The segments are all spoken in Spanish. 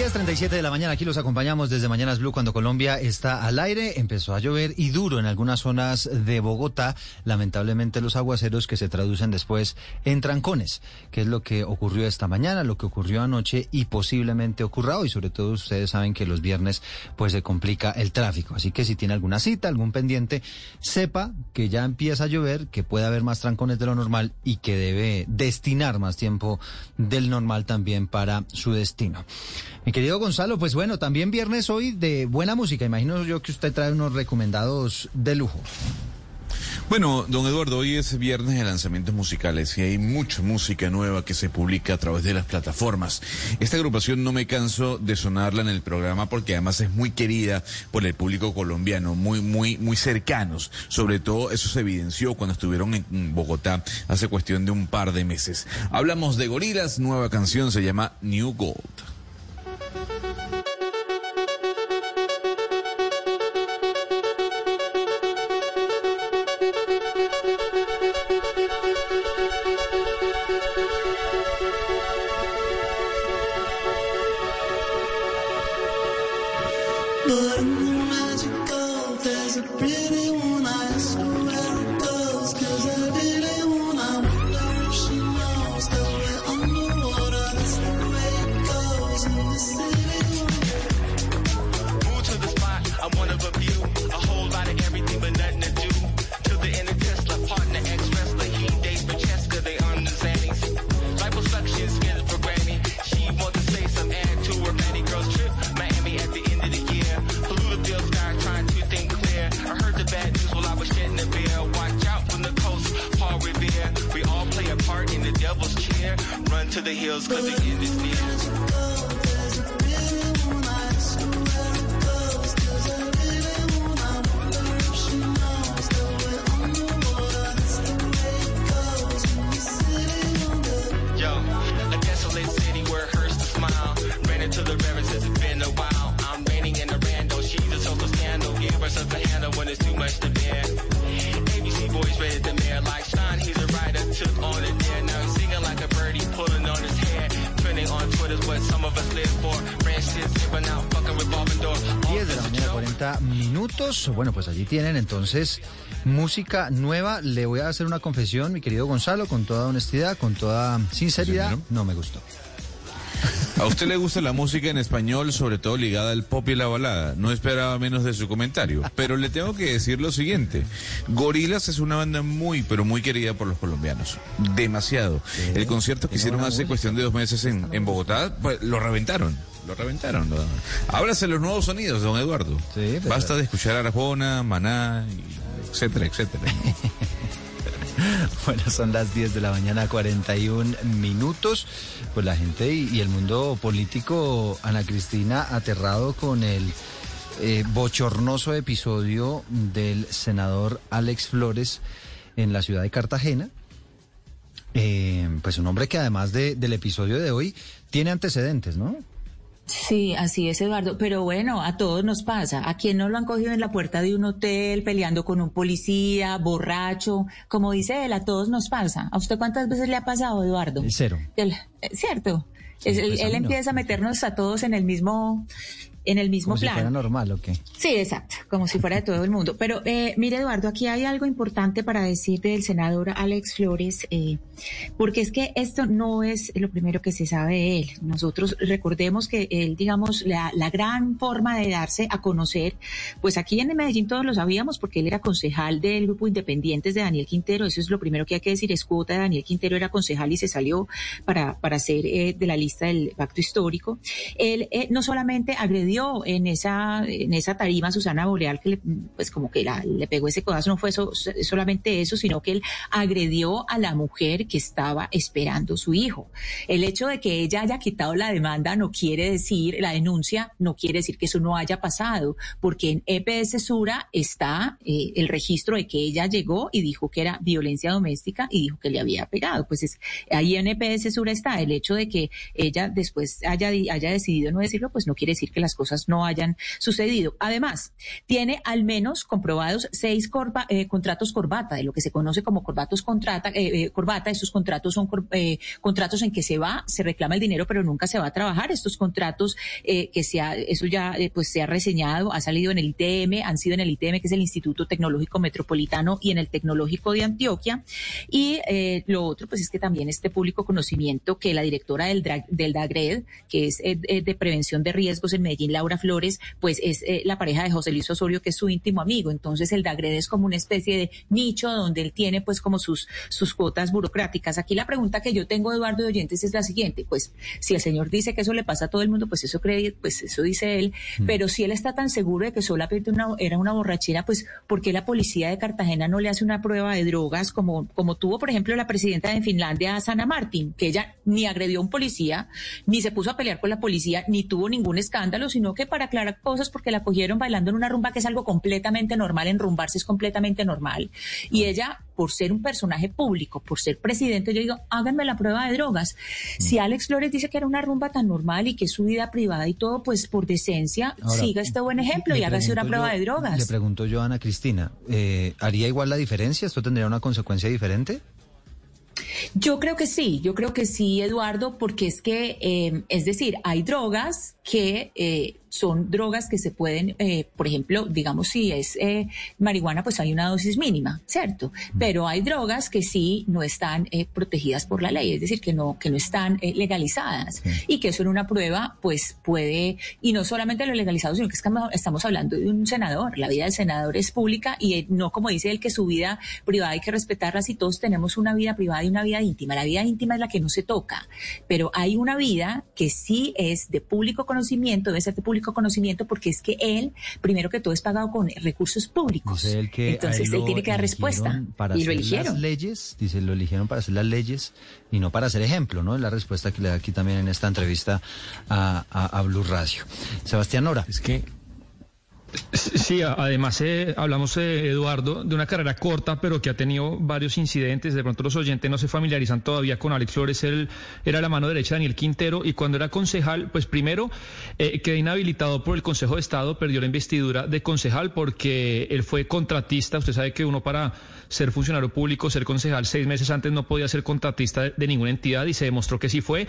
10.37 de la mañana, aquí los acompañamos desde Mañanas Blue cuando Colombia está al aire. Empezó a llover y duro en algunas zonas de Bogotá. Lamentablemente los aguaceros que se traducen después en trancones, que es lo que ocurrió esta mañana, lo que ocurrió anoche y posiblemente ocurra hoy. Sobre todo ustedes saben que los viernes pues se complica el tráfico. Así que si tiene alguna cita, algún pendiente, sepa que ya empieza a llover, que puede haber más trancones de lo normal y que debe destinar más tiempo del normal también para su destino. Mi querido Gonzalo, pues bueno, también viernes hoy de buena música. Imagino yo que usted trae unos recomendados de lujo. Bueno, don Eduardo, hoy es viernes de lanzamientos musicales y hay mucha música nueva que se publica a través de las plataformas. Esta agrupación no me canso de sonarla en el programa porque además es muy querida por el público colombiano, muy, muy, muy cercanos. Sobre todo eso se evidenció cuando estuvieron en Bogotá hace cuestión de un par de meses. Hablamos de Gorilas, nueva canción se llama New Gold. Bueno, pues allí tienen entonces música nueva. Le voy a hacer una confesión, mi querido Gonzalo, con toda honestidad, con toda sinceridad. no me gustó. ¿A usted le gusta la música en español, sobre todo ligada al pop y la balada? No esperaba menos de su comentario. Pero le tengo que decir lo siguiente. Gorilas es una banda muy, pero muy querida por los colombianos. Demasiado. El concierto que hicieron hace cuestión de dos meses en, en Bogotá, pues, lo reventaron lo reventaron. Háblase los nuevos sonidos, don Eduardo. Basta de escuchar Arjona, Maná, etcétera, etcétera. bueno, son las 10 de la mañana, 41 minutos. Pues la gente y, el mundo político, Ana Cristina, aterrado con el eh, bochornoso episodio del senador Alex Flores en la ciudad de Cartagena. Eh, pues un hombre que además del episodio de hoy tiene antecedentes, ¿no? Sí, así es, Eduardo. Pero bueno, a todos nos pasa. ¿A quién no lo han cogido en la puerta de un hotel peleando con un policía, borracho? Como dice él, a todos nos pasa. ¿A usted cuántas veces le ha pasado, Eduardo? cero. Eh, ¿Cierto? Pues él, empieza a meternos a todos en el mismo en el mismo como plan. Si fuera normal, ¿o qué? Sí, exacto, como si fuera de todo el mundo. Pero eh, mire, Eduardo, aquí hay algo importante para decir del senador Alex Flores, eh, porque es que esto no es lo primero que se sabe de él. Nosotros recordemos que él, digamos, la, la gran forma de darse a conocer, pues aquí en Medellín todos lo sabíamos porque él era concejal del grupo Independientes de Daniel Quintero, eso es lo primero que hay que decir, es cuota de Daniel Quintero, era concejal y se salió para, para ser eh, de la lista del pacto histórico. Él eh, no solamente agredió en esa, en esa tarima Susana Boreal, que le, pues como que la, le pegó ese codazo, no fue solamente eso, sino que él agredió a la mujer que estaba esperando su hijo. El hecho de que ella haya quitado la demanda no quiere decir, la denuncia no quiere decir que eso no haya pasado, porque en EPS Sura está eh, el registro de que ella llegó y dijo que era violencia doméstica y dijo que le había pegado. Pues es, ahí en EPS Sura está el hecho de que ella después haya, haya decidido no decirlo, pues no quiere decir que las cosas no hayan sucedido. Además, tiene al menos comprobados seis eh, contratos corbata, de lo que se conoce como corbatos contrata, eh, eh, corbata. Estos contratos son contratos en que se va, se reclama el dinero, pero nunca se va a trabajar. Estos contratos que se ha, eso ya pues se ha reseñado, ha salido en el ITM, han sido en el ITM, que es el Instituto Tecnológico Metropolitano, y en el Tecnológico de Antioquia. Y lo otro, pues es que también este público conocimiento que la directora del, del DAGRED, que es de prevención de riesgos en Medellín, Laura Flores, pues es la pareja de José Luis Osorio, que es su íntimo amigo. Entonces el DAGRED es como una especie de nicho donde él tiene pues como sus, sus cuotas burocráticas. Aquí la pregunta que yo tengo, Eduardo de Oyentes, es la siguiente. Pues si el señor dice que eso le pasa a todo el mundo, pues eso cree, pues eso dice él. Mm. Pero si él está tan seguro de que solamente una, era una borrachera, pues ¿por qué la policía de Cartagena no le hace una prueba de drogas como, como tuvo, por ejemplo, la presidenta de Finlandia, Sana Martin, que ella ni agredió a un policía, ni se puso a pelear con la policía, ni tuvo ningún escándalo, sino que para aclarar cosas porque la cogieron bailando en una rumba que es algo completamente normal, enrumbarse es completamente normal. Y ella, por ser un personaje público, por ser presidente, yo digo, háganme la prueba de drogas. Mm. Si Alex Flores dice que era una rumba tan normal y que es su vida privada y todo, pues por decencia, siga este buen ejemplo y hágase una prueba de drogas. Le pregunto yo a Ana Cristina, eh, ¿haría igual la diferencia? ¿Esto tendría una consecuencia diferente? Yo creo que sí, yo creo que sí, Eduardo, porque es que, eh, es decir, hay drogas que eh, son drogas que se pueden, eh, por ejemplo, digamos, si es eh, marihuana, pues hay una dosis mínima, ¿cierto? Pero hay drogas que sí no están eh, protegidas por la ley, es decir, que no, que no están legalizadas. Y que eso en una prueba, pues puede, y no solamente lo legalizado, sino que estamos hablando de un senador, la vida del senador es pública y no como dice él que su vida privada hay que respetarla. Si todos tenemos una vida privada y una vida íntima. La vida íntima es la que no se toca, pero hay una vida que sí es de público conocimiento, debe ser de público conocimiento porque es que él, primero que todo, es pagado con recursos públicos. Entonces él, tiene que dar respuesta. Para y lo eligieron. Las leyes, dice, lo eligieron para hacer las leyes y no para ser ejemplo, ¿no? Es la respuesta que le da aquí también en esta entrevista a, a, a Blue Radio. Sebastián Nora. Es que Sí, además eh, hablamos, eh, Eduardo, de una carrera corta, pero que ha tenido varios incidentes. De pronto los oyentes no se familiarizan todavía con Alex Flores. Él era la mano derecha de Daniel Quintero y cuando era concejal, pues primero eh, quedó inhabilitado por el Consejo de Estado, perdió la investidura de concejal porque él fue contratista. Usted sabe que uno para ser funcionario público, ser concejal, seis meses antes no podía ser contratista de, ninguna entidad y se demostró que sí fue.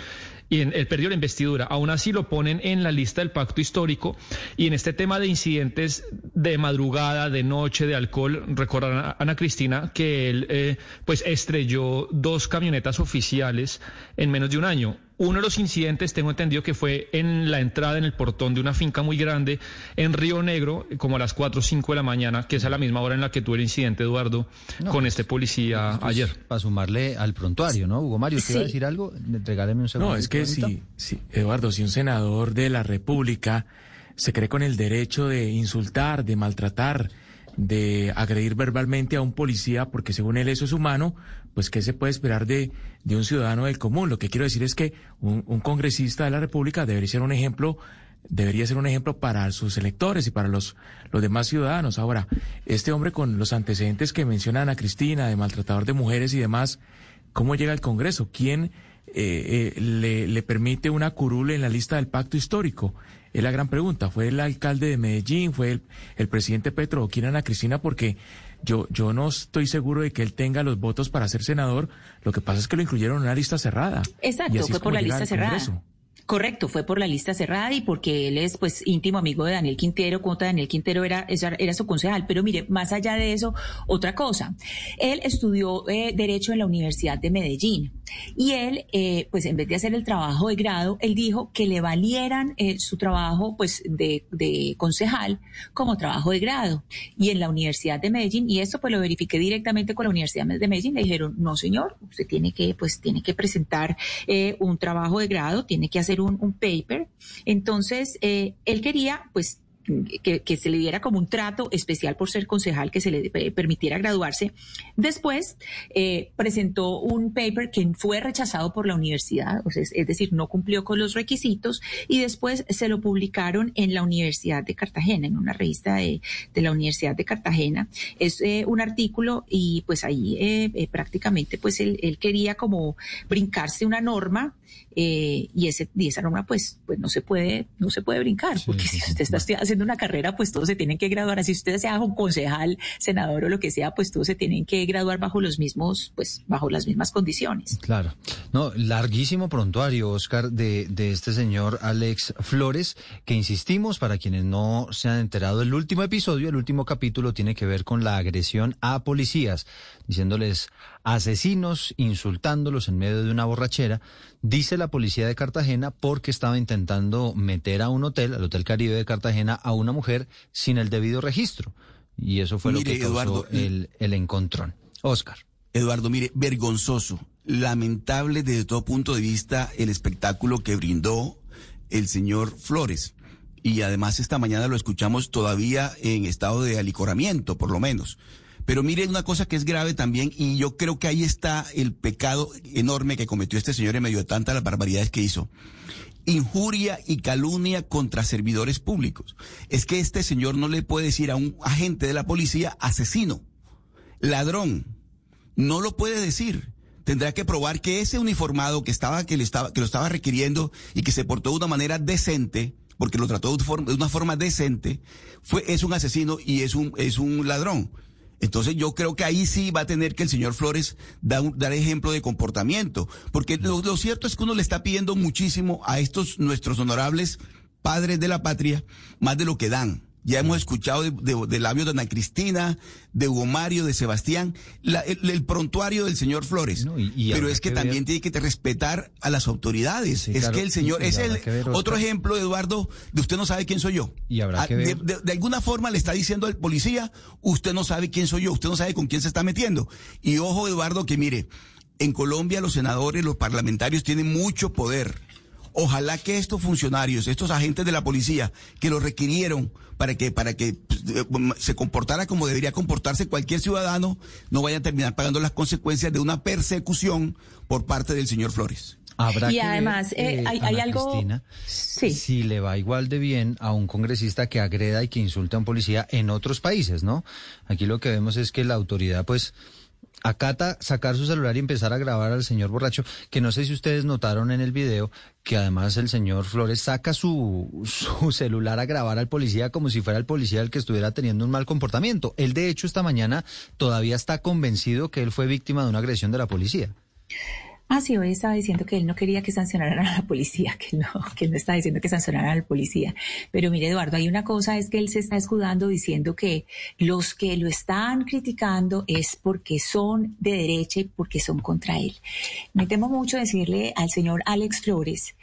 Y él perdió la investidura. Aún así lo ponen en la lista del pacto histórico. Y en este tema de incidentes de madrugada, de noche, de alcohol, recordarán Ana Cristina que él eh, pues estrelló dos camionetas oficiales en menos de un año uno de los incidentes, tengo entendido que fue en la entrada, en el portón de una finca muy grande en Río Negro, como a las 4 o 5 de la mañana, que es a la misma hora en la que tuvo el incidente, Eduardo, con este policía ayer. Para sumarle al prontuario, ¿no? Hugo Mario, ¿quiere decir algo? Regáleme un segundo. No, es que si, si, Eduardo, si un senador de la República se cree con el derecho de insultar, de maltratar, de agredir verbalmente a un policía, porque según él eso es humano, pues ¿qué se puede esperar de, de un ciudadano del común? Lo que quiero decir es que un, un, congresista de la República debería ser un ejemplo, debería ser un ejemplo para sus electores y para los, los demás ciudadanos. Ahora, este hombre con los antecedentes que menciona Ana Cristina, de maltratador de mujeres y demás, ¿cómo llega al Congreso? ¿Quién eh, eh, le, le permite una curule en la lista del pacto histórico? Es la gran pregunta. ¿Fue el alcalde de Medellín? ¿Fue el, el presidente Petro o quién Ana Cristina? Porque yo, yo no estoy seguro de que él tenga los votos para ser senador. Lo que pasa es que lo incluyeron en una lista cerrada. Exacto, fue por la lista cerrada. Correcto, fue por la lista cerrada y porque él es pues íntimo amigo de Daniel Quintero, como Daniel Quintero era, era su concejal. Pero mire, más allá de eso, otra cosa. Él estudió eh, Derecho en la Universidad de Medellín y él, eh, pues en vez de hacer el trabajo de grado, él dijo que le valieran eh, su trabajo pues de, concejal como trabajo de grado. Y en la Universidad de Medellín, y esto pues lo verifiqué directamente con la Universidad de Medellín, le dijeron, no señor, usted tiene que pues tiene que presentar eh, un trabajo de grado, tiene que hacer un, un paper. Entonces, eh, él quería pues que, se le diera como un trato especial por ser concejal, que se le permitiera graduarse. Después eh, presentó un paper que fue rechazado por la universidad, es, decir, no cumplió con los requisitos, y después se lo publicaron en la Universidad de Cartagena, en una revista de, la Universidad de Cartagena. Es eh, un artículo y pues ahí eh, prácticamente pues él, él quería como brincarse una norma eh, y, ese, y esa norma pues, pues no se puede, no se puede brincar, porque si usted está haciendo una carrera, pues todos se tienen que graduar. Si usted sea un concejal, senador o lo que sea, pues todos se tienen que graduar bajo los mismos, pues bajo las mismas condiciones. Claro. No, larguísimo prontuario, Oscar, de, de este señor Alex Flores, que insistimos, para quienes no se han enterado, el último episodio, el último capítulo tiene que ver con la agresión a policías, diciéndoles asesinos, insultándolos en medio de una borrachera, dice la policía de Cartagena, porque estaba intentando meter a un hotel, al Hotel Caribe de Cartagena, a una mujer sin el debido registro. Y eso fue lo que causó el, el encontrón. Oscar. Eduardo, mire, vergonzoso, lamentable desde todo punto de vista el espectáculo que brindó el señor Flores. Y además esta mañana lo escuchamos todavía en estado de alicoramiento, por lo menos. Pero mire una cosa que es grave también, y yo creo que ahí está el pecado enorme que cometió este señor en medio de tantas las barbaridades que hizo. Injuria y calumnia contra servidores públicos. Es que este señor no le puede decir a un agente de la policía asesino, ladrón. No lo puede decir tendrá que probar que ese uniformado que estaba que le estaba que lo estaba requiriendo y que se portó de una manera decente porque lo trató de, una forma decente fue es un asesino y es un es un ladrón entonces yo creo que ahí sí va a tener que el señor Flores dar, dar ejemplo de comportamiento, porque lo, lo, cierto es que uno le está pidiendo muchísimo a estos nuestros honorables padres de la patria, más de lo que dan. Ya hemos escuchado de, de, labios de Ana Cristina, de Hugo Mario, de Sebastián, el, prontuario del señor Flores. Pero es que, también tiene que respetar a las autoridades. es que el señor, es el otro ejemplo, Eduardo, de usted no sabe quién soy yo. Y habrá ah, que ver. De, alguna forma le está diciendo al policía, usted no sabe quién soy yo, usted no sabe con quién se está metiendo. Y ojo, Eduardo, que mire, en Colombia los senadores, los parlamentarios tienen mucho poder Ojalá que estos funcionarios, estos agentes de la policía que lo requirieron para que, para que eh, se comportara como debería comportarse cualquier ciudadano, no vayan a terminar pagando las consecuencias de una persecución por parte del señor Flores. Habrá y además, eh, hay, algo. Si le va igual de bien a un congresista que agreda y que insulta a un policía en otros países, ¿no? Aquí lo que vemos es que la autoridad, pues acata sacar su celular y empezar a grabar al señor borracho, que no sé si ustedes notaron en el video que además el señor Flores saca su, su celular a grabar al policía como si fuera el policía el que estuviera teniendo un mal comportamiento. Él de hecho esta mañana todavía está convencido que él fue víctima de una agresión de la policía. Ah, sí, hoy estaba diciendo que él no quería que sancionaran a la policía, que no, que él no está diciendo que sancionaran a la policía. Pero mire, Eduardo, hay una cosa, es que él se está escudando diciendo que los que lo están criticando es porque son de derecha y porque son contra él. Me temo mucho decirle al señor Alex Flores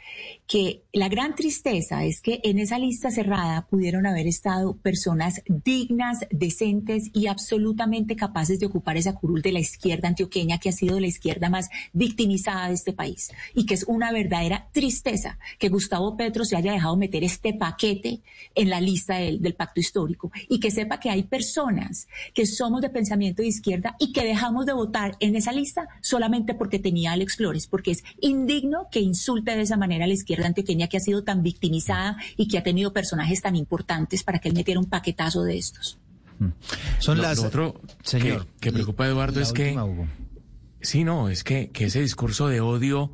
que la gran tristeza es que en esa lista cerrada pudieron haber estado personas dignas, decentes y absolutamente capaces de ocupar esa curul de la izquierda antioqueña, que ha sido la izquierda más victimizada de este país. Y que es una verdadera tristeza que Gustavo Petro se haya dejado meter este paquete en la lista del, pacto histórico. Y que sepa que hay personas que somos de pensamiento de izquierda y que dejamos de votar en esa lista solamente porque tenía Alex Flores, porque es indigno que insulte de esa manera la izquierda antioqueña que ha sido tan victimizada y que ha tenido personajes tan importantes para que él metiera un paquetazo de estos. Mm. Son las... otro señor, que, preocupa a Eduardo es que... Sí, no, es que, que ese discurso de odio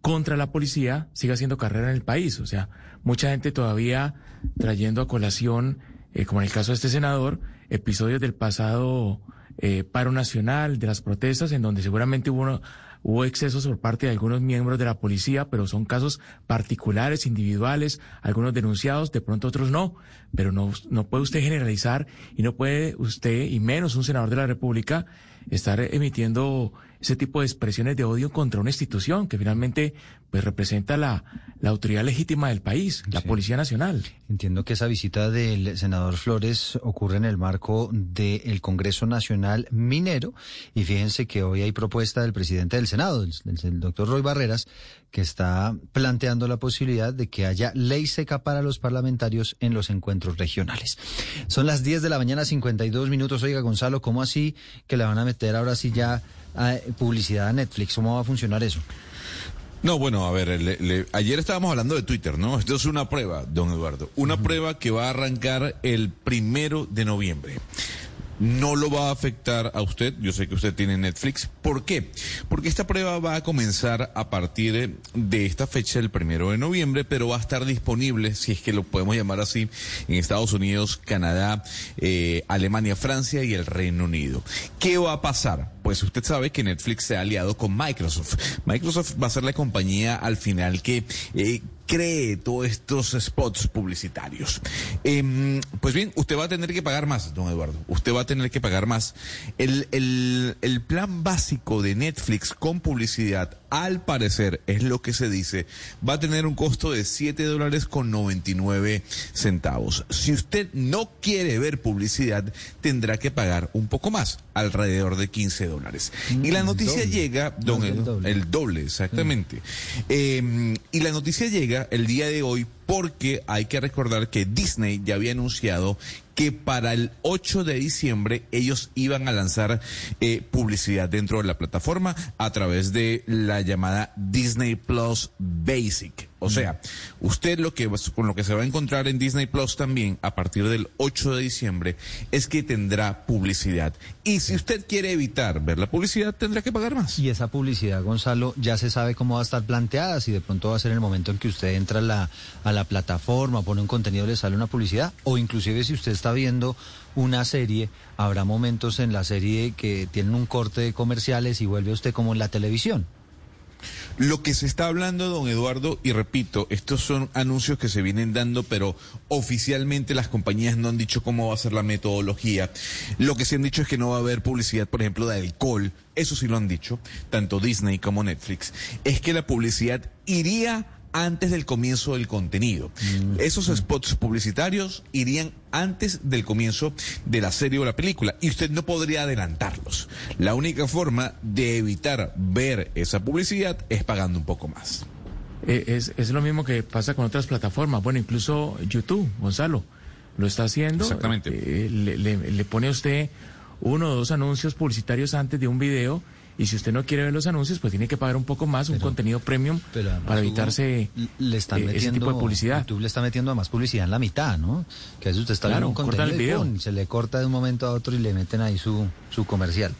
contra la policía siga haciendo carrera en el país. O sea, mucha gente todavía trayendo a colación, eh, como en el caso de este senador, episodios del pasado eh, paro nacional, de las protestas, en donde seguramente hubo hubo excesos por parte de algunos miembros de la policía, pero son casos particulares, individuales, algunos denunciados, de pronto otros no, pero no, no puede usted generalizar y no puede usted, y menos un senador de la República, estar emitiendo ese tipo de expresiones de odio contra una institución que finalmente pues representa la, la autoridad legítima del país, la Policía Nacional. Entiendo que esa visita del senador Flores ocurre en el marco del Congreso Nacional Minero y fíjense que hoy hay propuesta del presidente del Senado, el, el doctor Roy Barreras, que está planteando la posibilidad de que haya ley seca para los parlamentarios en los encuentros regionales. Son las 10 de la mañana, 52 minutos. Oiga, Gonzalo, ¿cómo así que le van a meter ahora sí ya publicidad a Netflix? ¿Cómo va a funcionar eso? No, bueno, a ver, le, le, ayer estábamos hablando de Twitter, ¿no? Esto es una prueba, don Eduardo. Una uh -huh. prueba que va a arrancar el primero de noviembre no lo va a afectar a usted. Yo sé que usted tiene Netflix. ¿Por qué? Porque esta prueba va a comenzar a partir de esta fecha, el primero de noviembre, pero va a estar disponible, si es que lo podemos llamar así, en Estados Unidos, Canadá, eh, Alemania, Francia y el Reino Unido. ¿Qué va a pasar? Pues usted sabe que Netflix se ha aliado con Microsoft. Microsoft va a ser la compañía al final que eh, cree todos estos spots publicitarios. Eh, pues bien, usted va a tener que pagar más, don Eduardo. Usted va a tener que pagar más. El, el, el plan básico de Netflix con publicidad, al parecer, es lo que se dice, va a tener un costo de 7 dólares con 99 centavos. Si usted no quiere ver publicidad, tendrá que pagar un poco más, alrededor de 15 dólares. Mm, y la noticia doble. llega, don, el, doble. el, doble. exactamente. Mm. Eh, y la noticia llega el día de hoy porque hay que recordar que Disney ya había anunciado que para el 8 de diciembre ellos iban a lanzar eh, publicidad dentro de la plataforma a través de la llamada Disney Plus Basic. O sea, usted lo que con lo que se va a encontrar en Disney Plus también a partir del 8 de diciembre es que tendrá publicidad. Y si usted quiere evitar ver la publicidad, tendrá que pagar más. Y esa publicidad, Gonzalo, ya se sabe cómo va a estar planteada, si de pronto va a ser el momento en que usted entra a la, a la plataforma, pone un contenido, le sale una publicidad, o inclusive si usted está viendo una serie, habrá momentos en la serie que tienen un corte de comerciales y vuelve usted como en la televisión. Lo que se está hablando, don Eduardo, y repito, estos son anuncios que se vienen dando, pero oficialmente las compañías no han dicho cómo va a ser la metodología. Lo que se han dicho es que no va a haber publicidad, por ejemplo, de alcohol. Eso sí lo han dicho, tanto Disney como Netflix. Es que la publicidad iría antes del comienzo del contenido. Mm. Esos spots publicitarios irían antes del comienzo de la serie o la película y usted no podría adelantarlos. La única forma de evitar ver esa publicidad es pagando un poco más. Eh, es, es, lo mismo que pasa con otras plataformas. Bueno, incluso YouTube, Gonzalo, lo está haciendo. Exactamente. Eh, le, le, le pone a usted uno o dos anuncios publicitarios antes de un video y si usted no quiere ver los anuncios, pues tiene que pagar un poco más, pero, un contenido premium para evitarse le están eh, metiendo, ese tipo de publicidad. YouTube le está metiendo más publicidad en la mitad, ¿no? Que a veces usted está claro, viendo un contenido el video. Y se le corta de un momento a otro y le meten ahí su, su comercial.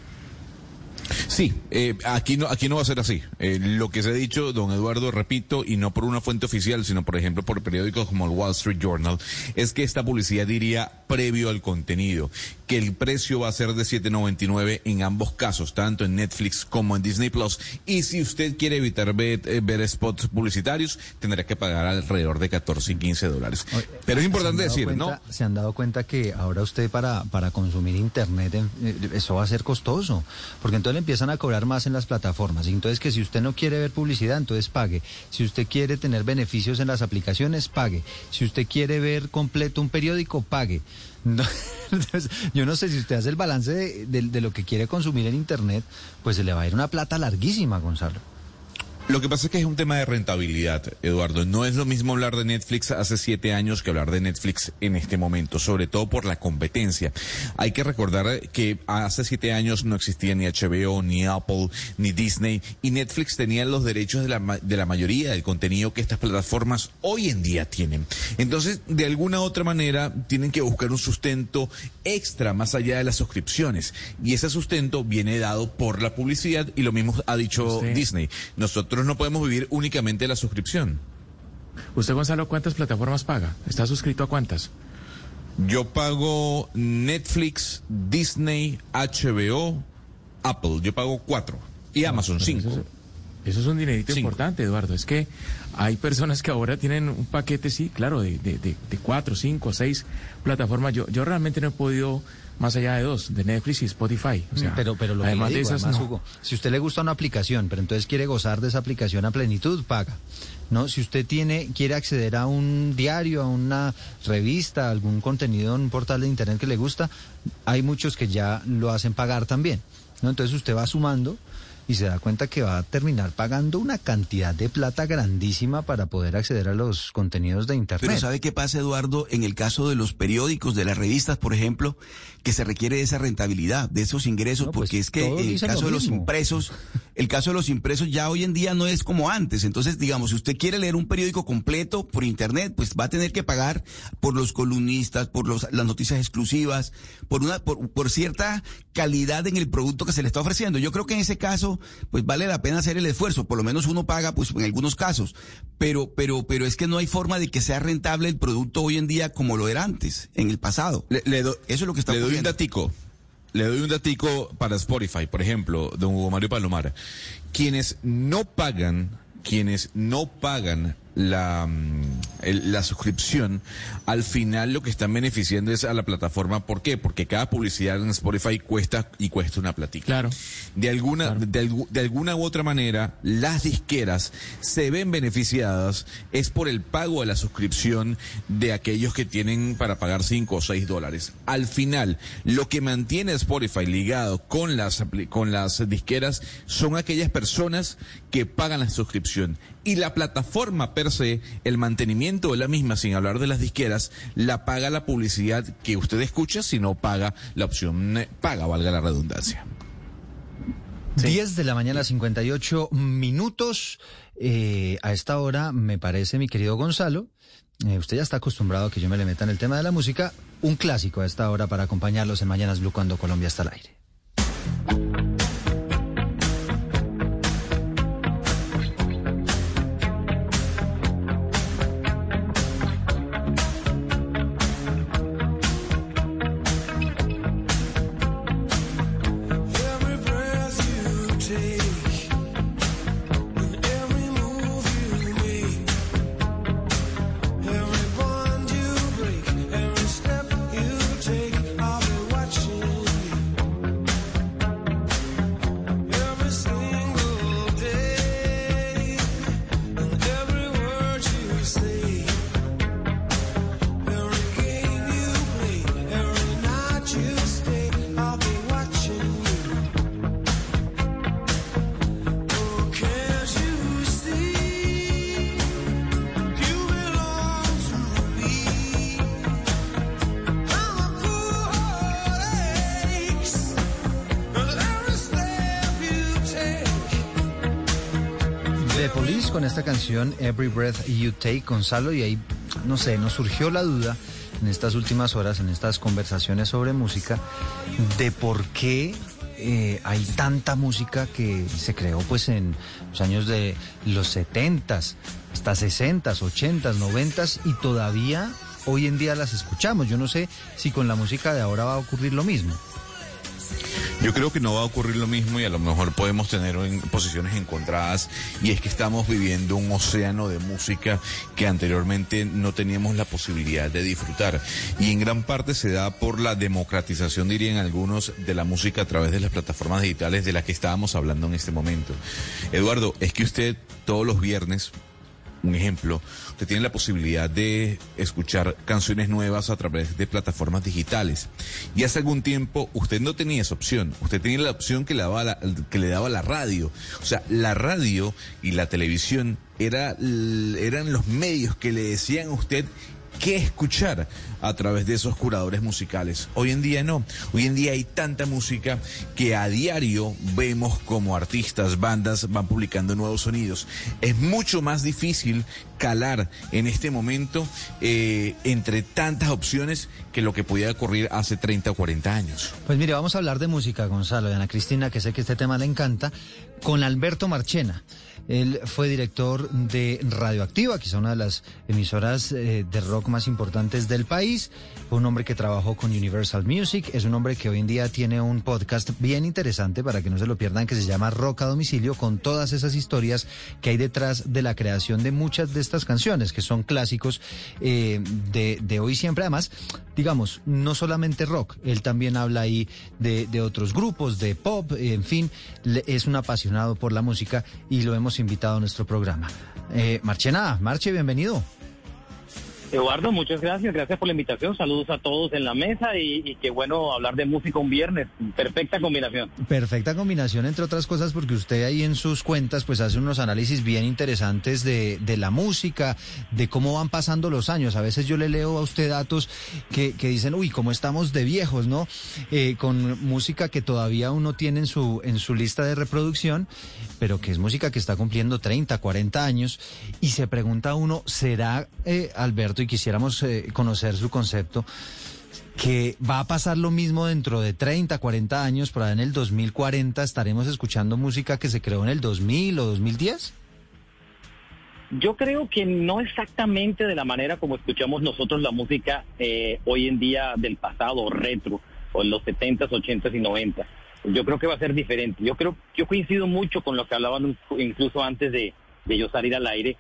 Sí, eh, aquí no aquí no va a ser así. Eh, lo que se ha dicho, don Eduardo, repito, y no por una fuente oficial, sino por ejemplo por periódicos como el Wall Street Journal, es que esta publicidad iría previo al contenido, que el precio va a ser de 7.99 en ambos casos, tanto en Netflix como en Disney Plus. Y si usted quiere evitar ver, eh, ver spots publicitarios, tendrá que pagar alrededor de 14 y 15 dólares. Pero es importante decir, cuenta, ¿no? Se han dado cuenta que ahora usted para para consumir internet eso va a ser costoso, porque entonces le empiezan a cobrar más en las plataformas. Entonces que si usted no quiere ver publicidad, entonces pague. Si usted quiere tener beneficios en las aplicaciones, pague. Si usted quiere ver completo un periódico, pague. Entonces, yo no sé si usted hace el balance de, de, de, lo que quiere consumir en Internet, pues se le va a ir una plata larguísima, Gonzalo. Lo que pasa es que es un tema de rentabilidad, Eduardo. No es lo mismo hablar de Netflix hace siete años que hablar de Netflix en este momento, sobre todo por la competencia. Hay que recordar que hace siete años no existía ni HBO, ni Apple, ni Disney, y Netflix tenía los derechos de la, de la mayoría del contenido que estas plataformas hoy en día tienen. Entonces, de alguna u otra manera, tienen que buscar un sustento extra más allá de las suscripciones. Y ese sustento viene dado por la publicidad, y lo mismo ha dicho sí. Disney. Nosotros no podemos vivir únicamente de la suscripción. ¿Usted, Gonzalo, cuántas plataformas paga? ¿Está suscrito a cuántas? Yo pago Netflix, Disney, HBO, Apple. Yo pago cuatro. Y Amazon, cinco. Eso es un dinerito importante, Eduardo. Es que hay personas que ahora tienen un paquete, sí, claro, de, de, de, de cuatro, cinco, seis plataformas. Yo, yo realmente no he podido más allá de dos, de Netflix y Spotify. O sea, pero, pero lo además que digo, de esas, además, no. Hugo, si usted le gusta una aplicación, pero entonces quiere gozar de esa aplicación a plenitud, paga. No, si usted tiene quiere acceder a un diario, a una revista, a algún contenido en un portal de internet que le gusta, hay muchos que ya lo hacen pagar también. ¿no? Entonces usted va sumando y se da cuenta que va a terminar pagando una cantidad de plata grandísima para poder acceder a los contenidos de internet. Pero ¿sabe qué pasa, Eduardo? En el caso de los periódicos, de las revistas, por ejemplo, que se requiere de esa rentabilidad, de esos ingresos, No, pues, porque es que el caso lo de los impresos, el caso de los impresos ya hoy en día no es como antes. Entonces, digamos, si usted quiere leer un periódico completo por internet, pues va a tener que pagar por los columnistas, por los, las noticias exclusivas, por una, por, por cierta calidad en el producto que se le está ofreciendo. Yo creo que en ese caso, pues vale la pena hacer el esfuerzo. Por lo menos uno paga, pues en algunos casos. Pero, pero, pero es que no hay forma de que sea rentable el producto hoy en día como lo era antes, en el pasado. Le, le do- Eso es lo que está le doy un datico. Le doy un datico para Spotify, por ejemplo, don Hugo Mario Palomar. Quienes no pagan, quienes no pagan la, mm, el- la suscripción, al final lo que están beneficiando es a la plataforma. ¿Por qué? Porque cada publicidad en Spotify cuesta y cuesta una platica. Claro. De alguna, Claro. de, de alguna u otra manera, las disqueras se ven beneficiadas es por el pago de la suscripción de aquellos que tienen para pagar 5 o 6 dólares. Al final, lo que mantiene Spotify ligado con las, con las disqueras son aquellas personas que pagan la suscripción. Y la plataforma per se, el mantenimiento de la misma, sin hablar de las disqueras, la paga la publicidad que usted escucha si no paga la opción eh, paga, valga la redundancia. 10 de la mañana, 58 minutos. Eh, a esta hora, me parece, mi querido Gonzalo, eh, usted ya está acostumbrado a que yo me le meta en el tema de la música. Un clásico a esta hora para acompañarlos en Mañanas Blue cuando Colombia está al aire. Every Breath You Take, Gonzalo, y ahí, no sé, nos surgió la duda en estas últimas horas, en estas conversaciones sobre música, de por qué eh, hay tanta música que se creó pues en los años de los 70s, hasta 60s, 80s, 90s, y todavía hoy en día las escuchamos. Yo no sé si con la música de ahora va a ocurrir lo mismo. Yo creo que no va a ocurrir lo mismo y a lo mejor podemos tener en posiciones encontradas y es que estamos viviendo un océano de música que anteriormente no teníamos la posibilidad de disfrutar y en gran parte se da por la democratización dirían algunos de la música a través de las plataformas digitales de las que estábamos hablando en este momento. Eduardo, es que usted todos los viernes un ejemplo, usted tiene la posibilidad de escuchar canciones nuevas a través de plataformas digitales. Y hace algún tiempo usted no tenía esa opción. Usted tenía la opción que le daba la, radio. O sea, la radio y la televisión era, eran los medios que le decían a usted qué escuchar a través de esos curadores musicales. Hoy en día no. Hoy en día hay tanta música que a diario vemos como artistas, bandas van publicando nuevos sonidos. Es mucho más difícil calar en este momento eh, entre tantas opciones que lo que podía ocurrir hace 30 o 40 años. Pues mire, vamos a hablar de música, Gonzalo, y Ana Cristina, que sé que este tema le encanta, con Alberto Marchena. Él fue director de Radioactiva, quizá una de las emisoras eh, de rock más importantes del país. Un hombre que trabajó con Universal Music. Es un hombre que hoy en día tiene un podcast bien interesante para que no se lo pierdan que se llama Rock a Domicilio con todas esas historias que hay detrás de la creación de muchas de estas canciones que son clásicos eh, de, de hoy siempre. Además, digamos, no solamente rock, él también habla ahí de, otros grupos, de pop, en fin, es un apasionado por la música y lo hemos invitado a nuestro programa. Eh, Marchena, Marche, bienvenido. Eduardo, muchas gracias, gracias por la invitación, saludos a todos en la mesa y, y qué bueno hablar de música un viernes, perfecta combinación. Perfecta combinación, entre otras cosas, porque usted ahí en sus cuentas pues hace unos análisis bien interesantes de, de la música, de cómo van pasando los años. A veces yo le leo a usted datos que, que dicen, uy, cómo estamos de viejos, ¿no? Eh, con música que todavía uno tiene en su, en su lista de reproducción, pero que es música que está cumpliendo 30, 40 años. Y se pregunta uno, ¿será, eh, Alberto, y quisiéramos eh, conocer su concepto, que va a pasar lo mismo dentro de 30, 40 años, por ahí en el 2040 estaremos escuchando música que se creó en el 2000 o 2010? Yo creo que no exactamente de la manera como escuchamos nosotros la música eh, hoy en día del pasado, retro, o en los 70s, 80s y 90s. Yo creo que va a ser diferente. Yo creo, yo coincido mucho con lo que hablaban incluso antes de, de yo salir al aire,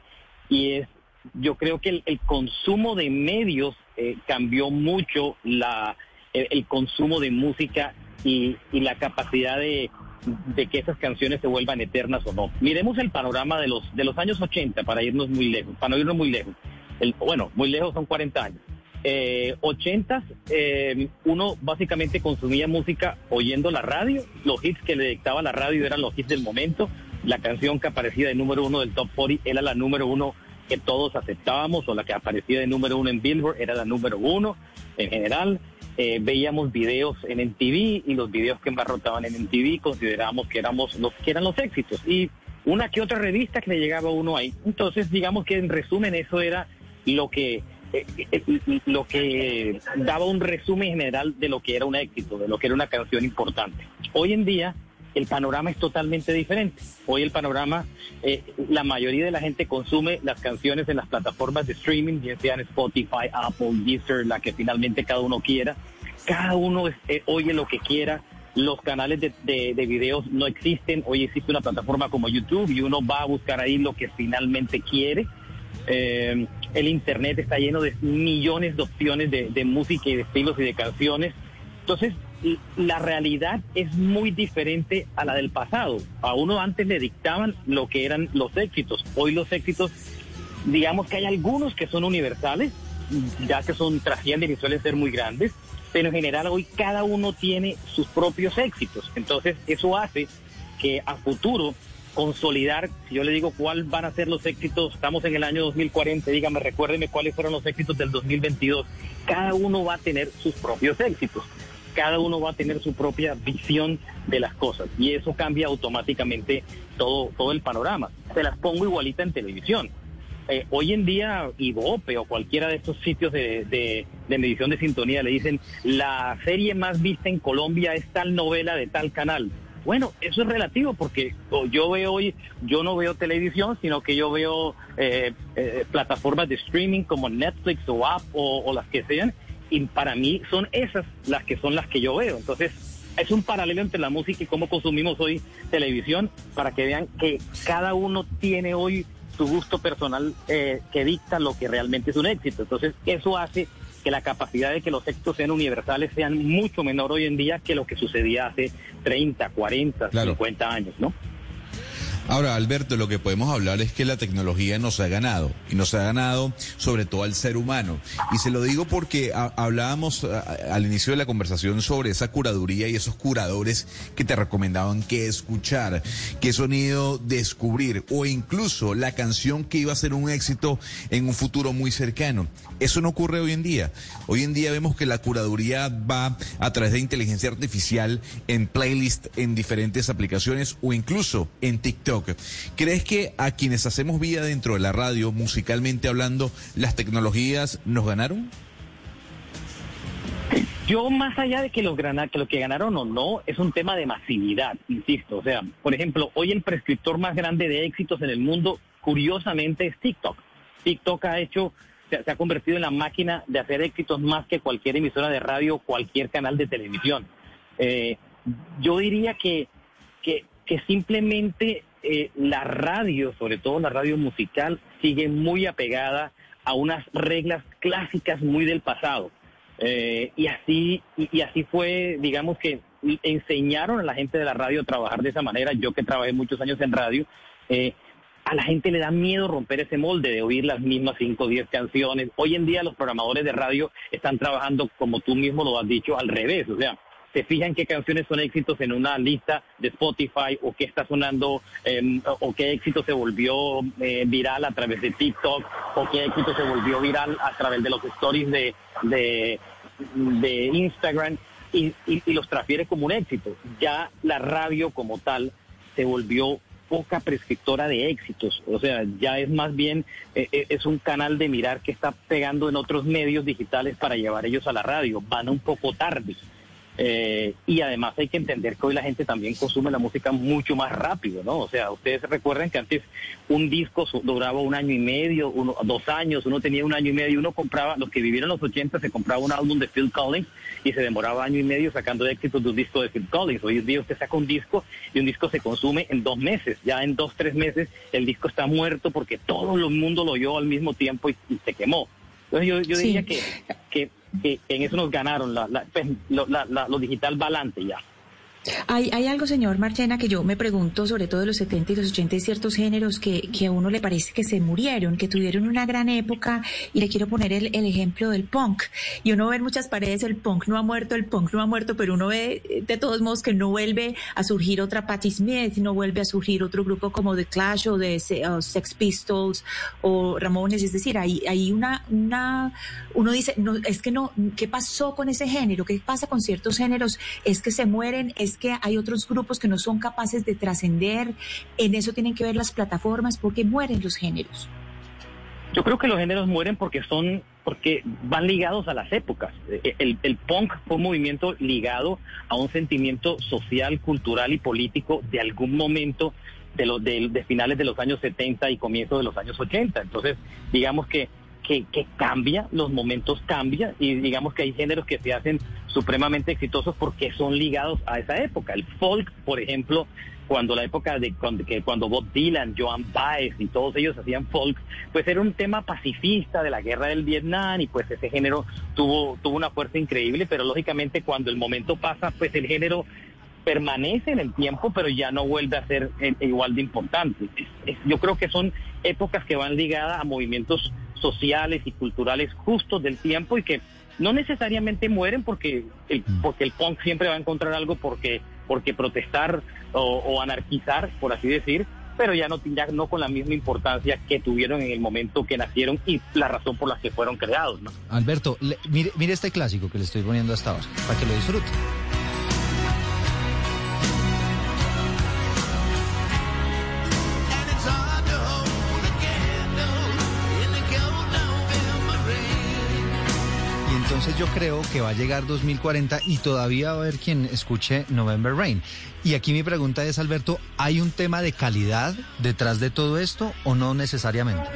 y es, yo creo que el, el consumo de medios eh, cambió mucho la, el, consumo de música y, y la capacidad de, de que esas canciones se vuelvan eternas o no. Miremos el panorama de los de los años 80 para irnos muy lejos, para no irnos muy lejos. El, bueno, muy lejos son 40 años. Eh, 80 eh, uno básicamente consumía música oyendo la radio, los hits que le dictaba la radio eran los hits del momento, la canción que aparecía de número uno del top 40 era la número uno que todos aceptábamos o la que aparecía de número uno en Billboard era la número uno en general. Eh, veíamos videos en MTV y los videos que más rotaban en MTV considerábamos que éramos los que eran los éxitos y una que otra revista que le llegaba uno ahí. Entonces, digamos que en resumen eso era lo que eh, eh, lo que daba un resumen general de lo que era un éxito, de lo que era una canción importante. Hoy en día el panorama es totalmente diferente. Hoy el panorama, eh, la mayoría de la gente consume las canciones en las plataformas de streaming, ya sean Spotify, Apple, Deezer, la que finalmente cada uno quiera. Cada uno eh, oye lo que quiera. Los canales de, de, de videos no existen. Hoy existe una plataforma como YouTube y uno va a buscar ahí lo que finalmente quiere. Eh, el Internet está lleno de millones de opciones de, música y de estilos y de canciones. Entonces, la realidad es muy diferente a la del pasado. A uno antes le dictaban lo que eran los éxitos. Hoy los éxitos, digamos que hay algunos que son universales, ya que son trascienden y suelen ser muy grandes, pero en general hoy cada uno tiene sus propios éxitos. Entonces, eso hace que a futuro consolidar, si yo le digo cuál van a ser los éxitos, estamos en el año 2040, dígame, recuérdeme cuáles fueron los éxitos del 2022. Cada uno va a tener sus propios éxitos cada uno va a tener su propia visión de las cosas y eso cambia automáticamente todo, todo el panorama. Se las pongo igualita en televisión. Eh, hoy en día Ibope o cualquiera de estos sitios de, de, medición de sintonía le dicen la serie más vista en Colombia es tal novela de tal canal. Bueno, eso es relativo porque yo veo hoy, yo no veo televisión, sino que yo veo eh, eh, plataformas de streaming como Netflix o App o las que sean y para mí son esas las que son las que yo veo. Entonces, es un paralelo entre la música y cómo consumimos hoy televisión para que vean que cada uno tiene hoy su gusto personal eh, que dicta lo que realmente es un éxito. Entonces, eso hace que la capacidad de que los éxitos sean universales sean mucho menor hoy en día que lo que sucedía hace 30, 40, claro. 50 años, ¿no? Ahora, Alberto, lo que podemos hablar es que la tecnología nos ha ganado y nos ha ganado sobre todo al ser humano. Y se lo digo porque hablábamos al inicio de la conversación sobre esa curaduría y esos curadores que te recomendaban qué escuchar, qué sonido descubrir o incluso la canción que iba a ser un éxito en un futuro muy cercano. Eso no ocurre hoy en día. Hoy en día vemos que la curaduría va a través de inteligencia artificial en playlist en diferentes aplicaciones o incluso en TikTok. ¿Crees que a quienes hacemos vida dentro de la radio, musicalmente hablando, las tecnologías nos ganaron? Yo más allá de que que lo que ganaron o no, es un tema de masividad, insisto. O sea, por ejemplo, hoy el prescriptor más grande de éxitos en el mundo, curiosamente, es TikTok. TikTok ha hecho, se, ha convertido en la máquina de hacer éxitos más que cualquier emisora de radio cualquier canal de televisión. Eh, yo diría que, que, simplemente eh, la radio, sobre todo la radio musical, sigue muy apegada a unas reglas clásicas muy del pasado. Eh, y así y, así fue, digamos que enseñaron a la gente de la radio a trabajar de esa manera. Yo que trabajé muchos años en radio, a la gente le da miedo romper ese molde de oír las mismas 5 o 10 canciones. Hoy en día los programadores de radio están trabajando, como tú mismo lo has dicho, al revés. O sea, se fijan qué canciones son éxitos en una lista de Spotify o qué está sonando eh, o qué éxito se volvió eh, viral a través de TikTok o qué éxito se volvió viral a través de los stories de, Instagram y- y los transfiere como un éxito. Ya la radio como tal se volvió poca prescriptora de éxitos, o sea, ya es más bien, eh, eh, es un canal de mirar que está pegando en otros medios digitales para llevar ellos a la radio, van un poco tarde. Eh, y además hay que entender que hoy la gente también consume la música mucho más rápido, ¿no? O sea, ustedes recuerdan que antes un disco duraba un año y medio, uno, dos años, uno tenía un año y medio, uno compraba, los que vivieron los 80 se compraba un álbum de Phil Collins y se demoraba año y medio sacando éxitos de un disco de Phil Collins. Hoy en día usted saca un disco y un disco se consume en dos meses, ya en dos, tres meses el disco está muerto porque todo el mundo lo oyó al mismo tiempo y, y se quemó. Entonces yo, yo Sí. diría que, que, que en eso nos ganaron, la, la- pues, la- lo digital balance ya. Hay, hay algo, señor Marchena, que yo me pregunto, sobre todo de los 70 y los 80, hay ciertos géneros que, que a uno le parece que se murieron, que tuvieron una gran época, y le quiero poner el, el ejemplo del punk. Y uno ve en muchas paredes el punk no ha muerto, el punk no ha muerto, pero uno ve eh, de todos modos que no vuelve a surgir otra Patti Smith, no vuelve a surgir otro grupo como The Clash o de Sex Pistols o Ramones, es decir, hay, hay una, una, uno dice, no, es que no, ¿qué pasó con ese género? ¿Qué pasa con ciertos géneros? Es que se mueren, es que hay otros grupos que no son capaces de trascender, en eso tienen que ver las plataformas, porque mueren los géneros. Yo creo que los géneros mueren porque son, porque van ligados a las épocas. Eh, El, el punk fue un movimiento ligado a un sentimiento social, cultural y político de algún momento de, los de, de finales de los años 70 y comienzos de los años 80. Entonces, digamos que, que, cambia, los momentos cambian y digamos que hay géneros que se hacen supremamente exitosos porque son ligados a esa época. El folk, por ejemplo, cuando la época de cuando, cuando Bob Dylan, Joan Baez y todos ellos hacían folk, pues era un tema pacifista de la guerra del Vietnam y pues ese género tuvo, tuvo una fuerza increíble, pero lógicamente cuando el momento pasa, pues el género permanece en el tiempo, pero ya no vuelve a ser eh, igual de importante. Yo creo que son épocas que van ligadas a movimientos sociales y culturales justos del tiempo y que no necesariamente mueren porque el, porque el punk siempre va a encontrar algo porque, porque protestar o, o anarquizar, por así decir, pero ya no, ya no con la misma importancia que tuvieron en el momento que nacieron y la razón por la que fueron creados. ¿no? Alberto, le- mire, mire este clásico que le estoy poniendo hasta ahora, para que lo disfrute. Yo creo que va a llegar 2040 y todavía va a haber quien escuche November Rain. Y aquí mi pregunta es, Alberto, ¿hay un tema de calidad detrás de todo esto o no necesariamente?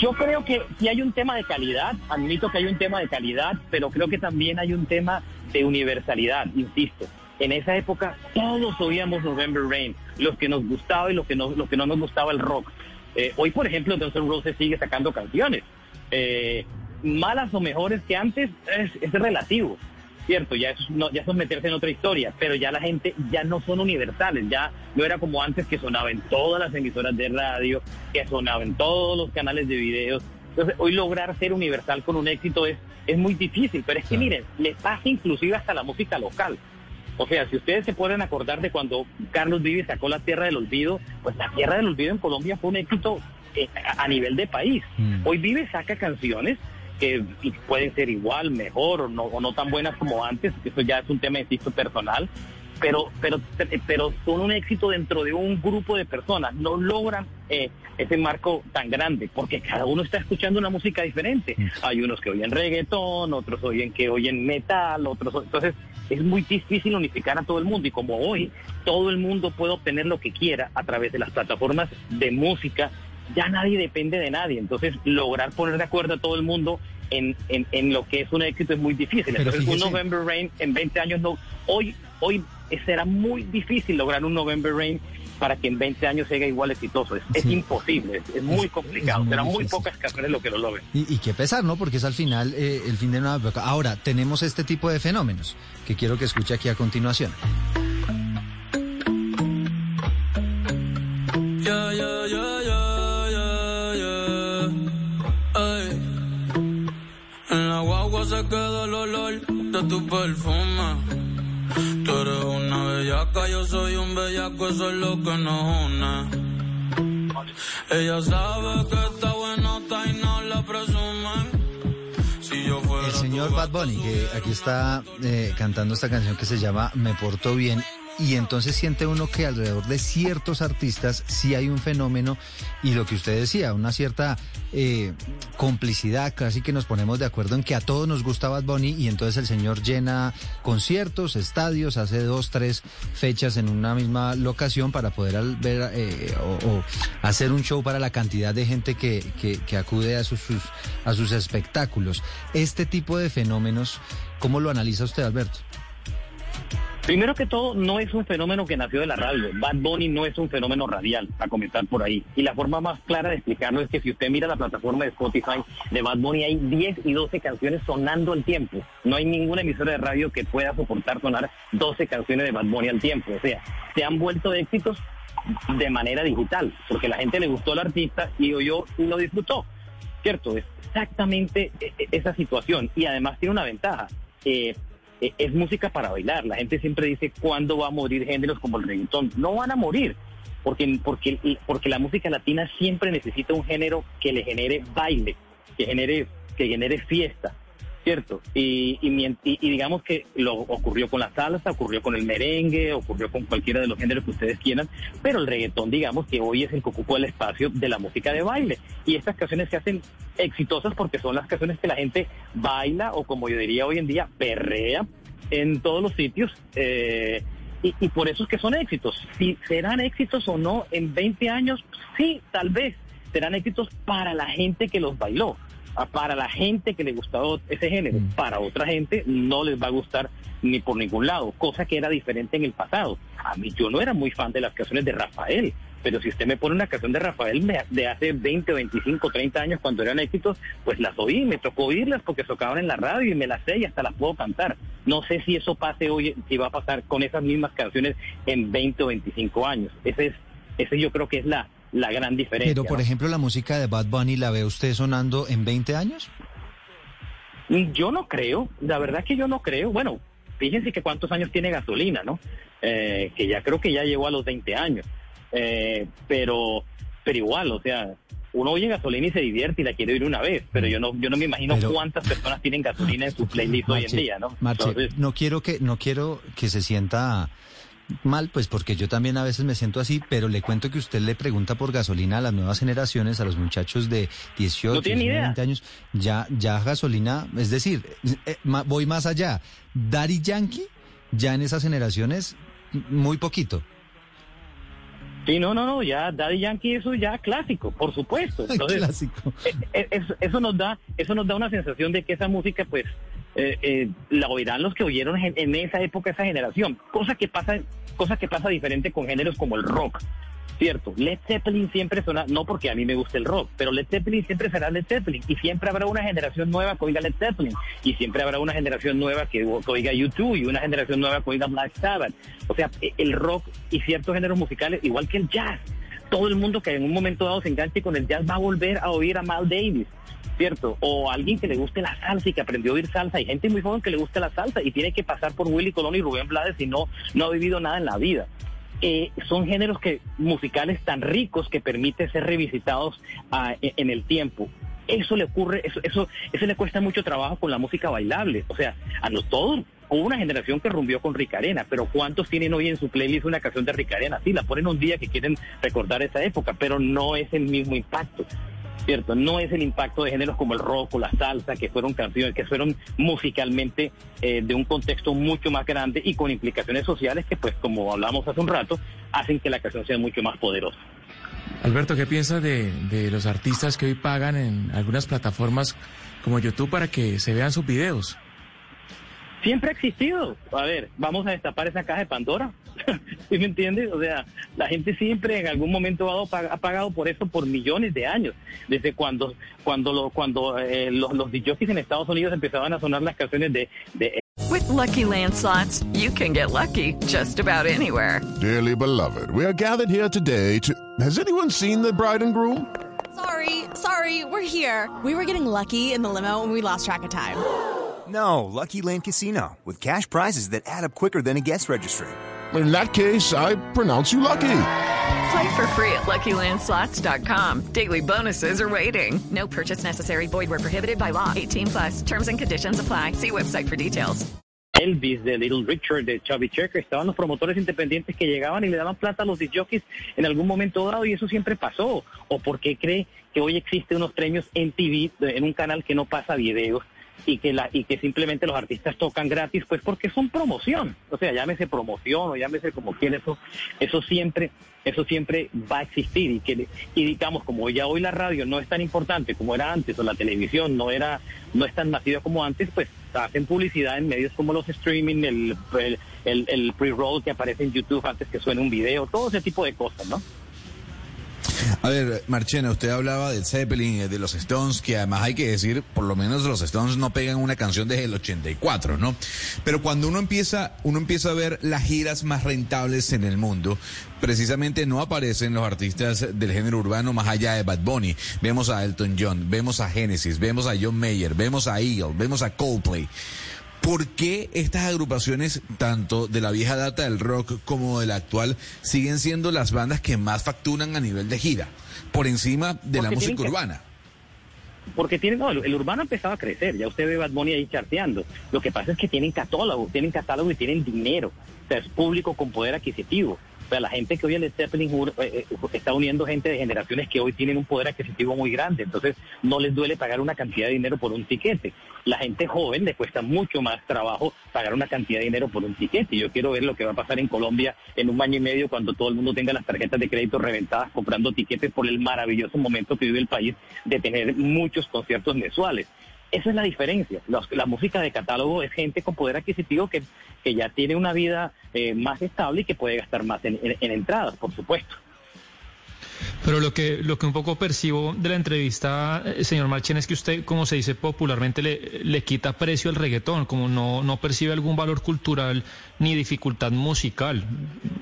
Yo creo que sí hay un tema de calidad, admito que hay un tema de calidad, pero creo que también hay un tema de universalidad, insisto. En esa época todos oíamos November Rain, los que nos gustaba y los que no, los que no nos gustaba el rock. Eh, hoy, por ejemplo, Guns N' Roses sigue sacando canciones. Eh, malas o mejores que antes es, es relativo, ¿cierto? Ya es, no, ya son meterse en otra historia, pero ya la gente ya no son universales, ya no era como antes que sonaba en todas las emisoras de radio, que sonaba en todos los canales de videos. Entonces, hoy lograr ser universal con un éxito es, es muy difícil, pero es que miren, le pasa inclusive hasta la música local. O sea, si ustedes se pueden acordar de cuando Carlos Vives sacó La Tierra del Olvido, pues La Tierra del Olvido en Colombia fue un éxito eh, a, nivel de país. Mm. Hoy Vives saca canciones que pueden ser igual, mejor o no, o no tan buenas como antes, eso ya es un tema de insisto personal, pero, pero, pero son un éxito dentro de un grupo de personas, no logran eh, ese marco tan grande, porque cada uno está escuchando una música diferente. Hay unos que oyen reggaetón, otros oyen que oyen metal, otros, entonces es muy difícil unificar a todo el mundo y como hoy todo el mundo puede obtener lo que quiera a través de las plataformas de música, ya nadie depende de nadie, entonces lograr poner de acuerdo a todo el mundo en, en, en lo que es un éxito es muy difícil. Pero Entonces, un November Rain en 20 años no. Hoy, hoy será muy difícil lograr un November Rain para que en 20 años sea igual exitoso. Es, es imposible, es, es muy complicado. es muy Serán muy difícil. pocas canciones lo que lo logren. Y, y qué pesar, ¿no? Porque es al final eh, el fin de una época. Ahora, tenemos este tipo de fenómenos que quiero que escuche aquí a continuación. Yeah, yeah, yeah, En la guagua se queda el olor de tu perfume. Tú eres una bellaca, yo soy un bellaco, eso es lo que nos une. Ella sabe que está buenota y no la presumen. Si yo fuera El señor Bad Bunny, que aquí está eh, cantando esta canción que se llama Me Porto Bien. Y entonces siente uno que alrededor de ciertos artistas sí hay un fenómeno y lo que usted decía, una cierta eh, complicidad, casi que nos ponemos de acuerdo en que a todos nos gusta Bad Bunny y entonces el señor llena conciertos, estadios, hace dos, tres fechas en una misma locación para poder ver eh, o, hacer un show para la cantidad de gente que, que- que acude a sus, sus- a sus espectáculos. Este tipo de fenómenos, ¿cómo lo analiza usted, Alberto? Primero que todo, no es un fenómeno que nació de la radio. Bad Bunny no es un fenómeno radial, a comenzar por ahí. Y la forma más clara de explicarlo es que si usted mira la plataforma de Spotify de Bad Bunny, hay 10 y 12 canciones sonando al tiempo. No hay ninguna emisora de radio que pueda soportar sonar 12 canciones de Bad Bunny al tiempo. O sea, se han vuelto éxitos de manera digital, porque la gente le gustó al artista y oyó y lo disfrutó. ¿Cierto? Es exactamente eh, eh, esa situación. Y además tiene una ventaja. Eh, eh, es música para bailar. La gente siempre dice cuándo va a morir géneros como el reggaetón. No van a morir, porque, porque, porque la música latina siempre necesita un género que le genere baile, que genere, que genere fiesta, ¿cierto? Y, y, y- digamos que lo ocurrió con la salsa, ocurrió con el merengue, ocurrió con cualquiera de los géneros que ustedes quieran, pero el reggaetón, digamos que hoy es el que ocupa el espacio de la música de baile. Y estas canciones se hacen exitosas porque son las canciones que la gente baila o como yo diría hoy en día, perrea en todos los sitios. eh, y, y por eso es que son éxitos. Si serán éxitos o no en 20 años, sí, tal vez serán éxitos para la gente que los bailó, para la gente que le gustaba ese género. Para otra gente no les va a gustar ni por ningún lado, cosa que era diferente en el pasado. A mí yo no era muy fan de las canciones de Rafael, pero si usted me pone una canción de Rafael de hace 20, 25, 30 años cuando eran éxitos, pues las oí, me tocó oírlas porque tocaban en la radio y me las sé y hasta las puedo cantar. No sé si eso pase hoy, si va a pasar con esas mismas canciones en 20 o 25 años. Ese es, ese yo creo que es la, la gran diferencia. Pero, por ¿no? ejemplo, la música de Bad Bunny, ¿la ve usted sonando en 20 años? Yo no creo, la verdad que yo no creo. Bueno, fíjense que cuántos años tiene gasolina, ¿no? Eh, que ya creo que ya llegó a los 20 años. Eh, pero, pero igual, o sea, uno oye gasolina y se divierte y la quiere oír una vez, pero yo no, yo no me imagino Pero- cuántas personas tienen gasolina en su playlist hoy en día, ¿no? Marche, Entonces, no quiero que no quiero que se sienta mal, pues porque yo también a veces me siento así, pero le cuento que usted le pregunta por gasolina a las nuevas generaciones, a los muchachos de 18, No tiene ni 19, idea. 20 años, ya ya gasolina, es decir, eh, ma- voy más allá. Daddy Yankee ya en esas generaciones muy poquito. sí, no, no, no, ya Daddy Yankee eso ya clásico, por supuesto. Entonces, Clásico. eh, eso, eso nos da eso nos da una sensación de que esa música pues eh, eh, la oirán los que oyeron en, esa época esa generación. Cosa que pasa cosa que pasa diferente con géneros como el rock cierto Led Zeppelin siempre suena no porque a mí me gusta el rock pero Led Zeppelin siempre será Led Zeppelin y siempre habrá una generación nueva que oiga Led Zeppelin y siempre habrá una generación nueva que, que oiga U2 y una generación nueva que oiga Black Sabbath. O sea eh, el rock y ciertos géneros musicales igual que el jazz. Todo el mundo que en un momento dado se enganche con el jazz va a volver a oír a Mal Davis, ¿cierto? O alguien que le guste la salsa y que aprendió a oír salsa. Hay gente muy joven que le gusta la salsa y tiene que pasar por Willy Colón y Rubén Blades y no, no ha vivido nada en la vida. Eh, son géneros que musicales tan ricos que permiten ser revisitados ah, en, en el tiempo. Eso le ocurre, eso, eso, eso le cuesta mucho trabajo con la música bailable. O sea, a los todos, Hubo una generación que rumbió con Ricarena, pero ¿cuántos tienen hoy en su playlist una canción de Ricarena? Sí, la ponen un día que quieren recordar esa época, pero no es el mismo impacto. ¿Cierto? No es el impacto de géneros como el rock o la salsa, que fueron canciones, que fueron musicalmente eh, de un contexto mucho más grande y con implicaciones sociales que, pues, como hablamos hace un rato, hacen que la canción sea mucho más poderosa. Alberto, ¿qué piensas de, de los artistas que hoy pagan en algunas plataformas como YouTube para que se vean sus videos? Siempre ha existido. A ver, vamos a destapar esa caja de Pandora. ¿Sí me entiendes? O sea, la gente siempre en algún momento ha pagado por eso por millones de años. Desde cuando cuando lo, cuando eh, los, los DJs en Estados Unidos empezaban a sonar las canciones de, de With lucky landslots, you can get lucky just about anywhere. Dearly beloved, we are gathered here today to. Has anyone seen the bride and groom? Sorry, sorry, we're here. We were getting lucky in the limo and we lost track of time. No, Lucky Land Casino, with cash prizes that add up quicker than a guest registry. In that case, I pronounce you lucky. Play for free at LuckyLandSlots.com. Daily bonuses are waiting. No purchase necessary. Void where prohibited by law. 18 plus. Terms and conditions apply. See website for details. Elvis, de Little Richard, de Chubby Checker, estaban los promotores independientes que llegaban y le daban plata a los jockeys en algún momento dado y eso siempre pasó. ¿O por qué cree que hoy existe unos premios en TV, en un canal que no pasa videos? Y que la y que simplemente los artistas tocan gratis pues porque son promoción. O sea llámese promoción o llámese como quiera eso eso siempre eso siempre va a existir y que y digamos como ya hoy la radio no es tan importante como era antes o la televisión no era no es tan masiva como antes pues hacen publicidad en medios como los streaming el el, pre-roll que aparece en YouTube antes que suene un video todo ese tipo de cosas no a ver, Marchena, usted hablaba del Zeppelin, de los Stones, que además hay que decir, por lo menos los Stones no pegan una canción desde el 84, ¿no? Pero cuando uno empieza, uno empieza a ver las giras más rentables en el mundo, precisamente no aparecen los artistas del género urbano más allá de Bad Bunny. Vemos a Elton John, vemos a Genesis, vemos a John Mayer, vemos a Eagle, vemos a Coldplay. ¿Por qué estas agrupaciones, tanto de la vieja data del rock como de la actual, siguen siendo las bandas que más facturan a nivel de gira, por encima de la música urbana? Porque tienen, no, el urbano ha empezado a crecer, ya usted ve Bad Bunny ahí charteando. Lo que pasa es que tienen catálogo, tienen catálogo y tienen dinero. O sea, es público con poder adquisitivo. O sea, la gente que hoy en el Zeppelin eh, eh, está uniendo gente de generaciones que hoy tienen un poder adquisitivo muy grande, entonces no les duele pagar una cantidad de dinero por un tiquete. La gente joven le cuesta mucho más trabajo pagar una cantidad de dinero por un tiquete. Yo quiero ver lo que va a pasar en Colombia en un año y medio cuando todo el mundo tenga las tarjetas de crédito reventadas comprando tiquetes por el maravilloso momento que vive el país de tener muchos conciertos mensuales. Esa es la diferencia. la música de catálogo es gente con poder adquisitivo que, que ya tiene una vida eh, más estable y que puede gastar más en, entradas, por supuesto. Pero lo que, lo que un poco percibo de la entrevista, eh, señor Marchen, es que usted, como se dice popularmente, le, le quita precio al reggaetón, como no, no percibe algún valor cultural ni dificultad musical,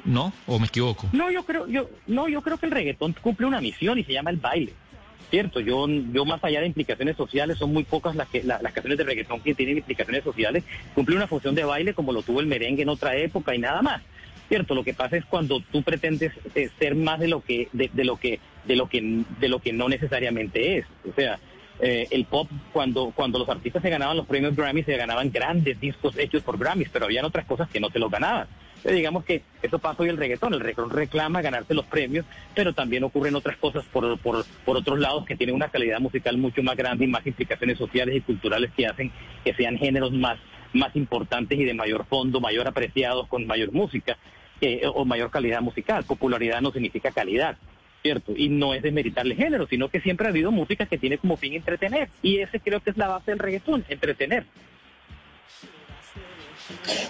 ¿no? ¿O me equivoco? No, yo creo, yo, no, yo creo que el reggaetón cumple una misión y se llama el baile cierto, yo, yo más allá de implicaciones sociales, son muy pocas las, que, las canciones de reggaetón que tienen implicaciones sociales, cumple una función de baile como lo tuvo el merengue en otra época y nada más. Cierto, lo que pasa es cuando tú pretendes eh, ser más de lo que, de, lo que, de lo que, de lo que no necesariamente es. O sea, eh, el pop, cuando, cuando los artistas se ganaban los premios Grammy, se ganaban grandes discos hechos por Grammys, pero habían otras cosas que no se los ganaban digamos que eso pasa hoy el reggaetón. El reggaetón reclama ganarse los premios, pero también ocurren otras cosas por, por, por otros lados que tienen una calidad musical mucho más grande y más implicaciones sociales y culturales que hacen que sean géneros más, más importantes y de mayor fondo, mayor apreciados, con mayor música o mayor calidad musical. Popularidad no significa calidad. ¿cierto? Y no es desmeritarle género, sino que siempre ha habido música que tiene como fin entretener. Y ese creo que es la base del reggaetón, entretener.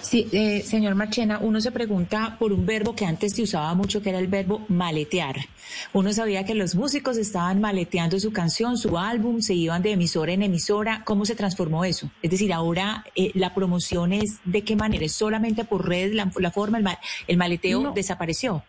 Sí, eh, señor Marchena, uno se pregunta por un verbo que antes se usaba mucho, que era el verbo maletear. Uno sabía que los músicos estaban maleteando su canción, su álbum, se iban de emisora en emisora. ¿Cómo se transformó eso? Es decir, ahora eh, la promoción es de qué manera, es solamente por redes, la, forma, el, maleteo desapareció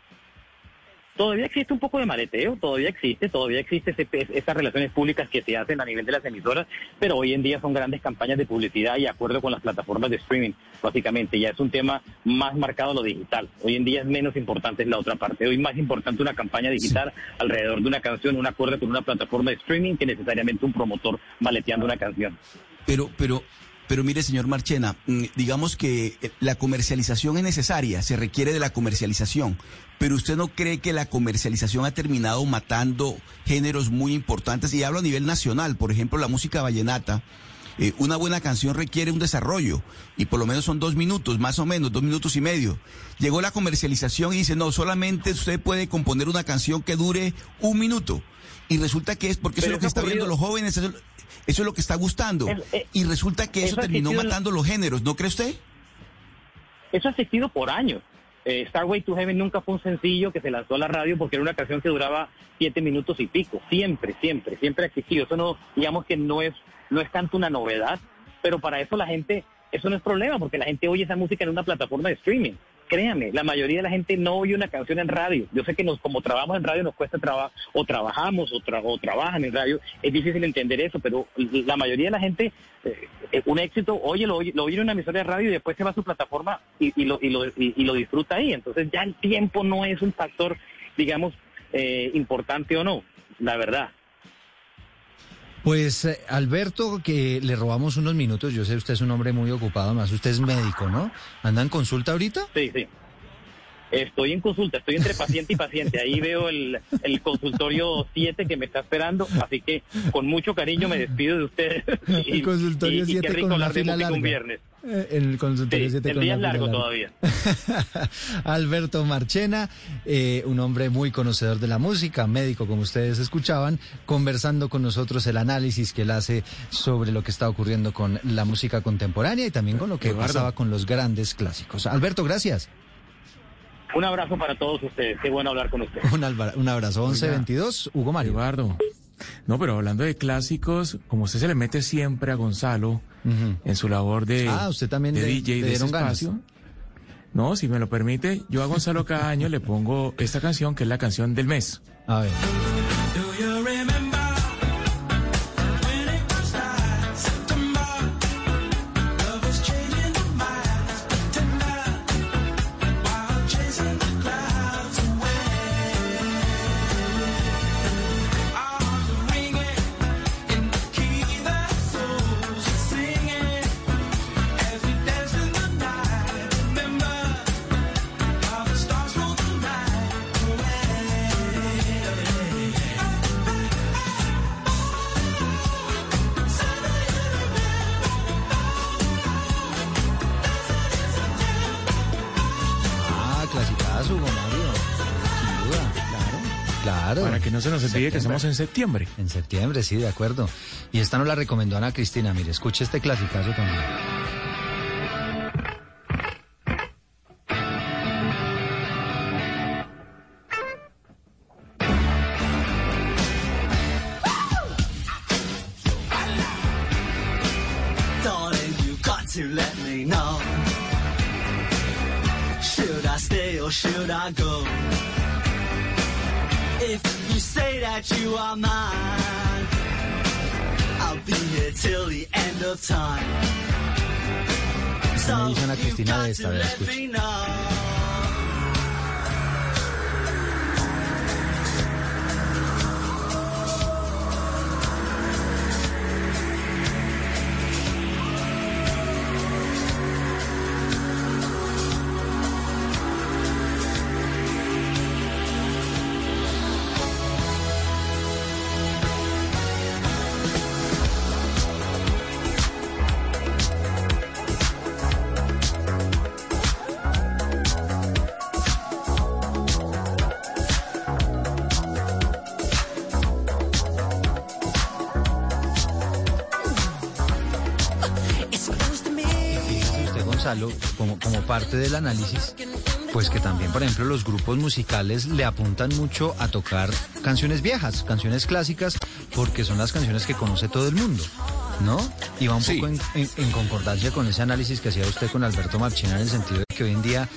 todavía existe un poco de maleteo, todavía existe, todavía existe esas relaciones públicas que se hacen a nivel de las emisoras, pero hoy en día son grandes campañas de publicidad y acuerdo con las plataformas de streaming, básicamente. Ya es un tema más marcado lo digital. Hoy en día es menos importante la otra parte. Hoy más importante una campaña digital alrededor de una canción, un acuerdo con una plataforma de streaming que necesariamente un promotor maleteando una canción. Pero, pero Pero mire, señor Marchena, mm, digamos que eh, la comercialización es necesaria, se requiere de la comercialización, pero usted no cree que la comercialización ha terminado matando géneros muy importantes, y hablo a nivel nacional, por ejemplo, la música vallenata. Eh, una buena canción requiere un desarrollo y por lo menos son dos minutos, más o menos, dos minutos y medio. Llegó la comercialización y dice, no, solamente usted puede componer una canción que dure un minuto. Y resulta que es porque eso es lo que está viendo los jóvenes, eso, eso, es lo que está gustando. Eh, y resulta que eso, terminó matando los géneros, ¿no cree usted? Eso ha existido por años. Eh, Starway to Heaven nunca fue un sencillo que se lanzó a la radio porque era una canción que duraba siete minutos y pico. Siempre, siempre, siempre ha existido. Eso no, digamos que no es no es tanto una novedad, pero para eso la gente, eso no es problema, porque la gente oye esa música en una plataforma de streaming. Créame, la mayoría de la gente no oye una canción en radio. Yo sé que nos, como trabajamos en radio nos cuesta trabajar, o trabajamos o, trabajan en radio, es difícil entender eso, pero la mayoría de la gente, eh, un éxito, oye lo, oye, lo oye en una emisora de radio y después se va a su plataforma y, y lo, y, lo, y, lo disfruta ahí. Entonces ya el tiempo no es un factor, digamos, eh, importante o no, la verdad. Pues eh, Alberto, que le robamos unos minutos, yo sé usted es un hombre muy ocupado, más usted es médico, ¿no? ¿Anda en consulta ahorita? Sí, sí. Estoy en consulta, estoy entre paciente y paciente. Ahí veo el, el consultorio 7 que me está esperando, así que con mucho cariño me despido de ustedes. el consultorio 7 con la fila larga. un viernes. Eh, el consultorio sí, 7 el día es largo todavía. Alberto Marchena, eh, un hombre muy conocedor de la música, médico como ustedes escuchaban, conversando con nosotros el análisis que él hace sobre lo que está ocurriendo con la música contemporánea y también con lo que Eduardo. pasaba con los grandes clásicos. Alberto, gracias. Un abrazo para todos ustedes. Qué bueno hablar con ustedes. Un, alba- un abrazo. 11-22, Hugo Mario. Eduardo. No, pero hablando de clásicos, como usted se le mete siempre a Gonzalo en su labor de, Ah, usted también de DJ de ese ganas. espacio. No, si me lo permite, yo a Gonzalo cada año le pongo esta canción que es la canción del mes. A ver. Olvide que estamos en septiembre. En septiembre, sí, de acuerdo. Y esta nos la recomendó Ana Cristina. Mire, escuche este clasicazo también. Me dice Ana Cristina de esta, to vea, let parte del análisis, pues que también, por ejemplo, los grupos musicales le apuntan mucho a tocar canciones viejas, canciones clásicas, porque son las canciones que conoce todo el mundo, ¿no? Y va un poco en, en- en concordancia con ese análisis que hacía usted con Alberto Marchena en el sentido de que hoy en día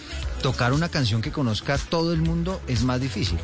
tocar una canción que conozca todo el mundo es más difícil.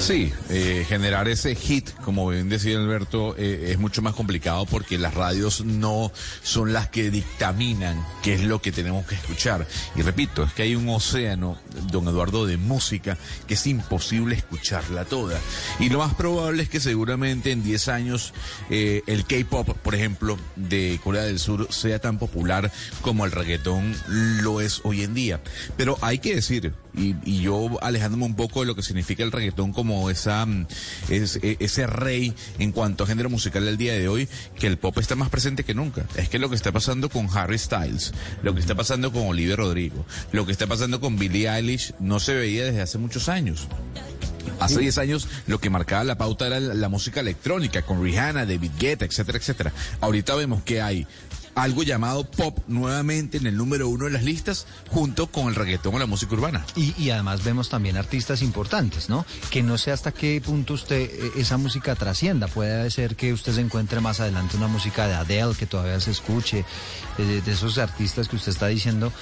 Sí, eh, generar ese hit, como bien decía Alberto, eh, es mucho más complicado porque las radios no son las que dictaminan qué es lo que tenemos que escuchar. Y repito, es que hay un océano, don Eduardo, de música que es imposible escucharla toda. Y lo más probable es que seguramente en 10 años eh, el K-pop, por ejemplo, de Corea del Sur sea tan popular como el reggaetón lo es hoy en día. Pero hay que decir, y, y yo alejándome un poco de lo que significa el reggaetón como esa mm, es- e- ese rey en cuanto a género musical del día de hoy, que el pop está más presente que nunca. Es que lo que está pasando con Harry Styles, lo que está pasando con Olivia Rodrigo, lo que está pasando con Billie Eilish, no se veía desde hace muchos años. Hace 10 años lo que marcaba la pauta era la, la música electrónica con Rihanna, David Guetta, etcétera, etcétera. Ahorita vemos que hay algo llamado pop nuevamente en el número uno de las listas junto con el reggaetón o la música urbana. Y, y además vemos también artistas importantes, ¿no? Que no sé hasta qué punto usted eh, esa música trascienda. Puede ser que usted se encuentre más adelante una música de Adele que todavía se escuche, de, esos artistas que usted está diciendo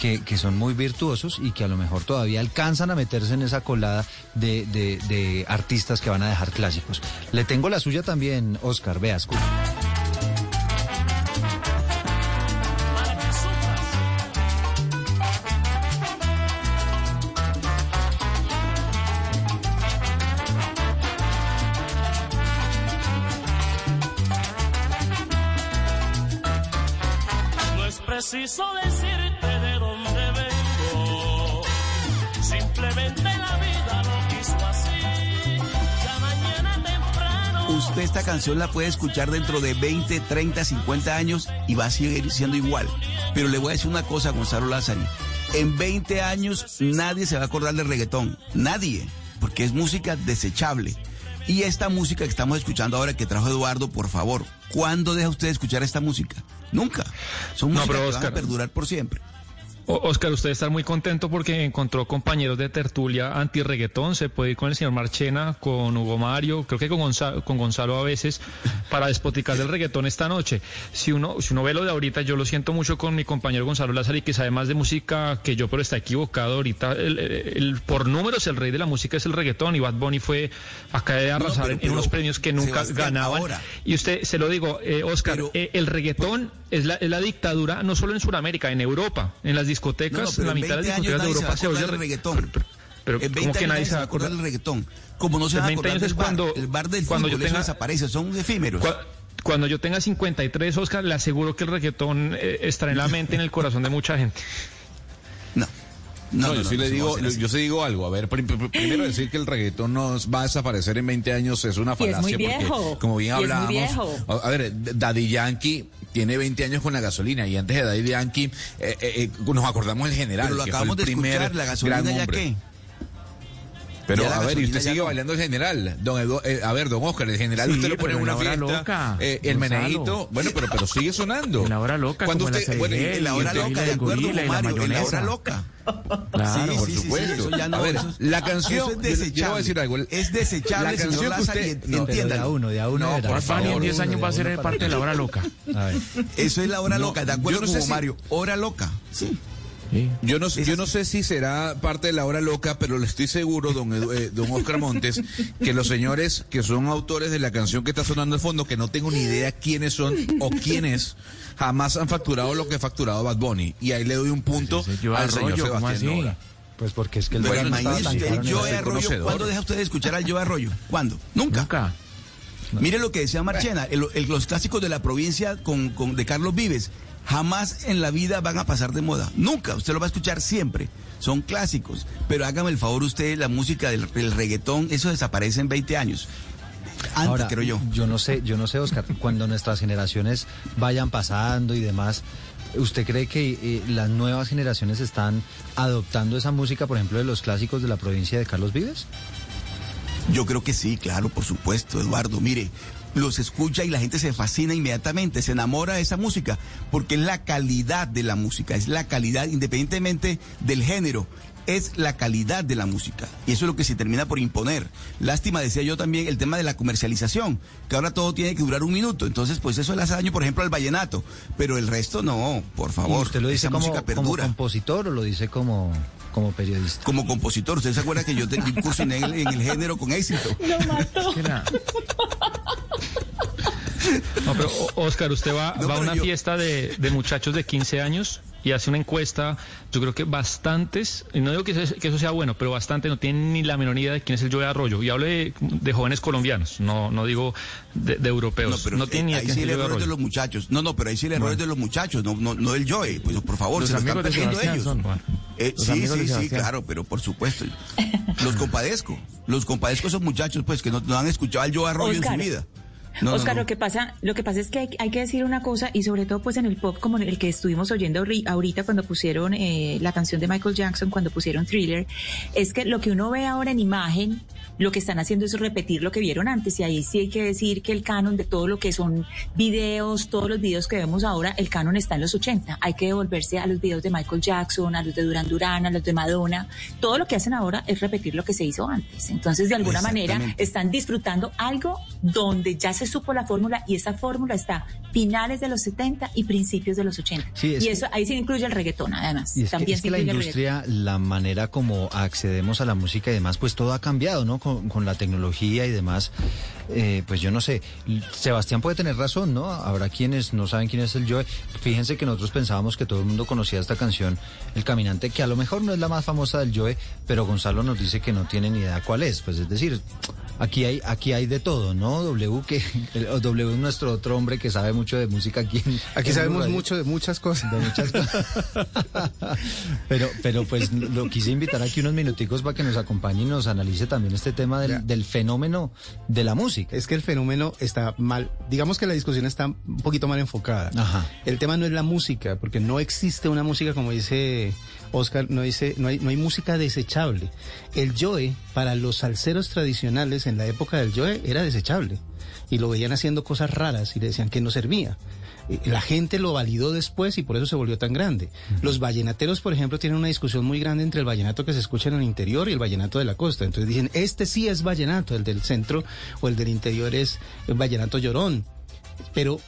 que, que son muy virtuosos y que a lo mejor todavía alcanzan a meterse en esa colada de, de- artistas que van a dejar clásicos. Le tengo la suya también, Oscar. Vea. Preciso decirte de dónde vengo. Simplemente la vida lo quiso así. Ya mañana temprano. Usted esta canción la puede escuchar dentro de 20, 30, 50 años y va a seguir siendo igual. Pero le voy a decir una cosa, Gonzalo Lázari. En 20 años nadie se va a acordar del reggaetón. Nadie. Porque es música desechable. Y esta música que estamos escuchando ahora que trajo Eduardo, por favor, ¿cuándo deja usted de escuchar esta música? Nunca. Son No, pero que van a perdurar por siempre. Oscar, usted está muy contento porque encontró compañeros de tertulia anti-reggaetón. Se puede ir con el señor Marchena, con Hugo Mario, creo que con Gonzalo, con Gonzalo a veces, para despoticar del reggaetón esta noche. Si uno, si uno ve lo de ahorita, yo lo siento mucho con mi compañero Gonzalo Lázaro, que sabe más de música que yo, pero está equivocado ahorita. El, por números, el rey de la música es el reggaetón y Bad Bunny fue acá de arrasar pero- en pero, unos premios que nunca Sebastián, ganaban. ahora. Y usted, se lo digo, eh, Oscar, eh, el reggaetón es, la, es la dictadura no solo en Sudamérica, en Europa, en las discotecas, No, no, pero la mitad de 20 las discotecas de Europa se oye reggaetón. Pero, 20 ¿cómo que nadie se va a acordar del reggaetón. Como no se va a 20 acordar años del es bar. cuando- el bar del cuando fútbol, yo eso tenga- desaparece, son efímeros. Cu- Cuando yo tenga 53, Oscar, le aseguro que el reggaetón eh, estará en la mente, en el corazón de mucha gente. No. No, no, yo no, sí no, le eso digo, yo sí digo algo. A ver, prim- prim- primero decir que el reggaetón no va a desaparecer en 20 años es una Y es muy falacia viejo. porque, como bien Y es muy hablábamos, a ver, Daddy Yankee tiene 20 años con la gasolina y antes de Daddy Yankee eh, eh, eh, nos acordamos del general, Pero lo que fue acabamos el de primer escuchar, la gasolina ya qué. Pero a ver, y usted sigue no. bailando el general, don Edu- eh, a ver, don Oscar, el general Sí, usted lo pone en una fiesta, loca, eh, el meneíto, bueno, pero pero sigue sonando. En la hora loca, Cuando como usted, la bueno, En la hora loca, de acuerdo con Mario, en la hora loca. Claro, Sí, por sí, sí, sí, supuesto. no, a ver, eso la eso canción, es yo- yo le voy a desechable. decir algo. Es desechable, La canción que usted- no, entiéndalo. de a uno, de a uno. No, era. por Bunny en favor. 10 años va a ser parte de la hora loca. A ver. Eso es la hora No, loca, de acuerdo con Mario. Hora loca. Sí. Sí. Yo no, yo no sé si será parte de la hora loca, pero le estoy seguro, don, Edu- eh, don Oscar Montes, que los señores que son autores de la canción que está sonando al fondo, que no tengo ni idea quiénes son o quiénes, jamás han facturado lo que ha facturado Bad Bunny. Y ahí le doy un punto al señor Arroyo, ¿cómo Sebastián? Nora. Pues porque es que el dólar no estaba tan Arroyo, conocedor. ¿cuándo deja usted de escuchar al Joe Arroyo? ¿Cuándo? Nunca. Nunca. Mire lo que decía Marchena, el- el- los clásicos de la provincia con, con- de Carlos Vives, jamás en la vida van a pasar de moda. Nunca, usted lo va a escuchar siempre. Son clásicos. Pero hágame el favor usted, la música del, del reggaetón, eso desaparece en 20 años. Antes, Ahora, creo yo. Yo no sé, yo no sé, Oscar, cuando nuestras generaciones vayan pasando y demás, ¿usted cree que eh, las nuevas generaciones están adoptando esa música, por ejemplo, de los clásicos de la provincia de Carlos Vives? Yo creo que sí, claro, por supuesto, Eduardo. Mire, los escucha y la gente se fascina inmediatamente, se enamora de esa música, porque es la calidad de la música, es la calidad independientemente del género. Es la calidad de la música. Y eso es lo que se termina por imponer. Lástima, decía yo también, el tema de la comercialización, que ahora todo tiene que durar un minuto. Entonces, pues eso le hace daño, por ejemplo, al vallenato. Pero el resto no, por ¿Y favor. ¿Usted lo dice Esa como, música como perdura. compositor o lo dice como, como periodista? Como compositor, ¿usted se acuerda que yo tenía un curso en el, en el género con éxito? Lo mató. No, pero Oscar, usted va, No, va a una yo- fiesta de, de muchachos de 15 años y hace una encuesta, yo creo que bastantes, y no digo que eso, que eso sea bueno, pero bastante no tienen ni la menor idea de quién es el Joe Arroyo. Y hablo de, de jóvenes colombianos, no, no digo de, de europeos. No, pero no eh, tienen ni idea ahí sí el error es de los muchachos. No, no, pero ahí sí el error es de los muchachos, no, no, no del Joe. Pues por favor, Los se lo están de perdiendo ellos. son. Eh, sí, sí, sí, claro, pero por supuesto. Los compadezco. Los compadezco a esos muchachos, pues, que no, no han escuchado al Joe Arroyo Oscar. en su vida. No, Oscar, no. lo que pasa, lo que pasa es que hay, hay que decir una cosa y sobre todo pues en el pop como el que estuvimos oyendo ahorita cuando pusieron eh, la canción de Michael Jackson, cuando pusieron Thriller, es que lo que uno ve ahora en imagen, lo que están haciendo es repetir lo que vieron antes y ahí sí hay que decir que el canon de todo lo que son videos, todos los videos que vemos ahora, el canon está en los 80. Hay que devolverse a los videos de Michael Jackson, a los de Duran Duran, a los de Madonna. Todo lo que hacen ahora es repetir lo que se hizo antes. Entonces, de alguna manera, están disfrutando algo donde ya se supo la fórmula y esa fórmula está finales de los 70 y principios de los 80. Sí, es y eso ahí se incluye el reggaetón, además. Y es que, También es se que la industria, la manera como accedemos a la música y demás, pues todo ha cambiado, ¿no? Con, la tecnología y demás. Eh, pues yo no sé, Sebastián puede tener razón, ¿no? Habrá quienes no saben quién es el Joe. Fíjense que nosotros pensábamos que todo el mundo conocía esta canción, El Caminante, que a lo mejor no es la más famosa del Joe, pero Gonzalo nos dice que no tiene ni idea cuál es. Pues es decir, aquí hay, aquí hay de todo, ¿no? W, que el- W es nuestro otro hombre que sabe mucho de música aquí. en- Aquí en sabemos mucho de muchas cosas. De muchas cosas. pero, pero pues lo quise invitar aquí unos minuticos para que nos acompañe y nos analice también este tema del, del fenómeno de la música. Es que el fenómeno está mal, digamos que la discusión está un poquito mal enfocada. Ajá. El tema no es la música, porque no existe una música como dice Oscar, no dice, no hay, no hay música desechable. El Joe, para los salseros tradicionales en la época del Joe, era desechable. Y lo veían haciendo cosas raras y le decían que no servía. Eh, La gente lo validó después y por eso se volvió tan grande. Los vallenateros, por ejemplo, tienen una discusión muy grande entre el vallenato que se escucha en el interior y el vallenato de la costa. Entonces dicen, este sí es vallenato, el del centro o el del interior es el vallenato llorón. Pero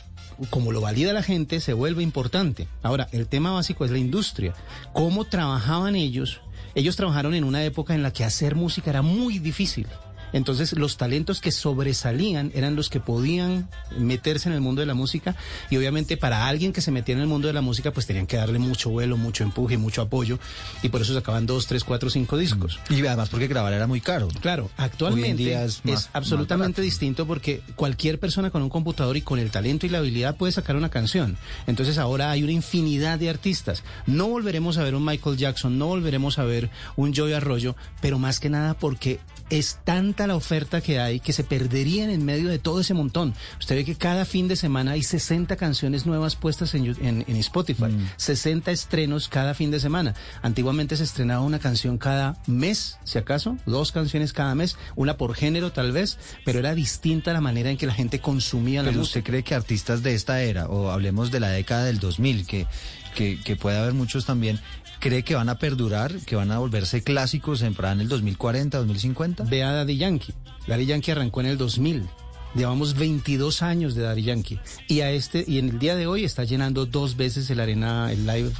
como lo valida la gente, se vuelve importante. Ahora, el tema básico es la industria. ¿Cómo trabajaban ellos? Ellos trabajaron en una época en la que hacer música era muy difícil. Entonces los talentos que sobresalían eran los que podían meterse en el mundo de la música y obviamente para alguien que se metía en el mundo de la música pues tenían que darle mucho vuelo, mucho empuje, mucho apoyo y por eso sacaban dos, tres, cuatro, cinco discos. Y además porque grabar era muy caro. Claro, actualmente es, es más- absolutamente distinto porque cualquier persona con un computador y con el talento y la habilidad puede sacar una canción. Entonces ahora hay una infinidad de artistas. No volveremos a ver un Michael Jackson, no volveremos a ver un Joey Arroyo, pero más que nada porque es tanta la oferta que hay que se perderían en medio de todo ese montón. Usted ve que cada fin de semana hay 60 canciones nuevas puestas en, en- en Spotify, 60 estrenos cada fin de semana. Antiguamente se estrenaba una canción cada mes, si acaso, dos canciones cada mes, una por género tal vez, pero era distinta la manera en que la gente consumía la Pero música. usted cree que artistas de esta era, o hablemos de la década del 2000, que, que, que puede haber muchos también, cree que van a perdurar, que van a volverse clásicos en, en el 2040, 2050? Ve a Daddy Yankee. Daddy Yankee arrancó en el 2000. Llevamos 22 años de Daddy Yankee. Y a este y en el día de hoy está llenando dos veces el arena, el live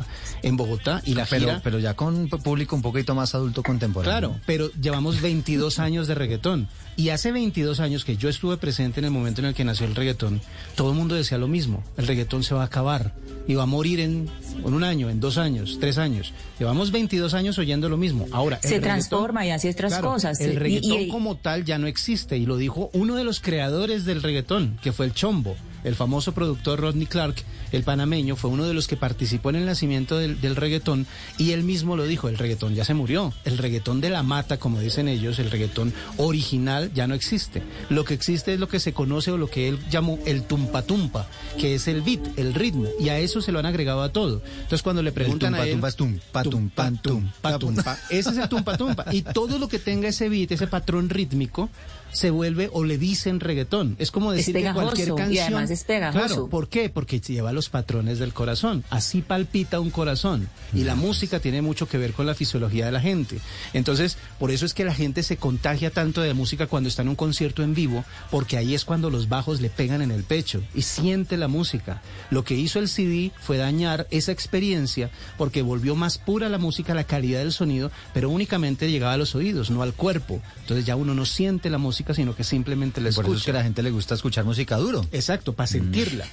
en Bogotá y la pero, gira. pero ya con público un poquito más adulto contemporáneo. Claro, pero llevamos 22 años de reggaetón. Y hace 22 años que yo estuve presente en el momento en el que nació el reggaetón, todo el mundo decía lo mismo. El reggaetón se va a acabar y va a morir en, en un año, en dos años, tres años. Llevamos 22 años oyendo lo mismo. Ahora, Se transforma y hace otras Claro, cosas. El Y- reggaetón y- como tal ya no existe y lo dijo uno de los creadores del reggaetón, que fue el Chombo, el famoso productor Rodney Clark, el panameño, fue uno de los que participó en el nacimiento del, del reggaetón y él mismo lo dijo, el reggaetón ya se murió, el reggaetón de la mata, como dicen ellos, el reggaetón original ya no existe. Lo que existe es lo que se conoce o lo que él llamó el tumpa tumpa, que es el beat, el ritmo, y a eso se lo han agregado a todo. Entonces cuando le preguntan tumpa, a él, tumpa es tumpa, tumpa, tumpa, tumpa. Ese es el tumpa tumpa. Y todo lo que tenga ese beat, ese patrón rítmico, se vuelve o le dicen reggaetón. Es como Es decir que pegajoso, cualquier y canción además además es pegajoso. Claro, ¿por qué? Porque lleva los patrones del corazón. Así palpita un corazón. Y la música tiene mucho que ver con la fisiología de la gente. Entonces, por eso es que la gente se contagia tanto de música cuando está en un concierto en vivo, porque ahí es cuando los bajos le pegan en el pecho y siente la música. Lo que hizo el CD fue dañar esa experiencia porque volvió más pura la música, la calidad del sonido, pero únicamente llegaba a los oídos, no al cuerpo. Entonces ya uno no siente la música, sino que simplemente la Por escucha. eso es que a la gente le gusta escuchar música duro. Exacto, para sentirla.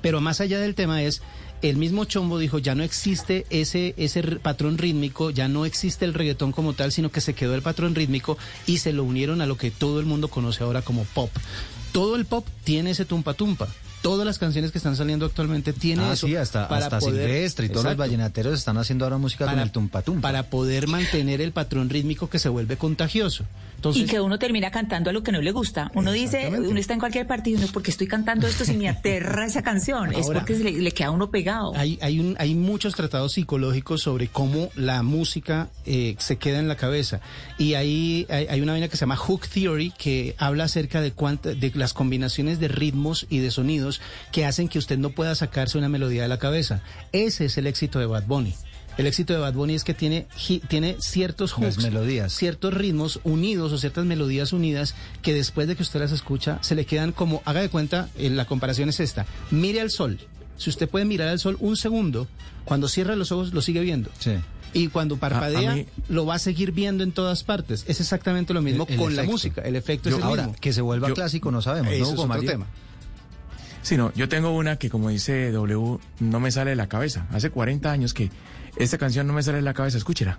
Pero más allá del tema es, el mismo Chombo dijo, ya no existe ese, ese patrón rítmico, ya no existe el reggaetón como tal, sino que se quedó el patrón rítmico y se lo unieron a lo que todo el mundo conoce ahora como pop. Todo el pop tiene ese tumpa tumpa. Todas las canciones que están saliendo actualmente tienen Ah, eso. sí, hasta, para hasta poder- Silvestre y todos los vallenateros están haciendo ahora música con Para- el tumpa tumpa. para poder mantener el patrón rítmico que se vuelve contagioso. Entonces, y que uno termina cantando a lo que no le gusta. Uno dice, uno está en cualquier partido y uno, porque estoy cantando esto si me aterra esa canción? es porque se le, le queda a uno pegado. Hay, hay, un, hay muchos tratados psicológicos sobre cómo la música eh, se queda en la cabeza. Y ahí hay, hay una vaina que se llama Hook Theory que habla acerca de, cuánta- de las combinaciones de ritmos y de sonidos que hacen que usted no pueda sacarse una melodía de la cabeza. Ese es el éxito de Bad Bunny. El éxito de Bad Bunny es que tiene, tiene ciertos hooks, melodías. ciertos ritmos unidos o ciertas melodías unidas que después de que usted las escucha se le quedan como, haga de cuenta, eh, la comparación es esta, mire al sol. Si usted puede mirar al sol un segundo, cuando cierra los ojos lo sigue viendo. Y cuando parpadea, a mí- lo va a seguir viendo en todas partes. Es exactamente lo mismo El- el con la música. El efecto Yo- es el ahora, mismo. que se vuelva clásico no sabemos, ¿no, Eso Hugo es otro tema. Sí, no, yo tengo una que como dice W, no me sale de la cabeza. Hace 40 años que esta canción no me sale de la cabeza, escúchela.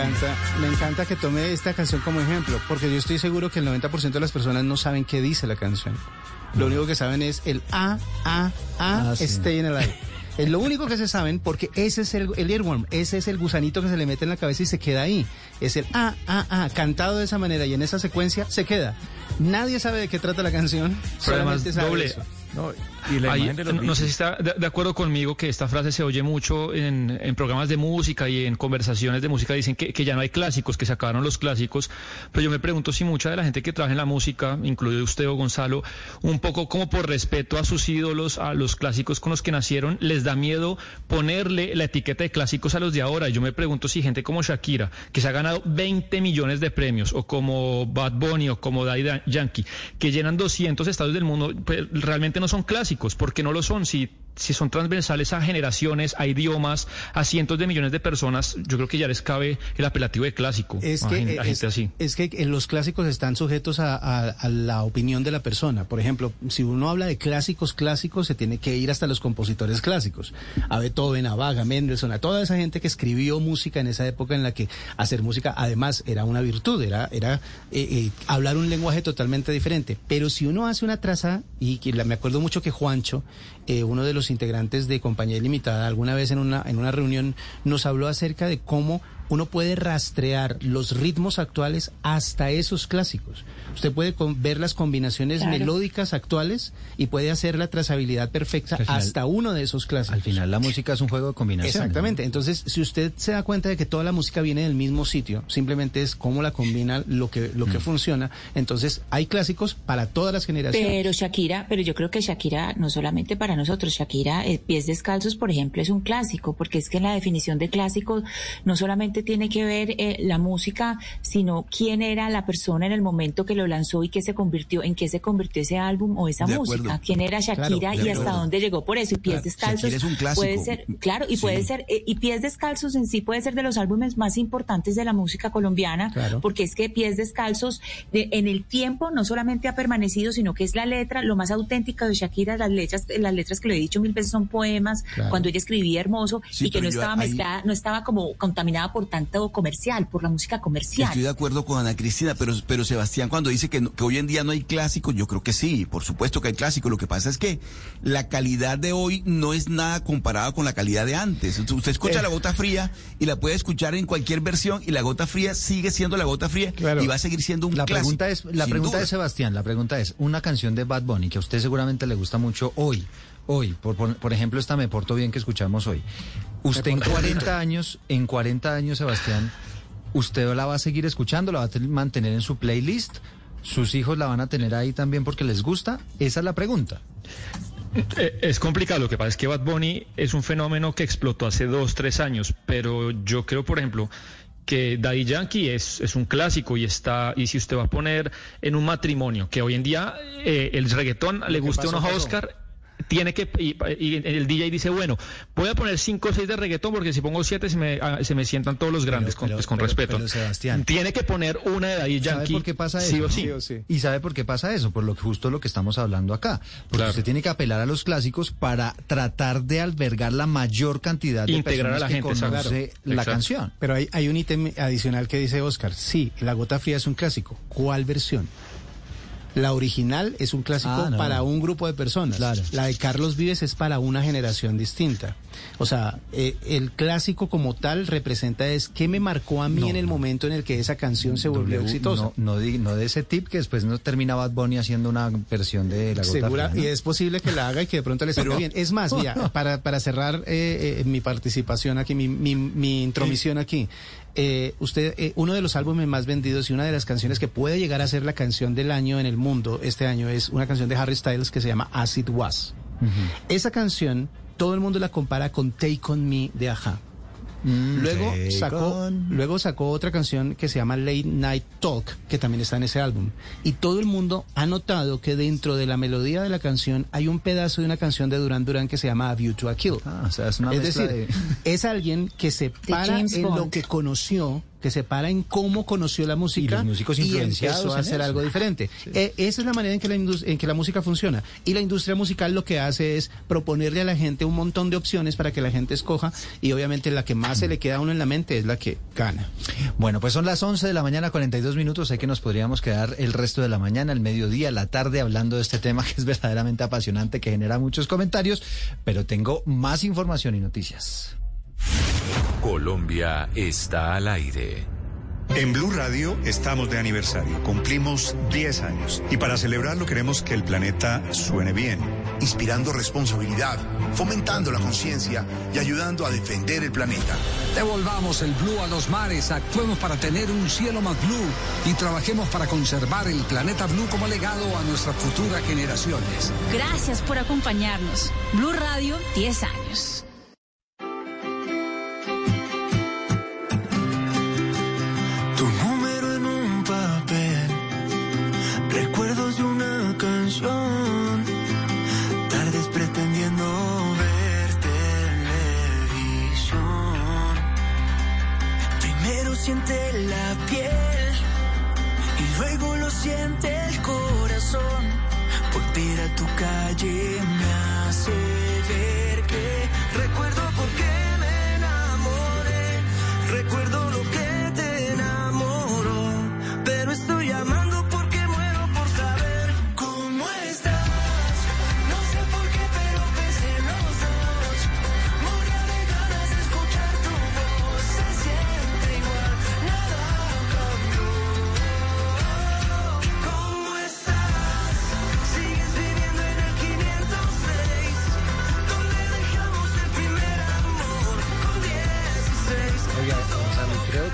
Encanta, me encanta que tome esta canción como ejemplo, porque yo estoy seguro que el 90% de las personas no saben qué dice la canción. Lo único que saben es el A, A, A, Ah, sí. stay in alive. Es lo único que se saben porque ese es el, el earworm, ese es el gusanito que se le mete en la cabeza y se queda ahí. Es el A, A, A, cantado de esa manera y en esa secuencia se queda. Nadie sabe de qué trata la canción, Pero además, solamente sabe doble. eso. Y la Ahí, de los no, no sé si está de, de acuerdo conmigo que esta frase se oye mucho en, en programas de música y en conversaciones de música. Dicen que, que ya no hay clásicos, que se acabaron los clásicos. Pero yo me pregunto si mucha de la gente que trabaja en la música, incluido usted o Gonzalo, un poco como por respeto a sus ídolos, a los clásicos con los que nacieron, les da miedo ponerle la etiqueta de clásicos a los de ahora. Y yo me pregunto si gente como Shakira, que se ha ganado 20 millones de premios, o como Bad Bunny, o como Daddy Da- Yankee, que llenan 200 estados del mundo, pues, realmente no son clásicos, porque no lo son. Si, si son transversales a generaciones, a idiomas, a cientos de millones de personas, yo creo que ya les cabe el apelativo de clásico Es a, que, a eh, gente es, así. es que los clásicos están sujetos a, a- a la opinión de la persona. Por ejemplo, si uno habla de clásicos clásicos, se tiene que ir hasta los compositores clásicos. A Beethoven, a Bach, a Mendelssohn, a toda esa gente que escribió música en esa época en la que hacer música además era una virtud, era, era eh, eh, hablar un lenguaje totalmente diferente. Pero si uno hace una traza, y que la- me acuerdo mucho que Juancho, eh, uno de los integrantes de Compañía Ilimitada, alguna vez en una, en una reunión nos habló acerca de cómo uno puede rastrear los ritmos actuales hasta esos clásicos. Usted puede con- ver las combinaciones Claro. melódicas actuales y puede hacer la trazabilidad perfecta final- hasta uno de esos clásicos. Al final la música es un juego de combinaciones. Exactamente. Entonces, si usted se da cuenta de que toda la música viene del mismo sitio, simplemente es cómo la combina lo que, lo que funciona. Entonces, hay clásicos para todas las generaciones. Pero Shakira, pero yo creo que Shakira, no solamente para nosotros, Shakira, eh, Pies Descalzos, por ejemplo, es un clásico, porque es que en la definición de clásico no solamente tiene que ver eh, la música, sino quién era la persona en el momento que lo lanzó y qué se convirtió, en qué se convirtió ese álbum o esa De música, acuerdo. quién era Shakira Claro, y hasta dónde llegó por eso. Y Pies Claro, Descalzos es un puede ser, claro, y Sí. puede ser, eh, y Pies Descalzos en sí puede ser de los álbumes más importantes de la música colombiana, Claro. porque es que Pies Descalzos de- en el tiempo no solamente ha permanecido, sino que es la letra, lo más auténtica de Shakira, las letras, las letras que lo he dicho mil veces son poemas, cuando ella escribía hermoso Sí, y que no estaba ahí- mezclada, no estaba como contaminada por por tanto comercial, por la música comercial. Estoy de acuerdo con Ana Cristina, pero, pero Sebastián cuando dice que, no- que hoy en día no hay clásicos, yo creo que sí, por supuesto que hay clásicos. Lo que pasa es que la calidad de hoy no es nada comparada con la calidad de antes. Usted escucha Eh. la gota fría y la puede escuchar en cualquier versión y la gota fría sigue siendo la gota fría y va a seguir siendo un La clásico. pregunta es, la pregunta duda. es Sebastián, la pregunta es, una canción de Bad Bunny que a usted seguramente le gusta mucho hoy, hoy, por, por, ejemplo esta Me Porto Bien que escuchamos hoy. Usted en 40 años, en 40 años, Sebastián, ¿usted la va a seguir escuchando, la va a ten- mantener en su playlist? ¿Sus hijos la van a tener ahí también porque les gusta? Esa es la pregunta. Eh, Es complicado, lo que pasa es que Bad Bunny es un fenómeno que explotó hace dos, tres años, pero yo creo, por ejemplo, que Daddy Yankee es, es un clásico y está, y si usted va a poner en un matrimonio, que hoy en día eh, el reggaetón le guste o pasó, no a. Oscar, tiene que, y, y el DJ dice, bueno, voy a poner cinco o seis de reggaetón porque si pongo siete se me, ah, se me sientan todos los grandes, con, pero- pues, con pero- respeto. pero, Sebastián. Tiene que poner una de ¿Sabe Yankee. por qué pasa eso? sí o sí. ¿Y sabe por qué pasa eso? Por lo que justo lo que estamos hablando acá. Porque Claro. usted tiene que apelar a los clásicos para tratar de albergar la mayor cantidad de Integrar a personas la que gente, exacto. conoce la Exacto. canción. Pero hay, hay un ítem adicional que dice Oscar. Sí, La Gota Fría es un clásico. ¿Cuál versión? La original es un clásico Ah, no. para un grupo de personas. Claro. La de Carlos Vives es para una generación distinta. O sea, eh, el clásico como tal representa es qué me marcó a mí No, en el momento en el que esa canción se volvió W, exitosa. No, de ese tip que después no termina Bad Bunny haciendo una versión de la gota Segura, fría, y es posible que la haga y que de pronto le salga Pero- bien. Es más, mira, para, para cerrar eh, eh, mi participación aquí, mi, mi, mi intromisión aquí, eh, usted, eh, uno de los álbumes más vendidos y una de las canciones que puede llegar a ser la canción del año en el mundo este año es una canción de Harry Styles que se llama As It Was. Esa canción, todo el mundo la compara con Take On Me de Aja. Luego Take sacó, luego sacó otra canción que se llama Late Night Talk, que también está en ese álbum. Y todo el mundo ha notado que dentro de la melodía de la canción hay un pedazo de una canción de Duran Duran que se llama A View to a Kill. Ah, o sea, es una es mezcla decir, de- es alguien que se para en lo que conoció, que se para en cómo conoció la música Y los músicos influenciados empezó a hacer eso. algo diferente. Eh, esa es la manera en que la, en que la música funciona. Y la industria musical lo que hace es proponerle a la gente un montón de opciones para que la gente escoja y obviamente la que más se le queda a uno en la mente es la que gana. Bueno, pues son las 11 de la mañana, 42 minutos. Sé que nos podríamos quedar el resto de la mañana, el mediodía, la tarde hablando de este tema que es verdaderamente apasionante, que genera muchos comentarios, pero tengo más información y noticias. Colombia está al aire. En Blue Radio estamos de aniversario, cumplimos 10 años y para celebrarlo queremos que el planeta suene bien. inspirando responsabilidad, fomentando la conciencia y ayudando a defender el planeta. Devolvamos el blue a los mares, actuemos para tener un cielo más blue y trabajemos para conservar el planeta blue como legado a nuestras futuras generaciones. Gracias por acompañarnos. Blue Radio, 10 años. Siente la piel y luego lo siente el corazón. Volver a tu calle me hace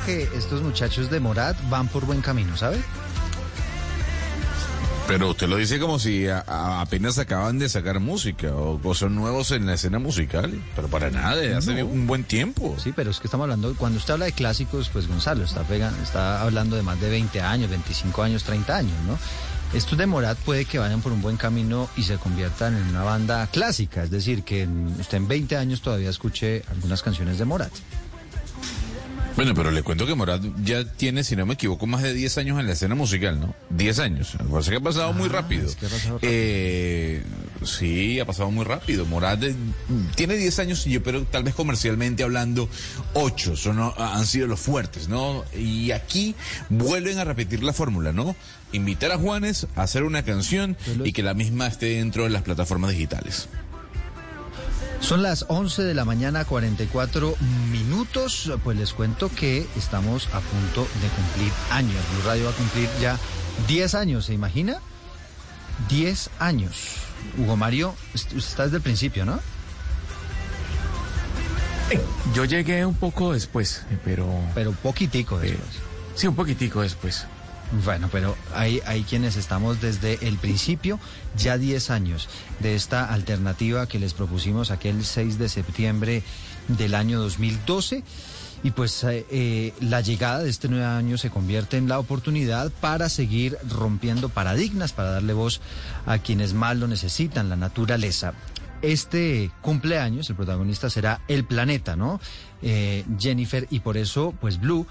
que estos muchachos de Morat van por buen camino, ¿sabe? Pero usted lo dice como si a- a- apenas acaban de sacar música o, o son nuevos en la escena musical. Pero para nada, hace No. un buen tiempo. Sí, pero es que estamos hablando, cuando usted habla de clásicos, pues Gonzalo está, pega- está hablando de más de 20 años, 25 años, 30 años, ¿no? Estos de Morat puede que vayan por un buen camino y se conviertan en una banda clásica, es decir, que en- usted en 20 años todavía escuche algunas canciones de Morat. Bueno, pero le cuento que Morat ya tiene, si no me equivoco, más de 10 años en la escena musical, ¿no? 10 años. Parece que ha pasado muy rápido. es que ha pasado rápido. Eh, Sí, ha pasado muy rápido. Morat eh, tiene 10 años y yo pero tal vez comercialmente hablando 8 son, han sido los fuertes, ¿no? Y aquí vuelven a repetir la fórmula, ¿no? Invitar a Juanes a hacer una canción y que la misma esté dentro de las plataformas digitales. Son las 11 de la mañana, 44 minutos. Pues les cuento que estamos a punto de cumplir años. Blue Radio va a cumplir ya 10 años, ¿se imagina? 10 años. Hugo Mario, usted está desde el principio, ¿no? Yo llegué un poco después, pero... Pero poquitico después. sí, un poquitico después. Bueno, pero hay, hay quienes estamos desde el principio, ya 10 años, de esta alternativa que les propusimos aquel 6 de septiembre del año 2012. Y pues eh, eh, la llegada de este nuevo año se convierte en la oportunidad para seguir rompiendo paradigmas, para darle voz a quienes más lo necesitan, la naturaleza. Este cumpleaños, el protagonista será el planeta, ¿no? Eh, Jennifer, y por eso, pues Blue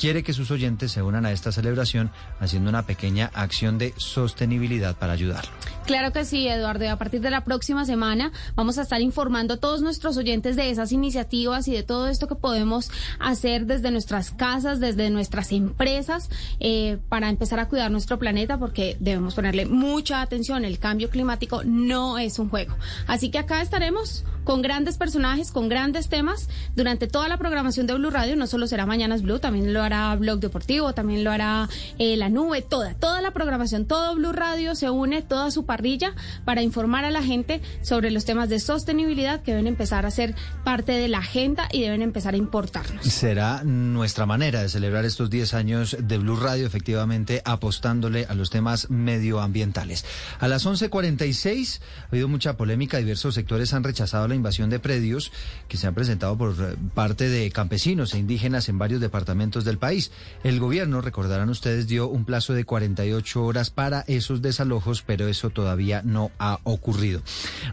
quiere que sus oyentes se unan a esta celebración haciendo una pequeña acción de sostenibilidad para ayudarlo. Claro que sí, Eduardo. A partir de la próxima semana vamos a estar informando a todos nuestros oyentes de esas iniciativas y de todo esto que podemos hacer desde nuestras casas, desde nuestras empresas, eh, para empezar a cuidar nuestro planeta, porque debemos ponerle mucha atención. El cambio climático no es un juego. Así que acá estaremos con grandes personajes, con grandes temas durante toda la programación de Blue Radio. No solo será Mañanas Blue, también lo hará Blog Deportivo, también lo hará eh, La Nube, toda, toda la programación, todo Blue Radio se une, toda su parrilla para informar a la gente sobre los temas de sostenibilidad que deben empezar a ser parte de la agenda y deben empezar a importarnos. Será nuestra manera de celebrar estos 10 años de Blue Radio, efectivamente apostándole a los temas medioambientales. A las 11.46 ha habido mucha polémica, diversos sectores han rechazado la invasión de predios que se han presentado por parte de campesinos e indígenas en varios departamentos del país. El gobierno, recordarán ustedes, dio un plazo de 48 horas para esos desalojos, pero eso todavía no ha ocurrido.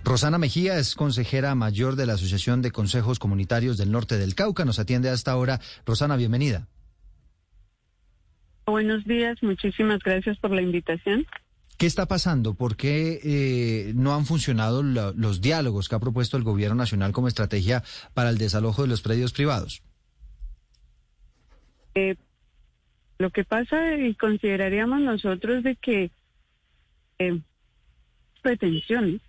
Rosana Mejía es consejera mayor de la Asociación de Consejos Comunitarios del Norte del Cauca. Nos atiende hasta ahora. Rosana, bienvenida. Buenos días, muchísimas gracias por la invitación. ¿Qué está pasando? ¿Por qué eh, no han funcionado los diálogos que ha propuesto el Gobierno Nacional como estrategia para el desalojo de los predios privados? Eh, lo que pasa y consideraríamos nosotros de que eh, pretensiones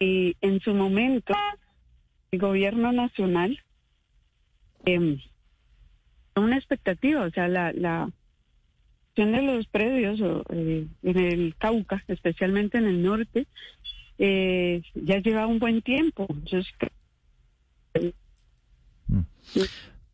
y en su momento el Gobierno Nacional eh, una expectativa, o sea, la de los predios eh, en el Cauca, especialmente en el norte, eh, ya lleva un buen tiempo. Mm.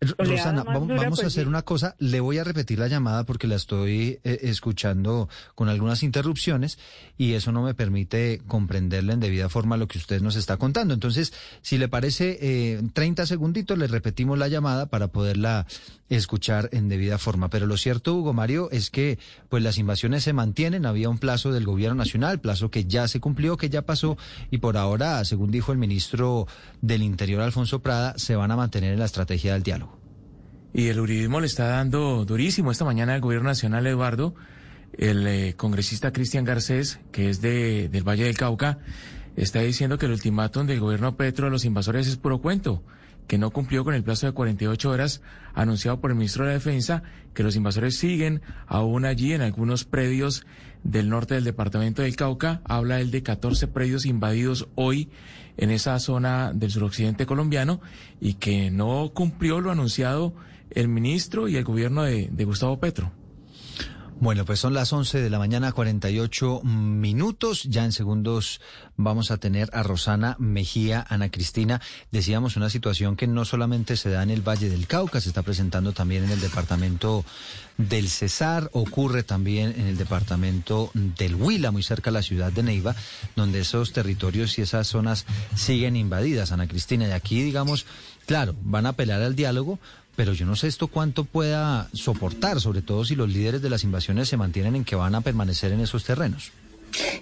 Rosana, vamos, a pues, hacer una cosa. Le voy a repetir la llamada porque la estoy eh, escuchando con algunas interrupciones y eso no me permite comprenderle en debida forma lo que usted nos está contando. Entonces, si le parece, eh, 30 segunditos le repetimos la llamada para poderla escuchar en debida forma. Pero lo cierto, Hugo Mario, es que pues las invasiones se mantienen. Había un plazo del gobierno nacional, plazo que ya se cumplió, que ya pasó y por ahora, según dijo el ministro del Interior, Alfonso Prada, se van a mantener en la estrategia del diálogo. Y el uribismo le está dando durísimo esta mañana al gobierno nacional, Eduardo. El eh, congresista Cristian Garcés, que es de, del Valle del Cauca, está diciendo que el ultimátum del gobierno Petro a los invasores es puro cuento, que no cumplió con el plazo de 48 horas anunciado por el ministro de la Defensa, que los invasores siguen aún allí en algunos predios del norte del departamento del Cauca. Habla él de 14 predios invadidos hoy en esa zona del suroccidente colombiano y que no cumplió lo anunciado el ministro y el gobierno de, Gustavo Petro. Bueno, pues son las 11 de la mañana, 48 minutos. Ya en segundos vamos a tener a Rosana Mejía, Ana Cristina. Decíamos una situación que no solamente se da en el Valle del Cauca, se está presentando también en el departamento del Cesar, ocurre también en el departamento del Huila, muy cerca de la ciudad de Neiva, donde esos territorios y esas zonas siguen invadidas, Ana Cristina. Y aquí, digamos, claro, van a apelar al diálogo, pero yo no sé esto cuánto pueda soportar, sobre todo si los líderes de las invasiones se mantienen en que van a permanecer en esos terrenos.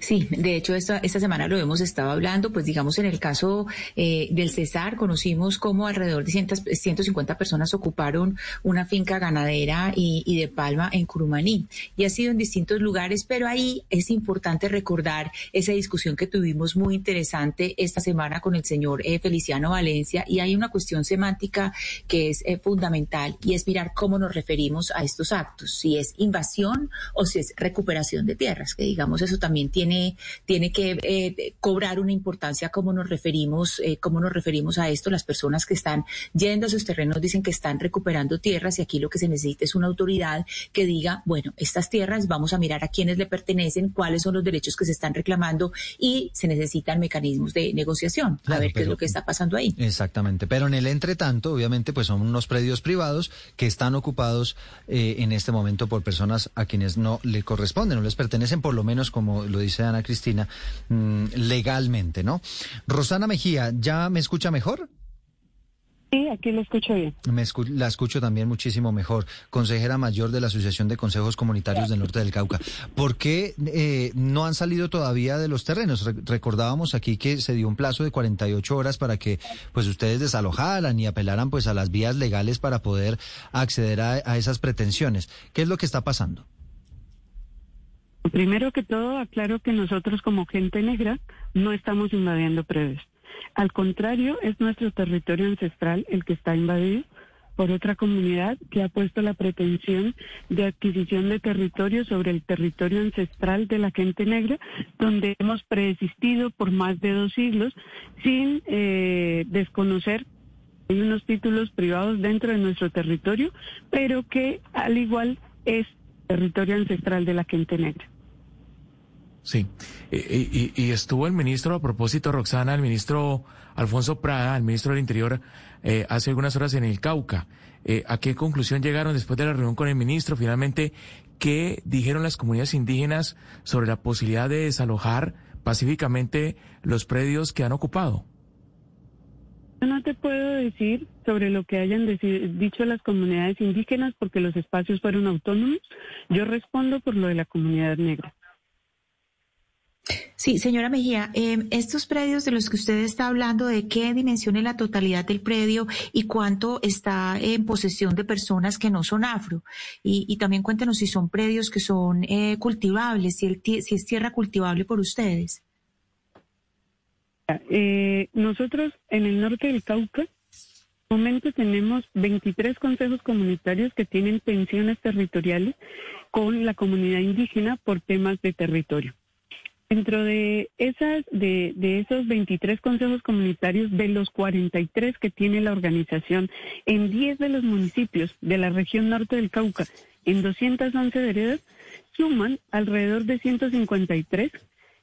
Sí, de hecho esta, esta semana lo hemos estado hablando, pues digamos en el caso eh, del Cesar conocimos cómo alrededor de 100, 150 personas ocuparon una finca ganadera y, y, de palma en Curumaní y ha sido en distintos lugares, pero ahí es importante recordar esa discusión que tuvimos muy interesante esta semana con el señor eh, Feliciano Valencia y hay una cuestión semántica que es eh, fundamental y es mirar cómo nos referimos a estos actos, si es invasión o si es recuperación de tierras, que digamos eso también tiene, tiene que eh, cobrar una importancia cómo nos referimos, eh, cómo nos referimos a esto. Las personas que están yendo a esos terrenos dicen que están recuperando tierras y aquí lo que se necesita es una autoridad que diga, bueno, estas tierras vamos a mirar a quiénes le pertenecen, cuáles son los derechos que se están reclamando y se necesitan mecanismos de negociación. a ver qué es lo que está pasando ahí. Exactamente. Pero en el entretanto, obviamente, pues son unos predios privados que están ocupados eh, en este momento por personas a quienes no le corresponden, no les pertenecen, por lo menos como lo dice Ana Cristina, mm, legalmente, ¿no? Rosana Mejía, ¿ya me escucha mejor? Sí, aquí lo escucho bien. Me la escucho también muchísimo mejor. Consejera mayor de la Asociación de Consejos Comunitarios del Norte del Cauca. ¿Por qué eh, no han salido todavía de los terrenos? recordábamos aquí que se dio un plazo de 48 horas para que pues ustedes desalojaran y apelaran pues a las vías legales para poder acceder a esas pretensiones. ¿Qué es lo que está pasando? Primero que todo, aclaro que nosotros como gente negra no estamos invadiendo predios. Al contrario, es nuestro territorio ancestral el que está invadido por otra comunidad que ha puesto la pretensión de adquisición de territorio sobre el territorio ancestral de la gente negra, donde hemos preexistido por más de dos siglos sin eh, desconocer hay unos títulos privados dentro de nuestro territorio, pero que al igual es territorio ancestral de la gente negra. Sí, y, y, estuvo el ministro, a propósito, Roxana, el ministro Alfonso Prada, el ministro del Interior, eh, hace algunas horas en el Cauca. Eh, ¿A qué conclusión llegaron después de la reunión con el ministro? Finalmente, ¿qué dijeron las comunidades indígenas sobre la posibilidad de desalojar pacíficamente los predios que han ocupado? No te puedo decir sobre lo que hayan dicho las comunidades indígenas porque los espacios fueron autónomos. Yo respondo por lo de la comunidad negra. Sí, señora Mejía, em, estos predios de los que usted está hablando, ¿de qué dimensión es la totalidad del predio y cuánto está en posesión de personas que no son afro? Y, también cuéntenos si son predios que son eh, cultivables, si, si es tierra cultivable por ustedes. Eh, nosotros en el norte del Cauca, en momento tenemos 23 consejos comunitarios que tienen pensiones territoriales con la comunidad indígena por temas de territorio. Dentro de esas, de, de, esos 23 consejos comunitarios, de los 43 que tiene la organización en 10 de los municipios de la región norte del Cauca, en 211 veredas, suman alrededor de 153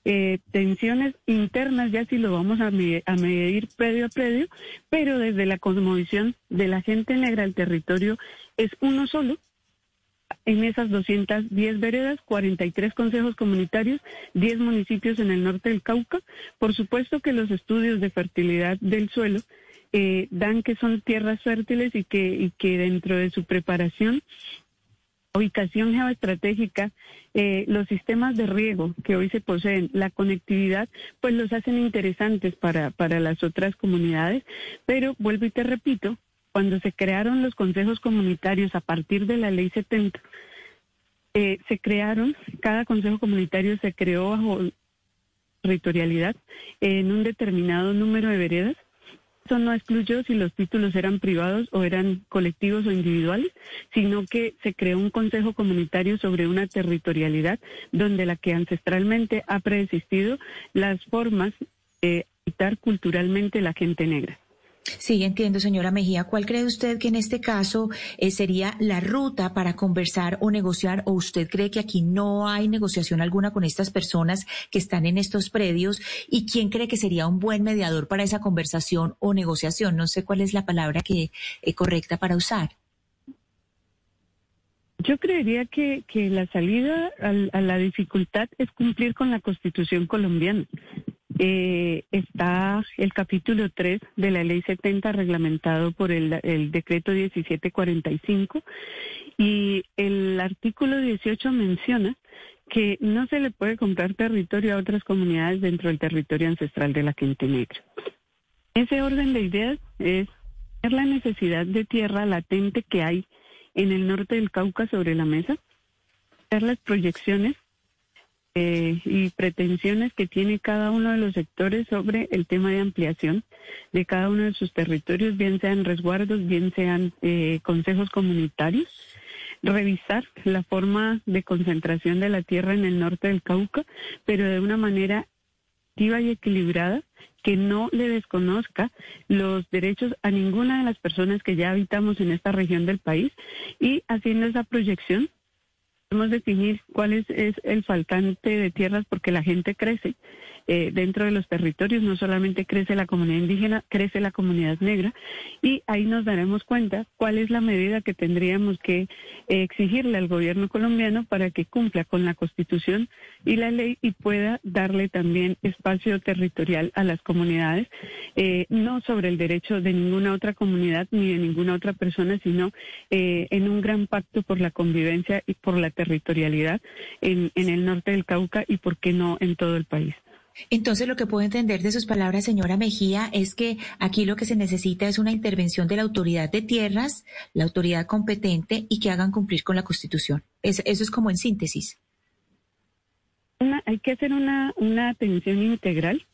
eh, tensiones internas, ya si lo vamos a, a medir predio a predio, pero desde la cosmovisión de la gente negra, el territorio es uno solo, en esas 210 veredas, 43 consejos comunitarios, 10 municipios en el norte del Cauca. Por supuesto que los estudios de fertilidad del suelo eh, dan que son tierras fértiles y que, que dentro de su preparación ubicación geoestratégica, eh, los sistemas de riego que hoy se poseen, la conectividad, pues los hacen interesantes para, para las otras comunidades. Pero vuelvo y te repito, cuando se crearon los consejos comunitarios a partir de la ley 70, eh, se crearon, cada consejo comunitario se creó bajo territorialidad en un determinado número de veredas. Eso no excluyó si los títulos eran privados o eran colectivos o individuales, sino que se creó un consejo comunitario sobre una territorialidad donde la que ancestralmente ha preexistido las formas de habitar culturalmente la gente negra. Sí, entiendo, señora Mejía. ¿Cuál cree usted que en este caso eh, sería la ruta para conversar o negociar? ¿O usted cree que aquí no hay negociación alguna con estas personas que están en estos predios? ¿Y quién cree que sería un buen mediador para esa conversación o negociación? No sé cuál es la palabra que eh, correcta para usar. Yo creería que, que la salida a la dificultad es cumplir con la Constitución colombiana. Eh, está el capítulo 3 de la ley 70 reglamentado por el, el decreto 1745 y el artículo 18 menciona que no se le puede comprar territorio a otras comunidades dentro del territorio ancestral de la gente negra. Ese orden de ideas es la necesidad de tierra latente que hay en el norte del Cauca sobre la mesa, ver las proyecciones eh, y pretensiones que tiene cada uno de los sectores sobre el tema de ampliación de cada uno de sus territorios, bien sean resguardos, bien sean eh, consejos comunitarios, revisar la forma de concentración de la tierra en el norte del Cauca, pero de una manera activa y equilibrada que no le desconozca los derechos a ninguna de las personas que ya habitamos en esta región del país y haciendo esa proyección podemos definir cuál es, es, el faltante de tierras porque la gente crece eh, dentro de los territorios, no solamente crece la comunidad indígena, crece la comunidad negra y ahí nos daremos cuenta cuál es la medida que tendríamos que eh, exigirle al gobierno colombiano para que cumpla con la constitución y la ley y pueda darle también espacio territorial a las comunidades, eh, no sobre el derecho de ninguna otra comunidad ni de ninguna otra persona, sino eh, en un gran pacto por la convivencia y por la territorialidad en, en el norte del Cauca y, por qué no, en todo el país. Entonces, lo que puedo entender de sus palabras, señora Mejía, es que aquí lo que se necesita es una intervención de la autoridad de tierras, la autoridad competente y que hagan cumplir con la Constitución. Es, eso es como en síntesis. Una, hay que hacer una, una atención integral.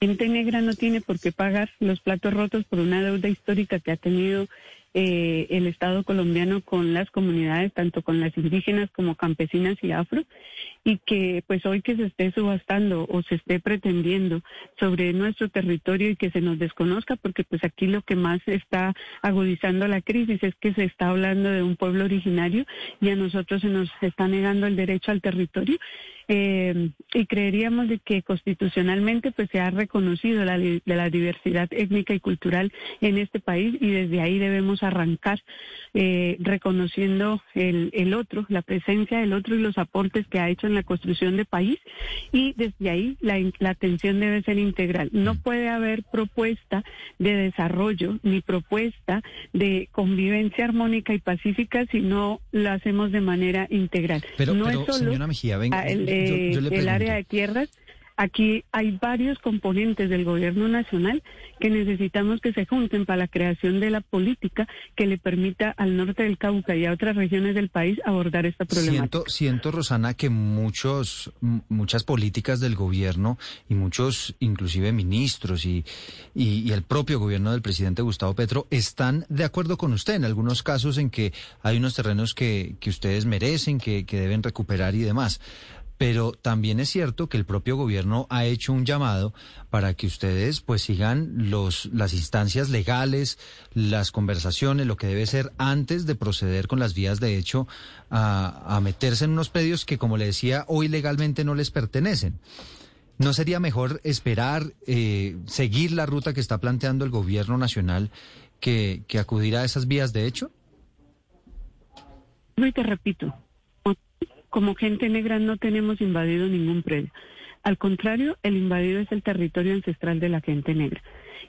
Gente negra no tiene por qué pagar los platos rotos por una deuda histórica que ha tenido eh, el Estado colombiano con las comunidades, tanto con las indígenas como campesinas y afro, y que pues hoy que se esté subastando o se esté pretendiendo sobre nuestro territorio y que se nos desconozca, porque pues aquí lo que más está agudizando la crisis es que se está hablando de un pueblo originario y a nosotros se nos está negando el derecho al territorio. Eh, y creeríamos de que constitucionalmente pues se ha reconocido la, la diversidad étnica y cultural en este país y desde ahí debemos arrancar eh, reconociendo el, el otro, la presencia del otro y los aportes que ha hecho en la construcción de país y desde ahí la, la atención debe ser integral. No puede haber propuesta de desarrollo ni propuesta de convivencia armónica y pacífica si no la hacemos de manera integral. Pero, no pero es solo Mejía, venga, el, yo- yo le el área de tierras. Aquí hay varios componentes del gobierno nacional que necesitamos que se junten para la creación de la política que le permita al norte del Cauca y a otras regiones del país abordar esta problemática. Siento, siento, Rosana, que muchos, muchas políticas del gobierno y muchos, inclusive ministros y, y, y el propio gobierno del presidente Gustavo Petro están de acuerdo con usted en algunos casos en que hay unos terrenos que, que ustedes merecen, que, que deben recuperar y demás. Pero también es cierto que el propio gobierno ha hecho un llamado para que ustedes pues sigan los las instancias legales, las conversaciones, lo que debe ser antes de proceder con las vías de hecho a, a meterse en unos predios que como le decía hoy legalmente no les pertenecen. ¿No sería mejor esperar, eh, seguir la ruta que está planteando el gobierno nacional que, que acudir a esas vías de hecho? Y te repito, como gente negra no tenemos invadido ningún predio. Al contrario, el invadido es el territorio ancestral de la gente negra.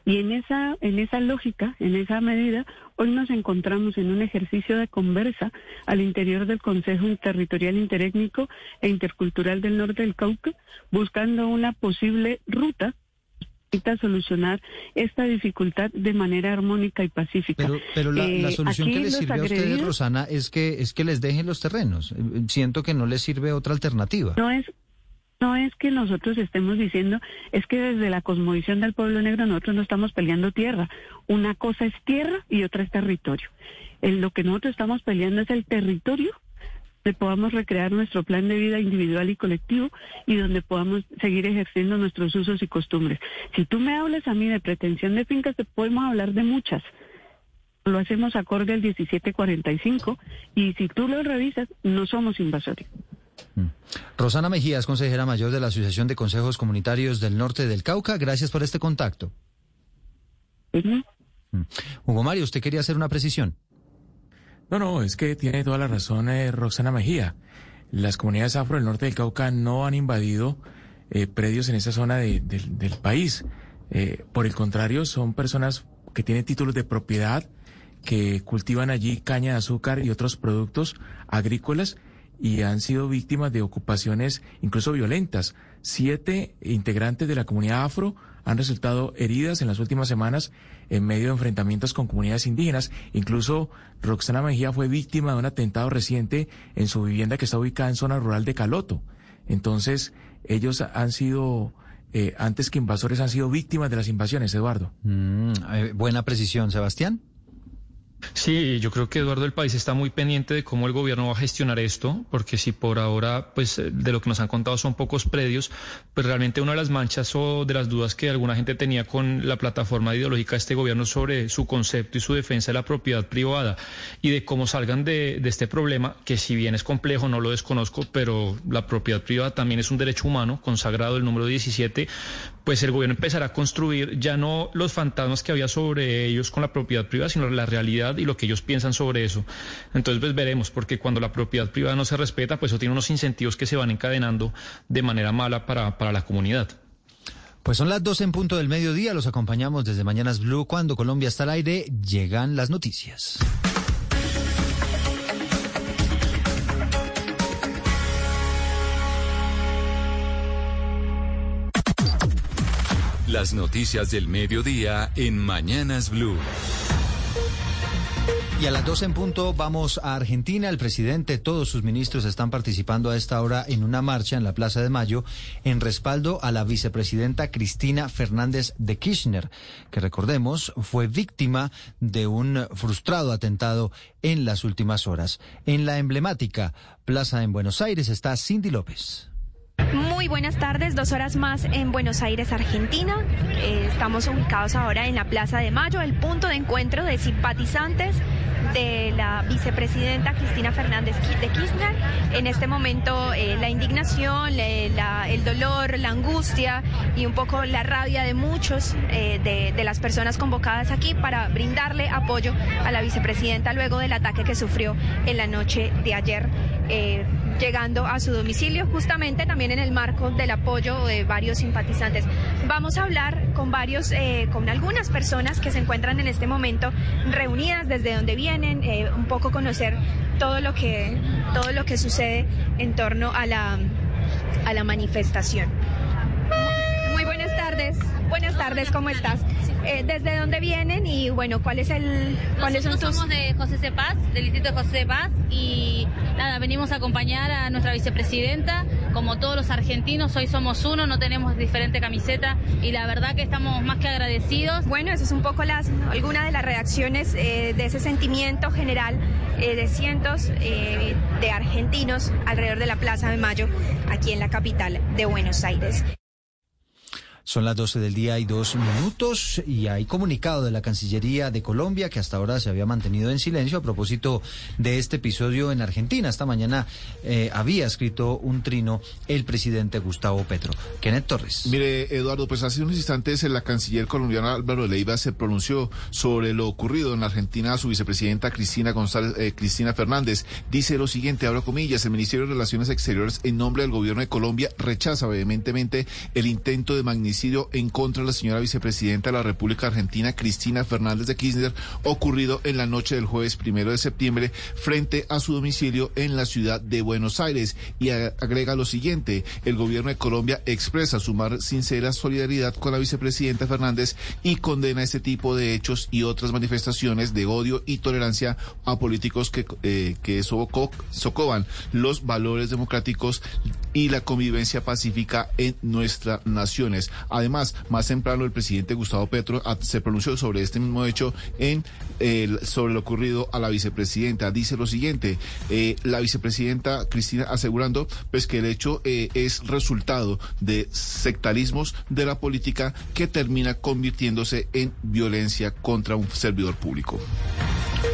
Y en esa, en esa lógica, en esa medida, hoy nos encontramos en un ejercicio de conversa al interior del Consejo Territorial Interétnico e Intercultural del Norte del Cauca, buscando una posible ruta para solucionar esta dificultad de manera armónica y pacífica. Pero, pero la, la Eh, solución que les sirve a ustedes, Rosana, es que, es que les dejen los terrenos. Eh, Siento que no les sirve otra alternativa. No es, no es que nosotros estemos diciendo, es que desde la cosmovisión del pueblo negro nosotros no estamos peleando tierra. Una cosa es tierra y otra es territorio. En lo que nosotros estamos peleando es el territorio donde podamos recrear nuestro plan de vida individual y colectivo y donde podamos seguir ejerciendo nuestros usos y costumbres. Si tú me hablas a mí de pretensión de fincas, te podemos hablar de muchas. Lo hacemos acorde al 1745 y si tú lo revisas, no somos invasores. Rosana Mejía es consejera mayor de la Asociación de Consejos Comunitarios del Norte del Cauca. Gracias por este contacto. Mm. Hugo Mario, usted quería hacer una precisión. No, no, es que tiene toda la razón eh, Roxana Mejía. Las comunidades afro del norte del Cauca no han invadido eh, predios en esa zona de- del- del país. Eh, por el contrario, son personas que tienen títulos de propiedad, que cultivan allí caña de azúcar y otros productos agrícolas y han sido víctimas de ocupaciones incluso violentas. Siete integrantes de la comunidad afro han resultado heridas en las últimas semanas en medio de enfrentamientos con comunidades indígenas. Incluso Roxana Mejía fue víctima de un atentado reciente en su vivienda que está ubicada en zona rural de Caloto. Entonces, ellos han sido, eh, antes que invasores, han sido víctimas de las invasiones, Eduardo. Mm, eh, buena precisión, Sebastián. Sí, yo creo que Eduardo el país está muy pendiente de cómo el gobierno va a gestionar esto, porque si por ahora, pues eh, de lo que nos han contado son pocos predios, pues realmente una de las manchas o de las dudas que alguna gente tenía con la plataforma ideológica de este gobierno sobre su concepto y su defensa de la propiedad privada y de cómo salgan de, de este problema, que si bien es complejo, no lo desconozco, pero la propiedad privada también es un derecho humano consagrado el número 17, pues el gobierno empezará a construir ya no los fantasmas que había sobre ellos con la propiedad privada, sino la realidad y lo que ellos piensan sobre eso. Entonces, pues veremos, porque cuando la propiedad privada no se respeta, pues eso tiene unos incentivos que se van encadenando de manera mala para, para la comunidad. Pues son las 12 en punto del mediodía, los acompañamos desde Mañanas Blue. Cuando Colombia está al aire, llegan las noticias. Las noticias del mediodía en Mañanas Blue. Y a las 12 en punto vamos a Argentina. El presidente, todos sus ministros están participando a esta hora en una marcha en la Plaza de Mayo en respaldo a la vicepresidenta Cristina Fernández de Kirchner, que recordemos fue víctima de un frustrado atentado en las últimas horas. En la emblemática Plaza en Buenos Aires está Cindy López. Muy buenas tardes, dos horas más en Buenos Aires, Argentina. Eh, estamos ubicados ahora en la Plaza de Mayo, el punto de encuentro de simpatizantes de la vicepresidenta Cristina Fernández de Kirchner. En este momento eh, la indignación, la- el dolor, la angustia y un poco la rabia de muchos eh, de, de las personas convocadas aquí para brindarle apoyo a la vicepresidenta luego del ataque que sufrió en la noche de ayer. eh, llegando a su domicilio, justamente también en el marco del apoyo de varios simpatizantes. Vamos a hablar con varios, eh, con algunas personas que se encuentran en este momento reunidas desde donde vienen, eh, un poco conocer todo lo que, todo lo que sucede en torno a la, a la manifestación. Muy buenas tardes. Buenas tardes, ¿cómo estás? Eh, ¿Desde dónde vienen y bueno, cuál es el, cuáles son Nosotros tus somos de José C. Paz, del distrito de José C. Paz, y nada, venimos a acompañar a nuestra vicepresidenta. Como todos los argentinos, hoy somos uno, no tenemos diferente camiseta, y la verdad que estamos más que agradecidos. Bueno, eso es un poco las, alguna de las reacciones eh, de ese sentimiento general eh, de cientos eh, de argentinos alrededor de la Plaza de Mayo, aquí en la capital de Buenos Aires. Son las 12 del día y dos minutos y hay comunicado de la Cancillería de Colombia que hasta ahora se había mantenido en silencio a propósito de este episodio en Argentina. Esta mañana eh, había escrito un trino el presidente Gustavo Petro. Kenneth Torres. Mire, Eduardo, pues hace unos instantes la canciller colombiana Álvaro Leiva se pronunció sobre lo ocurrido en la Argentina a su vicepresidenta Cristina González, eh, Cristina Fernández. Dice lo siguiente, abro comillas, el Ministerio de Relaciones Exteriores en nombre del gobierno de Colombia rechaza vehementemente el intento de magnicidio en contra de la señora vicepresidenta de la República Argentina, Cristina Fernández de Kirchner, ocurrido en la noche del jueves primero de septiembre frente a su domicilio en la ciudad de Buenos Aires. Y agrega lo siguiente, el gobierno de Colombia expresa su más sincera solidaridad con la vicepresidenta Fernández y condena este tipo de hechos y otras manifestaciones de odio y tolerancia a políticos que, eh, que soco- socovan los valores democráticos y la convivencia pacífica en nuestras naciones. Además, más temprano el presidente Gustavo Petro ah, se pronunció sobre este mismo hecho en el- sobre lo ocurrido a la vicepresidenta. Dice lo siguiente, eh, la vicepresidenta Cristina asegurando pues que el hecho eh, es resultado de sectarismos de la política que termina convirtiéndose en violencia contra un servidor público.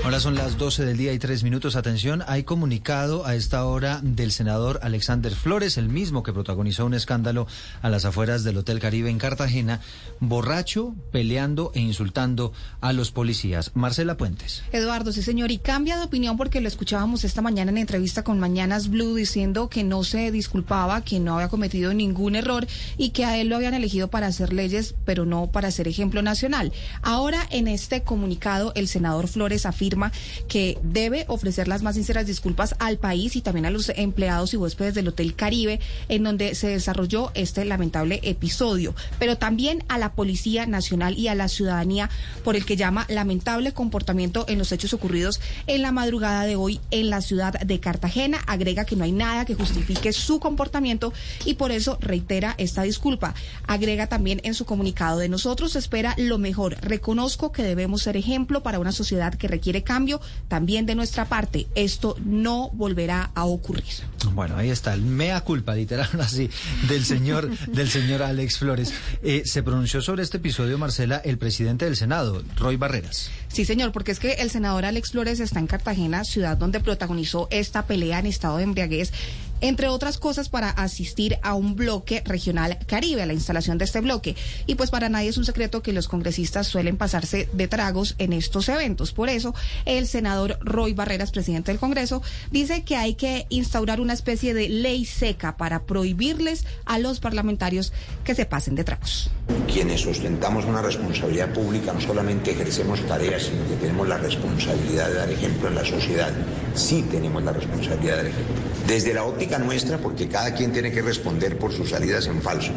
Ahora son las 12 del día y tres minutos. Atención, hay comunicado a esta hora del senador Alexander Flores, el mismo que protagonizó un escándalo a las afueras del Hotel Caribe en Cartagena, borracho, peleando e insultando a los policías. Marcela Puentes. Eduardo, sí señor, y cambia de opinión porque lo escuchábamos esta mañana en entrevista con Mañanas Blue diciendo que no se disculpaba, que no había cometido ningún error y que a él lo habían elegido para hacer leyes, pero no para ser ejemplo nacional. Ahora en este comunicado el senador Flores afirma afirma que debe ofrecer las más sinceras disculpas al país y también a los empleados y huéspedes del Hotel Caribe, en donde se desarrolló este lamentable episodio, pero también a la Policía Nacional y a la ciudadanía por el que llama lamentable comportamiento en los hechos ocurridos en la madrugada de hoy en la ciudad de Cartagena. Agrega que no hay nada que justifique su comportamiento y por eso reitera esta disculpa. Agrega también en su comunicado de nosotros espera lo mejor. Reconozco que debemos ser ejemplo para una sociedad que requiere cambio. También de nuestra parte, esto no volverá a ocurrir. Bueno, ahí está, el mea culpa, literal así, del señor, del señor Alex Flores. Eh, se pronunció sobre este episodio, Marcela, el presidente del Senado, Roy Barreras. Sí, señor, porque es que el senador Alex Flores está en Cartagena, ciudad donde protagonizó esta pelea en estado de embriaguez entre otras cosas para asistir a un bloque regional Caribe, a la instalación de este bloque. Y pues para nadie es un secreto que los congresistas suelen pasarse de tragos en estos eventos. Por eso, el senador Roy Barreras, presidente del Congreso, dice que hay que instaurar una especie de ley seca para prohibirles a los parlamentarios que se pasen de tragos. Quienes ostentamos una responsabilidad pública no solamente ejercemos tareas, sino que tenemos la responsabilidad de dar ejemplo en la sociedad. Sí tenemos la responsabilidad de dar ejemplo. Desde la óptica nuestra, porque cada quien tiene que responder por sus salidas en falso,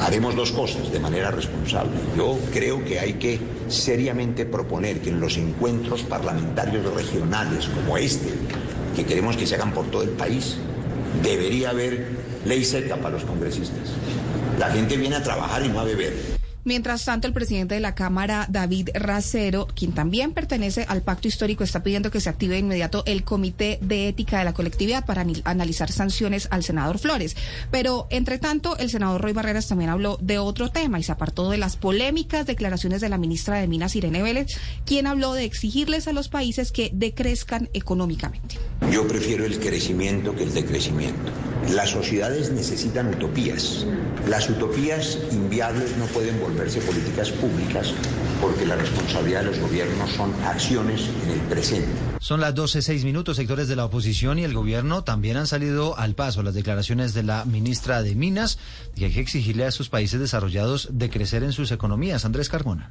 haremos dos cosas de manera responsable. Yo creo que hay que seriamente proponer que en los encuentros parlamentarios regionales como este, que queremos que se hagan por todo el país, debería haber ley seca para los congresistas. La gente viene a trabajar y no a beber. Mientras tanto, el presidente de la Cámara, David Racero, quien también pertenece al pacto histórico, está pidiendo que se active de inmediato el Comité de Ética de la Colectividad para analizar sanciones al senador Flores. Pero, entre tanto, el senador Roy Barreras también habló de otro tema y se apartó de las polémicas declaraciones de la ministra de Minas, Irene Vélez, quien habló de exigirles a los países que decrezcan económicamente. Yo prefiero el crecimiento que el decrecimiento. Las sociedades necesitan utopías. Las utopías inviables no pueden políticas públicas porque la responsabilidad de los gobiernos son acciones en el presente. Son las 12, seis minutos. Sectores de la oposición y el gobierno también han salido al paso. Las declaraciones de la ministra de Minas que hay que exigirle a esos países desarrollados de crecer en sus economías. Andrés Carbona.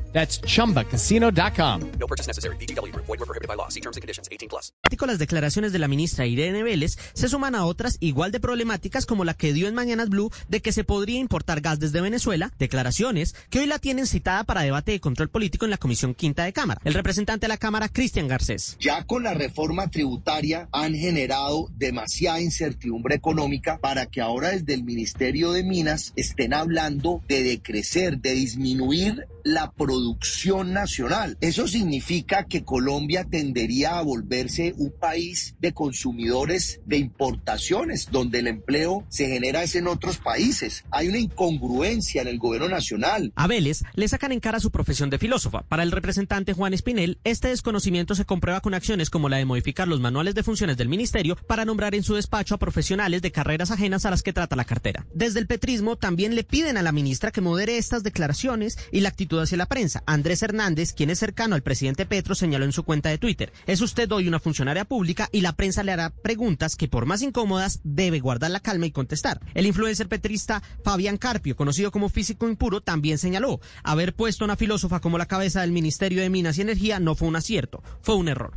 That's chumbacasino.com. No purchase necessary. VGW Group. Void were prohibited by law. See terms and conditions. 18 plus. Las declaraciones de la ministra Irene Vélez se suman a otras igual de problemáticas como la que dio en Mañanas Blue de que se podría importar gas desde Venezuela, declaraciones que hoy la tienen citada para debate de control político en la Comisión Quinta de Cámara. El representante de la Cámara, Cristian Garcés. Ya con la reforma tributaria han generado demasiada incertidumbre económica para que ahora desde el Ministerio de Minas estén hablando de decrecer, de disminuir la producción nacional. Eso significa que Colombia tendería a volverse un país de consumidores de importaciones, donde el empleo se genera es en otros países. Hay una incongruencia en el gobierno nacional. A Vélez le sacan en cara su profesión de filósofa. Para el representante Juan Espinel, este desconocimiento se comprueba con acciones como la de modificar los manuales de funciones del ministerio para nombrar en su despacho a profesionales de carreras ajenas a las que trata la cartera. Desde el petrismo también le piden a la ministra que modere estas declaraciones y la actitud hacia la prensa. Andrés Hernández, quien es cercano al presidente Petro, señaló en su cuenta de Twitter, es usted hoy una funcionaria pública y la prensa le hará preguntas que por más incómodas debe guardar la calma y contestar. El influencer petrista Fabián Carpio, conocido como físico impuro, también señaló, haber puesto a una filósofa como la cabeza del Ministerio de Minas y Energía no fue un acierto, fue un error.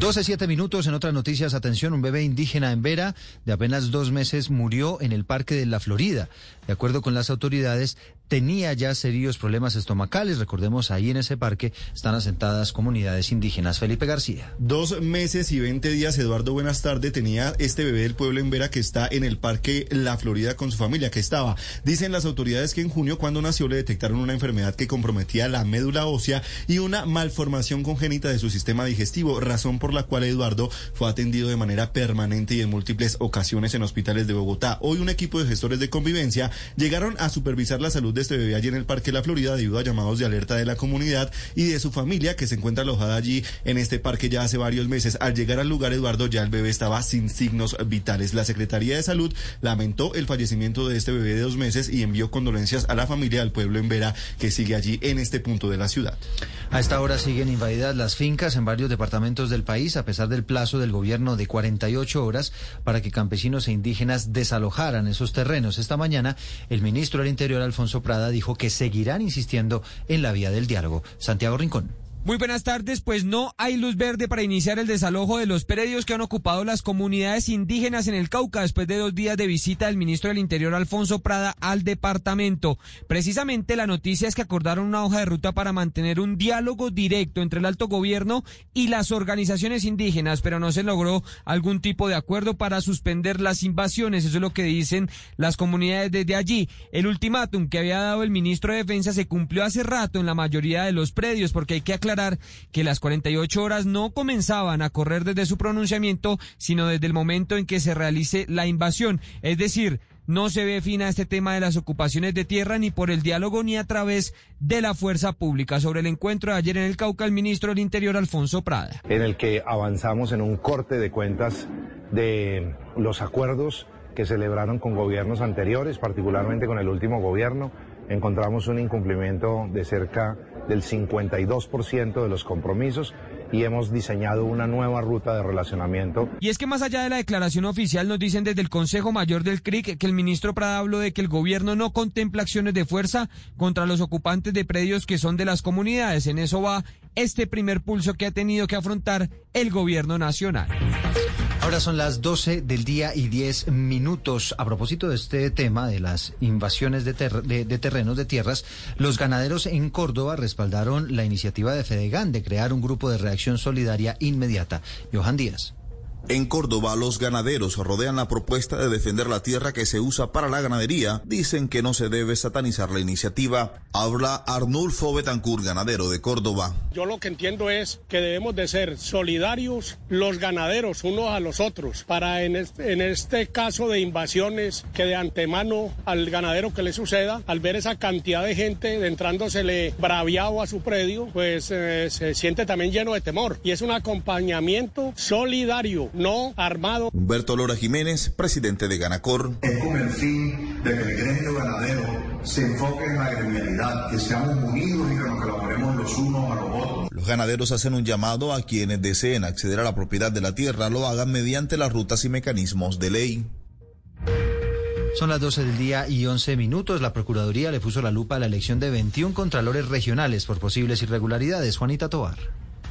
12, 7 minutos en otras noticias. Atención, un bebé indígena en Vera de apenas dos meses murió en el Parque de la Florida. De acuerdo con las autoridades, tenía ya serios problemas estomacales. Recordemos, ahí en ese parque están asentadas comunidades indígenas. Felipe García. Dos meses y 20 días, Eduardo, buenas tardes. Tenía este bebé del pueblo en Vera que está en el Parque La Florida con su familia, que estaba. Dicen las autoridades que en junio, cuando nació, le detectaron una enfermedad que comprometía la médula ósea y una malformación congénita de su sistema digestivo, razón por la cual Eduardo fue atendido de manera permanente y en múltiples ocasiones en hospitales de Bogotá. Hoy un equipo de gestores de convivencia llegaron a supervisar la salud de este bebé allí en el Parque La Florida debido a llamados de alerta de la comunidad y de su familia que se encuentra alojada allí en este parque ya hace varios meses. Al llegar al lugar, Eduardo, ya el bebé estaba sin signos vitales. La Secretaría de Salud lamentó el fallecimiento de este bebé de dos meses y envió condolencias a la familia del pueblo en Vera que sigue allí en este punto de la ciudad. A esta hora siguen invadidas las fincas en varios departamentos del país a pesar del plazo del gobierno de 48 horas para que campesinos e indígenas desalojaran esos terrenos. Esta mañana el ministro del Interior, Alfonso Dijo que seguirán insistiendo en la vía del diálogo. Santiago Rincón. Muy buenas tardes, pues no hay luz verde para iniciar el desalojo de los predios que han ocupado las comunidades indígenas en el Cauca después de dos días de visita del ministro del Interior Alfonso Prada al departamento. Precisamente la noticia es que acordaron una hoja de ruta para mantener un diálogo directo entre el alto gobierno y las organizaciones indígenas, pero no se logró algún tipo de acuerdo para suspender las invasiones. Eso es lo que dicen las comunidades desde allí. El ultimátum que había dado el ministro de Defensa se cumplió hace rato en la mayoría de los predios porque hay que aclarar que las 48 horas no comenzaban a correr desde su pronunciamiento, sino desde el momento en que se realice la invasión. Es decir, no se ve fin a este tema de las ocupaciones de tierra ni por el diálogo ni a través de la fuerza pública. Sobre el encuentro de ayer en el Cauca, el ministro del Interior, Alfonso Prada. En el que avanzamos en un corte de cuentas de los acuerdos que celebraron con gobiernos anteriores, particularmente con el último gobierno. Encontramos un incumplimiento de cerca del 52% de los compromisos y hemos diseñado una nueva ruta de relacionamiento. Y es que más allá de la declaración oficial nos dicen desde el Consejo Mayor del CRIC que el ministro Prada habló de que el gobierno no contempla acciones de fuerza contra los ocupantes de predios que son de las comunidades. En eso va este primer pulso que ha tenido que afrontar el gobierno nacional. Ahora son las 12 del día y 10 minutos. A propósito de este tema de las invasiones de, de, de, terrenos, de tierras, los ganaderos en Córdoba respaldaron la iniciativa de Fedegan de crear un grupo de reacción solidaria inmediata. Johan Díaz. En Córdoba, los ganaderos rodean la propuesta de defender la tierra que se usa para la ganadería. Dicen que no se debe satanizar la iniciativa. Habla Arnulfo Betancur, ganadero de Córdoba. Yo lo que entiendo es que debemos de ser solidarios los ganaderos unos a los otros para en este, en este caso de invasiones que de antemano al ganadero que le suceda, al ver esa cantidad de gente entrándosele braviado a su predio, pues eh, se siente también lleno de temor. Y es un acompañamiento solidario no armado. Humberto Lora Jiménez, presidente de Ganacor. Es con el fin de que el gremio ganadero se enfoque en la gremialidad, que seamos unidos y que nos colaboremos los unos a los otros. Los ganaderos hacen un llamado a quienes deseen acceder a la propiedad de la tierra, lo hagan mediante las rutas y mecanismos de ley. Son las 12 del día y 11 minutos. La Procuraduría le puso la lupa a la elección de 21 contralores regionales por posibles irregularidades. Juanita Tobar.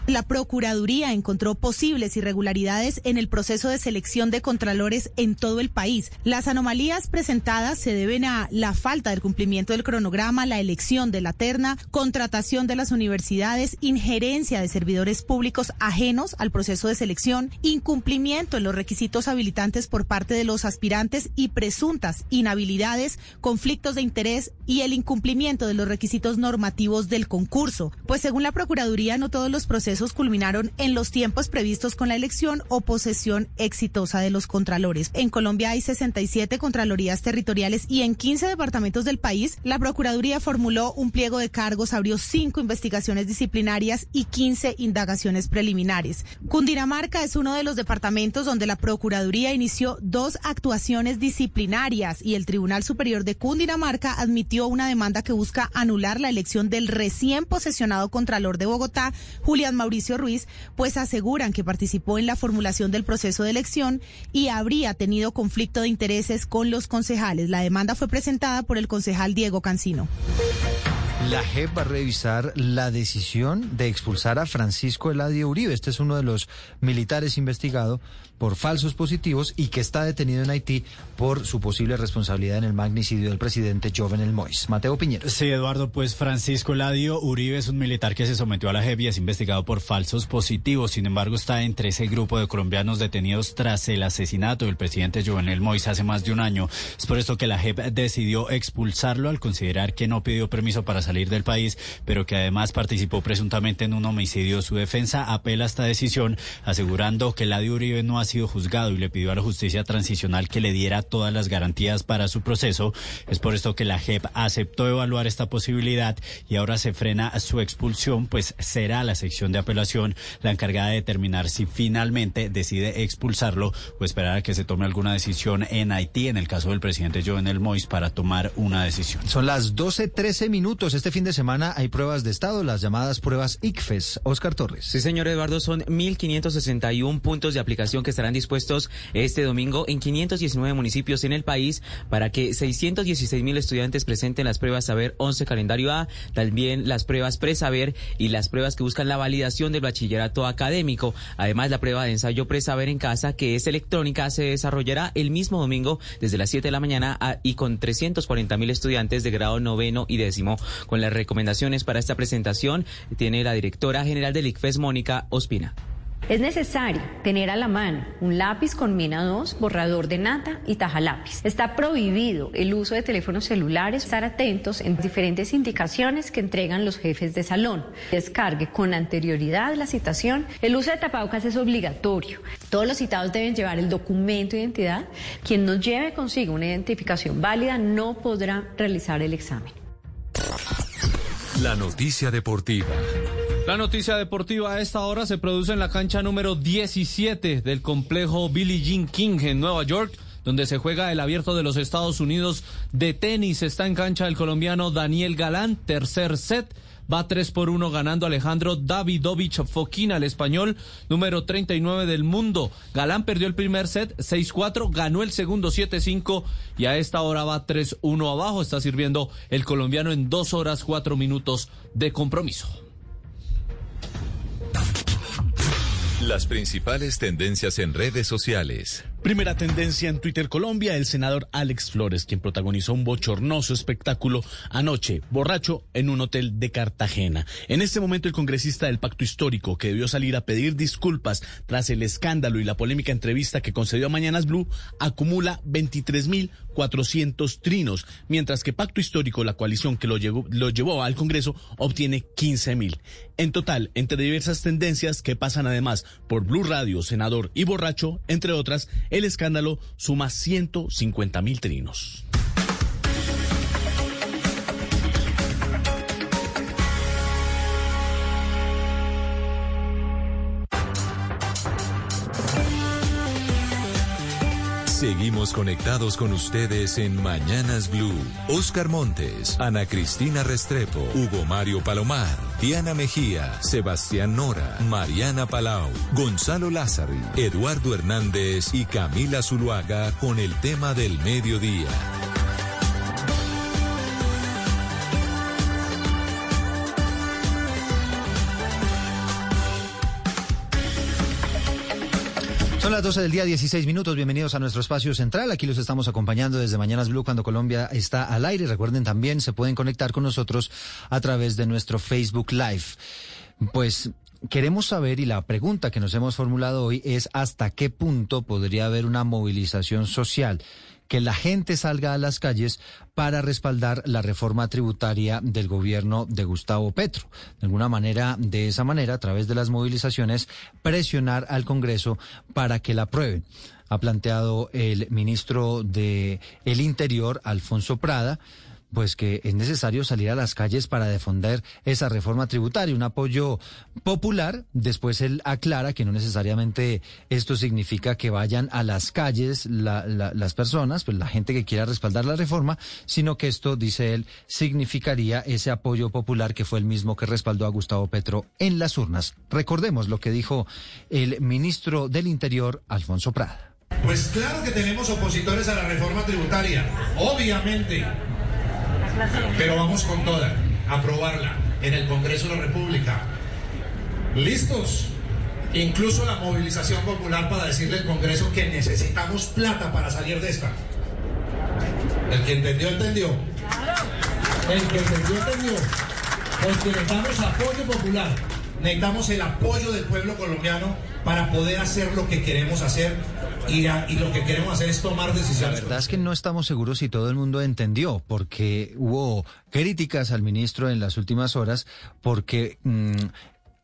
La Procuraduría encontró posibles irregularidades en el proceso de selección de contralores en todo el país. Las anomalías presentadas se deben a la falta del cumplimiento del cronograma, la elección de la terna, contratación de las universidades, injerencia de servidores públicos ajenos al proceso de selección, incumplimiento en los requisitos habilitantes por parte de los aspirantes y presuntas inhabilidades, conflictos de interés y el incumplimiento de los requisitos normativos del concurso. Pues según la Procuraduría, no todos los procesos culminaron en los tiempos previstos con la elección o posesión exitosa de los contralores. En Colombia hay 67 contralorías territoriales y en 15 departamentos del país la Procuraduría formuló un pliego de cargos, abrió cinco investigaciones disciplinarias y 15 indagaciones preliminares. Cundinamarca es uno de los departamentos donde la Procuraduría inició dos actuaciones disciplinarias y el Tribunal Superior de Cundinamarca admitió una demanda que busca anular la elección del recién posesionado contralor de Bogotá, Julián Mauricio Ruiz, pues aseguran que participó en la formulación del proceso de elección y habría tenido conflicto de intereses con los concejales. La demanda fue presentada por el concejal Diego Cancino. La JEP va a revisar la decisión de expulsar a Francisco Eladio Uribe. Este es uno de los militares investigado por falsos positivos y que está detenido en Haití por su posible responsabilidad en el magnicidio del presidente Jovenel Mois. Mateo Piñero. Sí, Eduardo, pues Francisco Eladio Uribe es un militar que se sometió a la JEP y es investigado por falsos positivos. Sin embargo, está entre ese grupo de colombianos detenidos tras el asesinato del presidente Jovenel Mois hace más de un año. Es por esto que la JEP decidió expulsarlo al considerar que no pidió permiso para salir del país, pero que además participó presuntamente en un homicidio. Su defensa apela a esta decisión, asegurando que Eladio Uribe no ha sido juzgado y le pidió a la justicia transicional que le diera todas las garantías para su proceso. Es por esto que la JEP aceptó evaluar esta posibilidad y ahora se frena su expulsión, pues será la sección de apelación la encargada de determinar si finalmente decide expulsarlo o esperar a que se tome alguna decisión en Haití, en el caso del presidente Jovenel Mois, para tomar una decisión. Son las 12.13 minutos. Este fin de semana hay pruebas de Estado, las llamadas pruebas ICFES. Oscar Torres. Sí, señor Eduardo, son 1.561 puntos de aplicación que estarán dispuestos este domingo en 519 municipios en el país para que 616 mil estudiantes presenten las pruebas Saber 11 calendario A, también las pruebas Presaber y las pruebas que buscan la validación del bachillerato académico. Además, la prueba de ensayo Presaber en casa, que es electrónica, se desarrollará el mismo domingo desde las 7 de la mañana y con 340 mil estudiantes de grado noveno y décimo. Con las recomendaciones para esta presentación tiene la directora general del ICFES, Mónica Ospina. Es necesario tener a la mano un lápiz con mina 2, borrador de nata y taja lápiz. Está prohibido el uso de teléfonos celulares, estar atentos en diferentes indicaciones que entregan los jefes de salón. Descargue con anterioridad la citación. El uso de tapabocas es obligatorio. Todos los citados deben llevar el documento de identidad. Quien no lleve consigo una identificación válida no podrá realizar el examen. La noticia deportiva. La noticia deportiva a esta hora se produce en la cancha número 17 del complejo Billie Jean King en Nueva York, donde se juega el abierto de los Estados Unidos de tenis. Está en cancha el colombiano Daniel Galán, tercer set. Va 3 por 1 ganando Alejandro Davidovich Fokina, el español número 39 del mundo. Galán perdió el primer set 6-4, ganó el segundo 7-5 y a esta hora va 3-1 abajo. Está sirviendo el colombiano en 2 horas 4 minutos de compromiso. Las principales tendencias en redes sociales. Primera tendencia en Twitter Colombia, el senador Alex Flores, quien protagonizó un bochornoso espectáculo anoche, borracho, en un hotel de Cartagena. En este momento el congresista del Pacto Histórico, que debió salir a pedir disculpas tras el escándalo y la polémica entrevista que concedió a Mañanas Blue, acumula 23.400 trinos, mientras que Pacto Histórico, la coalición que lo llevó, al Congreso, obtiene 15.000. En total, entre diversas tendencias que pasan además por Blue Radio, senador y borracho, entre otras, escándalo suma 150 mil trinos. Seguimos conectados con ustedes en Mañanas Blue. Oscar Montes, Ana Cristina Restrepo, Hugo Mario Palomar, Diana Mejía, Sebastián Nora, Mariana Palau, Gonzalo Lázari, Eduardo Hernández y Camila Zuluaga con el tema del mediodía. Son las 12 del día, 16 minutos. Bienvenidos a nuestro espacio central. Aquí los estamos acompañando desde Mañanas Blue cuando Colombia está al aire. Recuerden también, se pueden conectar con nosotros a través de nuestro Facebook Live. Pues queremos saber y la pregunta que nos hemos formulado hoy es hasta qué punto podría haber una movilización social que la gente salga a las calles para respaldar la reforma tributaria del gobierno de Gustavo Petro. De alguna manera, de esa manera, a través de las movilizaciones, presionar al Congreso para que la aprueben. Ha planteado el ministro de el Interior, Alfonso Prada, pues que es necesario salir a las calles para defender esa reforma tributaria, un apoyo popular. Después él aclara que no necesariamente esto significa que vayan a las calles la, la, las personas, pues la gente que quiera respaldar la reforma, sino que esto, dice él, significaría ese apoyo popular que fue el mismo que respaldó a Gustavo Petro en las urnas. Recordemos lo que dijo el ministro del Interior, Alfonso Prada. Pues claro que tenemos opositores a la reforma tributaria, obviamente. Pero vamos con toda, aprobarla en el Congreso de la República. ¿Listos? Incluso la movilización popular para decirle al Congreso que necesitamos plata para salir de esta. El que entendió, entendió. El que entendió, entendió. Porque necesitamos apoyo popular. Necesitamos el apoyo del pueblo colombiano para poder hacer lo que queremos hacer y, lo que queremos hacer es tomar decisiones. La verdad es que no estamos seguros si todo el mundo entendió, porque hubo críticas al ministro en las últimas horas, porque mmm,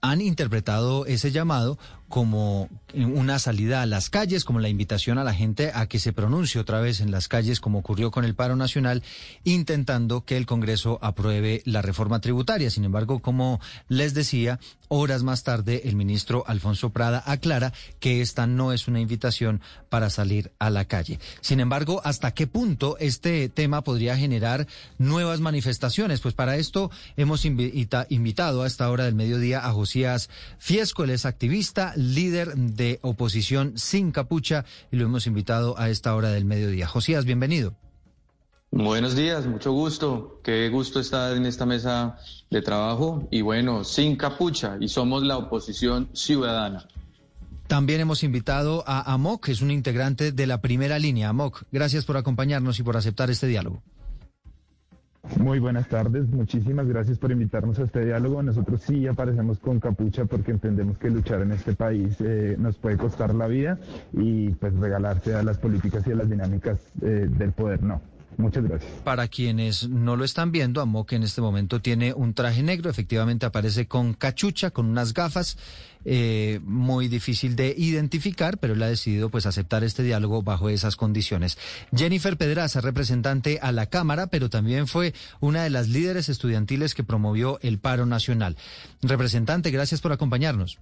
han interpretado ese llamado como una salida a las calles, como la invitación a la gente a que se pronuncie otra vez en las calles, como ocurrió con el paro nacional, intentando que el Congreso apruebe la reforma tributaria. Sin embargo, como les decía, horas más tarde el ministro Alfonso Prada aclara que esta no es una invitación para salir a la calle. Sin embargo, ¿hasta qué punto este tema podría generar nuevas manifestaciones? Pues para esto hemos invitado a esta hora del mediodía a Josías Fiesco, él es activista, líder de oposición sin capucha y lo hemos invitado a esta hora del mediodía. Josías, bienvenido. Buenos días, mucho gusto. Qué gusto estar en esta mesa de trabajo y bueno, sin capucha y somos la oposición ciudadana. También hemos invitado a Amok, que es un integrante de la primera línea. Amok, gracias por acompañarnos y por aceptar este diálogo. Muy buenas tardes, muchísimas gracias por invitarnos a este diálogo. Nosotros sí aparecemos con capucha porque entendemos que luchar en este país eh, nos puede costar la vida y pues regalarse a las políticas y a las dinámicas eh, del poder no. Muchas gracias. Para quienes no lo están viendo, Amok en este momento tiene un traje negro, efectivamente aparece con cachucha, con unas gafas, eh, muy difícil de identificar, pero él ha decidido pues aceptar este diálogo bajo esas condiciones. Jennifer Pedraza, representante a la Cámara, pero también fue una de las líderes estudiantiles que promovió el paro nacional. Representante, gracias por acompañarnos.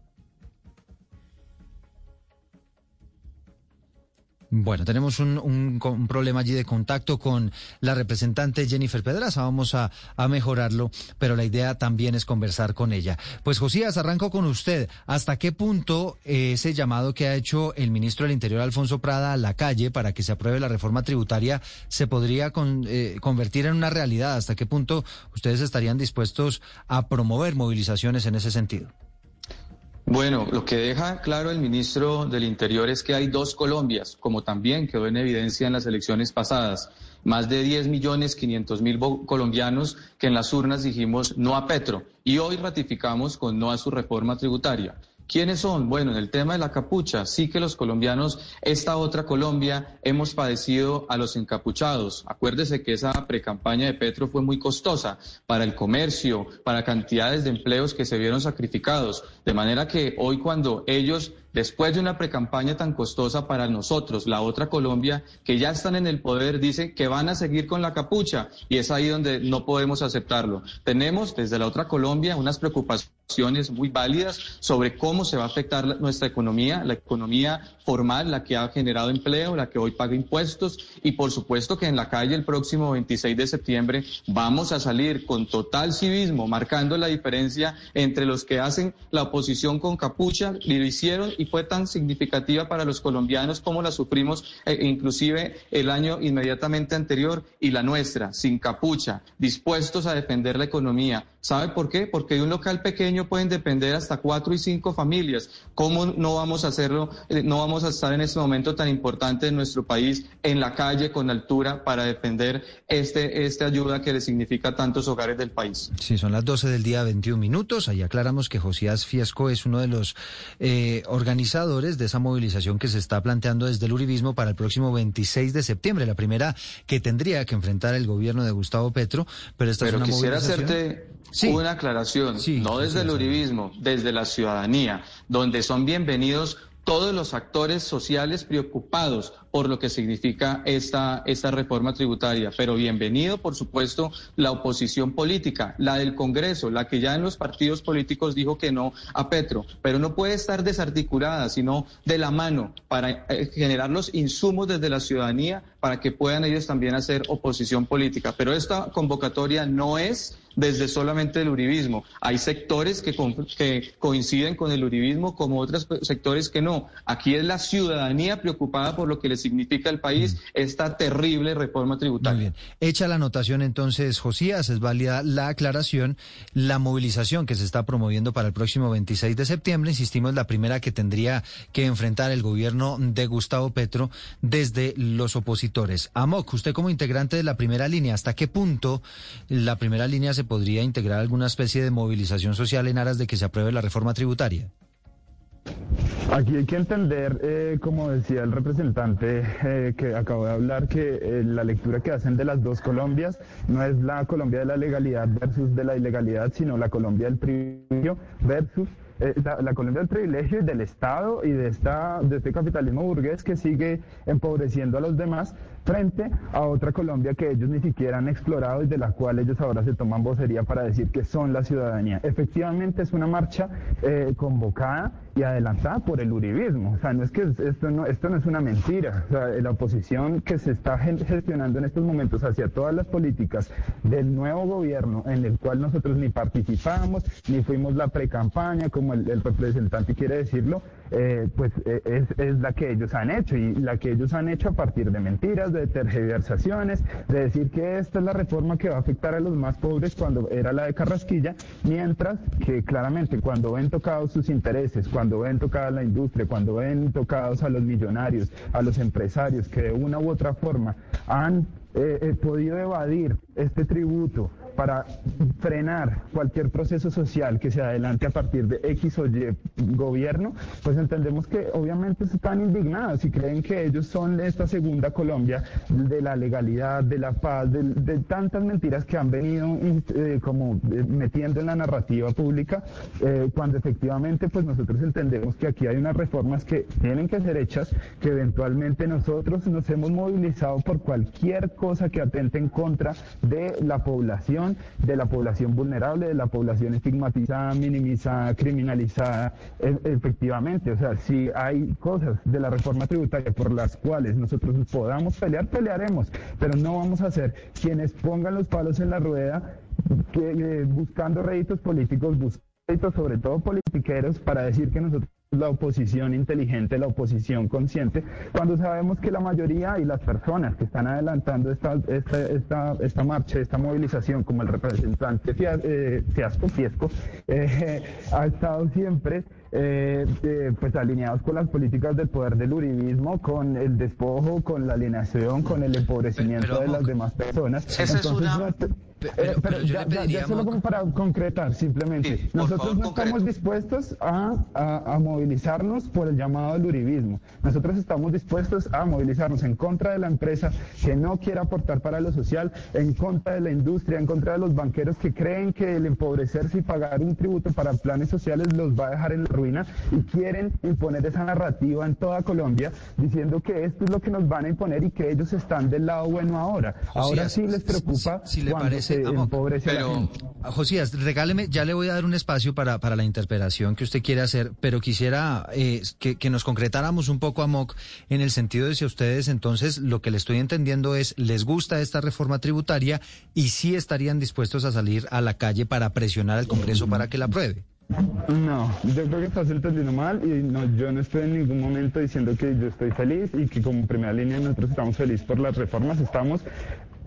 Bueno, tenemos un, problema allí de contacto con la representante Jennifer Pedraza. Vamos a, mejorarlo, pero la idea también es conversar con ella. Pues Josías, arranco con usted. ¿Hasta qué punto ese llamado que ha hecho el ministro del Interior, Alfonso Prada, a la calle para que se apruebe la reforma tributaria se podría eh, convertir en una realidad? ¿Hasta qué punto ustedes estarían dispuestos a promover movilizaciones en ese sentido? Bueno, lo que deja claro el ministro del Interior es que hay dos Colombias, como también quedó en evidencia en las elecciones pasadas. Más de 10 millones 500 mil colombianos que en las urnas dijimos no a Petro y hoy ratificamos con no a su reforma tributaria. ¿Quiénes son? Bueno, en el tema de la capucha, sí que los colombianos, esta otra Colombia, hemos padecido a los encapuchados. Acuérdese que esa precampaña de Petro fue muy costosa para el comercio, para cantidades de empleos que se vieron sacrificados. De manera que hoy cuando ellos después de una precampaña tan costosa para nosotros, la otra Colombia, que ya están en el poder, dice que van a seguir con la capucha y es ahí donde no podemos aceptarlo. Tenemos desde la otra Colombia unas preocupaciones muy válidas sobre cómo se va a afectar nuestra economía, la economía formal, la que ha generado empleo, la que hoy paga impuestos y por supuesto que en la calle el próximo 26 de septiembre vamos a salir con total civismo, marcando la diferencia entre los que hacen la oposición con capucha, lo hicieron y fue tan significativa para los colombianos como la sufrimos eh, inclusive el año inmediatamente anterior y la nuestra, sin capucha, dispuestos a defender la economía. ¿Sabe por qué? Porque de un local pequeño pueden depender hasta cuatro y cinco familias. ¿Cómo no vamos a hacerlo? Eh, no vamos a estar en este momento tan importante en nuestro país en la calle con altura para defender este, esta ayuda que le significa a tantos hogares del país. Sí, son las 12 del día 21 minutos. Ahí aclaramos que Josías Fiesco es uno de los eh, organizadores de esa movilización que se está planteando desde el Uribismo para el próximo 26 de septiembre, la primera que tendría que enfrentar el gobierno de Gustavo Petro, pero esta es una quisiera movilización... hacerte una aclaración, no desde el Uribismo, desde la ciudadanía, donde son bienvenidos todos los actores sociales preocupados por lo que significa esta, esta reforma tributaria. Pero bienvenido, por supuesto, la oposición política, la del Congreso, la que ya en los partidos políticos dijo que no a Petro, pero no puede estar desarticulada, sino de la mano para eh, generar los insumos desde la ciudadanía para que puedan ellos también hacer oposición política. Pero esta convocatoria no es desde solamente el uribismo. Hay sectores que, que coinciden con el uribismo como otros sectores que no. Aquí es la ciudadanía preocupada por lo que le significa al país esta terrible reforma tributaria. Muy bien. Hecha la anotación entonces, Josías, es válida la aclaración, la movilización que se está promoviendo para el próximo 26 de septiembre, insistimos, la primera que tendría que enfrentar el gobierno de Gustavo Petro desde los opositores. Amok, usted como integrante de la primera línea, ¿hasta qué punto la primera línea se podría integrar alguna especie de movilización social en aras de que se apruebe la reforma tributaria? Aquí hay que entender, eh, como decía el representante eh, que acabo de hablar, que eh, la lectura que hacen de las dos Colombias no es la Colombia de la legalidad versus de la ilegalidad, sino la Colombia del privilegio versus eh, la Colombia del privilegio y del Estado y de, esta, de este capitalismo burgués que sigue empobreciendo a los demás frente a otra Colombia que ellos ni siquiera han explorado y de la cual ellos ahora se toman vocería para decir que son la ciudadanía. Efectivamente es una marcha eh, convocada y adelantada por el uribismo. O sea, no es que esto no, esto no es una mentira. O sea, la oposición que se está gestionando en estos momentos hacia todas las políticas del nuevo gobierno en el cual nosotros ni participamos, ni fuimos la pre-campaña, como el, el representante quiere decirlo, eh, pues eh, es, es, la que ellos han hecho y la que ellos han hecho a partir de mentiras, de tergiversaciones, de decir que esta es la reforma que va a afectar a los más pobres cuando era la de Carrasquilla, mientras que claramente cuando ven tocados sus intereses, cuando ven tocada la industria, cuando ven tocados a los millonarios, a los empresarios que de una u otra forma han eh, podido evadir este tributo para frenar cualquier proceso social que se adelante a partir de X o Y gobierno, pues entendemos que obviamente están indignados y creen que ellos son esta segunda Colombia de la legalidad, de la paz, de, de tantas mentiras que han venido eh, como eh, metiendo en la narrativa pública, eh, cuando efectivamente pues nosotros entendemos que aquí hay unas reformas que tienen que ser hechas, que eventualmente nosotros nos hemos movilizado por cualquier cosa que atente en contra de la población, de la población vulnerable, de la población estigmatizada, minimizada, criminalizada. E efectivamente, o sea, si hay cosas de la reforma tributaria por las cuales nosotros podamos pelear, pelearemos, pero no vamos a ser quienes pongan los palos en la rueda que, eh, buscando réditos políticos, buscando réditos sobre todo politiqueros para decir que nosotros la oposición inteligente, la oposición consciente, cuando sabemos que la mayoría y las personas que están adelantando esta, esta, esta, esta marcha, esta movilización, como el representante eh, Fiasco, Fiesco, eh, ha estado siempre eh, eh, pues alineados con las políticas del poder del uribismo, con el despojo, con la alienación, con el empobrecimiento pero, pero, de las demás personas. Esa Entonces, es una... No, pero, pero ya, ya, ya, solo como para concretar, simplemente. Sí, Nosotros favor, no concreto. estamos dispuestos a, a, a, movilizarnos por el llamado del uribismo. Nosotros estamos dispuestos a movilizarnos en contra de la empresa que no quiere aportar para lo social, en contra de la industria, en contra de los banqueros que creen que el empobrecerse y pagar un tributo para planes sociales los va a dejar en la ruina y quieren imponer esa narrativa en toda Colombia diciendo que esto es lo que nos van a imponer y que ellos están del lado bueno ahora. Ahora sí les preocupa si, si le parece pero, Josías, regáleme, ya le voy a dar un espacio para, para la interpelación que usted quiere hacer, pero quisiera eh, que, que, nos concretáramos un poco, Amok, en el sentido de si a ustedes entonces lo que le estoy entendiendo es, les gusta esta reforma tributaria y sí estarían dispuestos a salir a la calle para presionar al Congreso para que la apruebe. No, yo creo que estás entendiendo mal y no, yo no estoy en ningún momento diciendo que yo estoy feliz y que como primera línea nosotros estamos felices por las reformas, estamos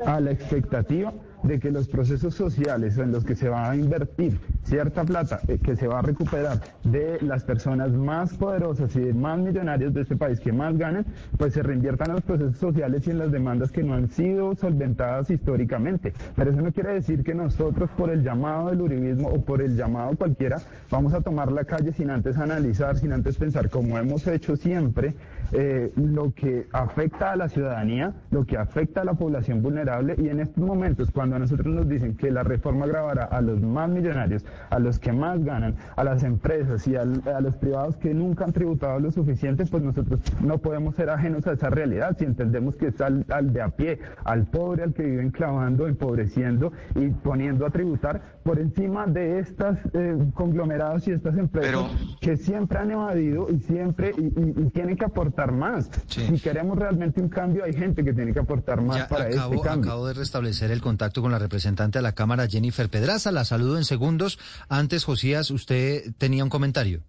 a la expectativa de que los procesos sociales en los que se va a invertir cierta plata eh, que se va a recuperar de las personas más poderosas y más millonarios de este país que más ganan, pues se reinviertan en los procesos sociales y en las demandas que no han sido solventadas históricamente. Pero eso no quiere decir que nosotros por el llamado del uribismo o por el llamado cualquiera vamos a tomar la calle sin antes analizar, sin antes pensar, como hemos hecho siempre, eh, lo que afecta a la ciudadanía, lo que afecta a la población vulnerable y en estos momentos cuando a nosotros nos dicen que la reforma grabará a los más millonarios, a los que más ganan, a las empresas y a, a los privados que nunca han tributado lo suficiente, pues nosotros no podemos ser ajenos a esa realidad. Si entendemos que es al, al de a pie, al pobre, al que vive enclavando, empobreciendo y poniendo a tributar por encima de estas eh, conglomerados y estas empresas Pero... que siempre han evadido y siempre y, y, y tienen que aportar más. Sí. Si queremos realmente un cambio, hay gente que tiene que aportar más ya, para acabo, este cambio. Acabo de restablecer el contacto con la representante de la Cámara, Jennifer Pedraza. La saludo en segundos. Antes, Josías, usted tenía un comentario.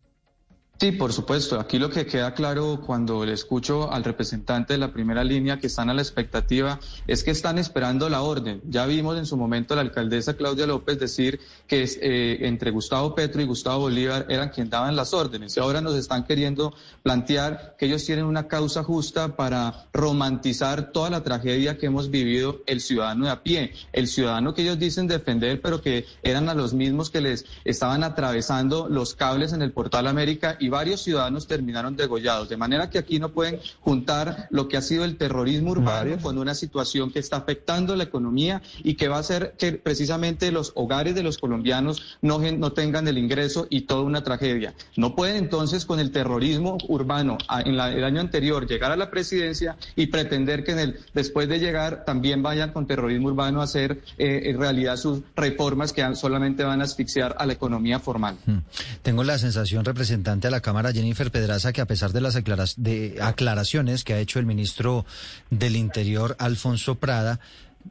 Sí, por supuesto. Aquí lo que queda claro cuando le escucho al representante de la primera línea que están a la expectativa es que están esperando la orden. Ya vimos en su momento a la alcaldesa Claudia López decir que eh, entre Gustavo Petro y Gustavo Bolívar eran quien daban las órdenes y ahora nos están queriendo plantear que ellos tienen una causa justa para romantizar toda la tragedia que hemos vivido el ciudadano de a pie, el ciudadano que ellos dicen defender pero que eran a los mismos que les estaban atravesando los cables en el portal América y varios ciudadanos terminaron degollados. De manera que aquí no pueden juntar lo que ha sido el terrorismo urbano con una situación que está afectando la economía y que va a hacer que precisamente los hogares de los colombianos no, no tengan el ingreso y toda una tragedia. No pueden entonces con el terrorismo urbano en el año anterior llegar a la presidencia y pretender que en el, después de llegar también vayan con terrorismo urbano a hacer eh, en realidad sus reformas que solamente van a asfixiar a la economía formal. Hmm. Tengo la sensación, representante a la Cámara, Jennifer Pedraza, que a pesar de las aclaraciones que ha hecho el ministro del Interior, Alfonso Prada,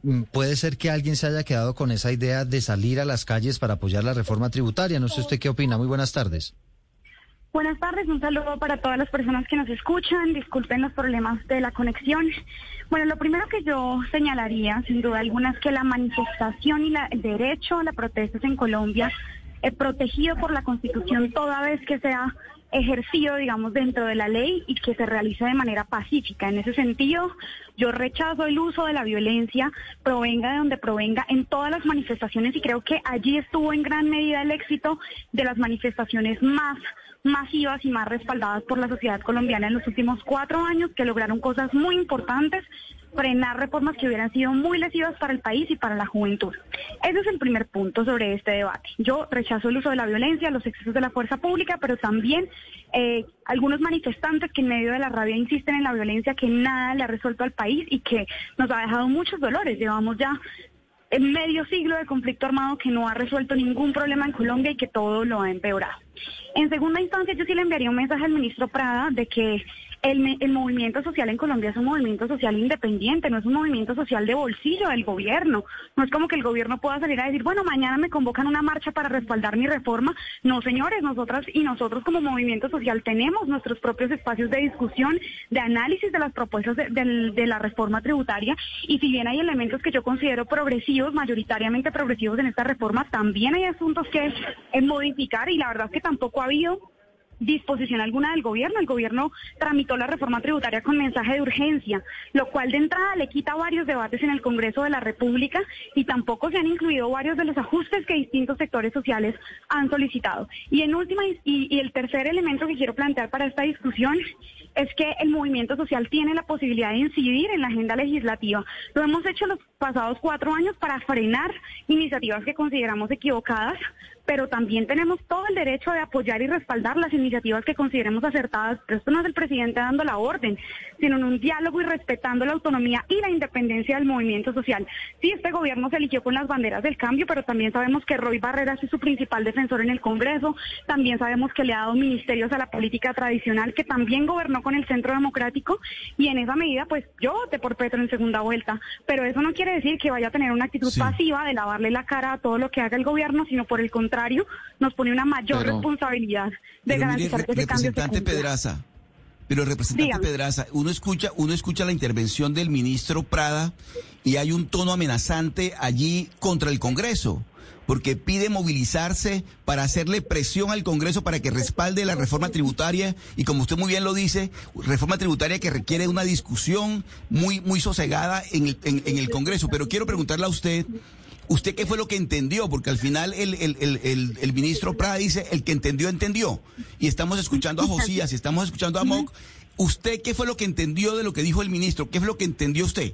mm, puede ser que alguien se haya quedado con esa idea de salir a las calles para apoyar la reforma tributaria. No sé usted qué opina. Muy buenas tardes. Buenas tardes, un saludo para todas las personas que nos escuchan. Disculpen los problemas de la conexión. Bueno, lo primero que yo señalaría, sin duda alguna, es que la manifestación y el derecho a la protesta en Colombia es protegido por la Constitución toda vez que sea ejercido, digamos, dentro de la ley y que se realice de manera pacífica. En ese sentido, yo rechazo el uso de la violencia, provenga de donde provenga, en todas las manifestaciones y creo que allí estuvo en gran medida el éxito de las manifestaciones más masivas y más respaldadas por la sociedad colombiana en los últimos cuatro años que lograron cosas muy importantes, frenar reformas que hubieran sido muy lesivas para el país y para la juventud. Ese es el primer punto sobre este debate. Yo rechazo el uso de la violencia, los excesos de la fuerza pública, pero también eh, algunos manifestantes que en medio de la rabia insisten en la violencia que nada le ha resuelto al país y que nos ha dejado muchos dolores. Llevamos ya en medio siglo de conflicto armado que no ha resuelto ningún problema en Colombia y que todo lo ha empeorado. En segunda instancia, yo sí le enviaría un mensaje al ministro Prada de que el, movimiento social en Colombia es un movimiento social independiente, no es un movimiento social de bolsillo del gobierno. No es como que el gobierno pueda salir a decir, bueno, mañana me convocan una marcha para respaldar mi reforma. No, señores, nosotras y nosotros como movimiento social tenemos nuestros propios espacios de discusión, de análisis de las propuestas de, la reforma tributaria. Y si bien hay elementos que yo considero progresivos, mayoritariamente progresivos en esta reforma, también hay asuntos que modificar y la verdad es que tampoco ha habido disposición alguna del gobierno. El gobierno tramitó la reforma tributaria con mensaje de urgencia, lo cual de entrada le quita varios debates en el Congreso de la República y tampoco se han incluido varios de los ajustes que distintos sectores sociales han solicitado. Y en última y, el tercer elemento que quiero plantear para esta discusión es que el movimiento social tiene la posibilidad de incidir en la agenda legislativa. Lo hemos hecho los pasados cuatro años para frenar iniciativas que consideramos equivocadas, pero también tenemos todo el derecho de apoyar y respaldar las iniciativas que consideremos acertadas. Pero esto no es el presidente dando la orden, sino en un diálogo y respetando la autonomía y la independencia del movimiento social. Sí, este gobierno se eligió con las banderas del cambio, pero también sabemos que Roy Barreras es su principal defensor en el Congreso. También sabemos que le ha dado ministerios a la política tradicional, que también gobernó con el Centro Democrático. Y en esa medida, pues yo voté por Petro en segunda vuelta. Pero eso no quiere decir que vaya a tener una actitud pasiva de lavarle la cara a todo lo que haga el gobierno, sino por el contrario nos pone una mayor responsabilidad de garantizar que ese cambio se Pedraza, pero representante Pedraza, uno escucha, uno escucha la intervención del ministro Prada y hay un tono amenazante allí contra el Congreso porque pide movilizarse para hacerle presión al Congreso para que respalde la reforma tributaria y como usted muy bien lo dice, reforma tributaria que requiere una discusión muy muy sosegada en el, en el Congreso. Pero quiero preguntarle a usted ¿Usted qué fue lo que entendió? Porque al final el, el, el, el, ministro Prada dice, el que entendió, entendió. Y estamos escuchando a Josías y estamos escuchando a Moc. ¿Usted qué fue lo que entendió de lo que dijo el ministro? ¿Qué fue lo que entendió usted?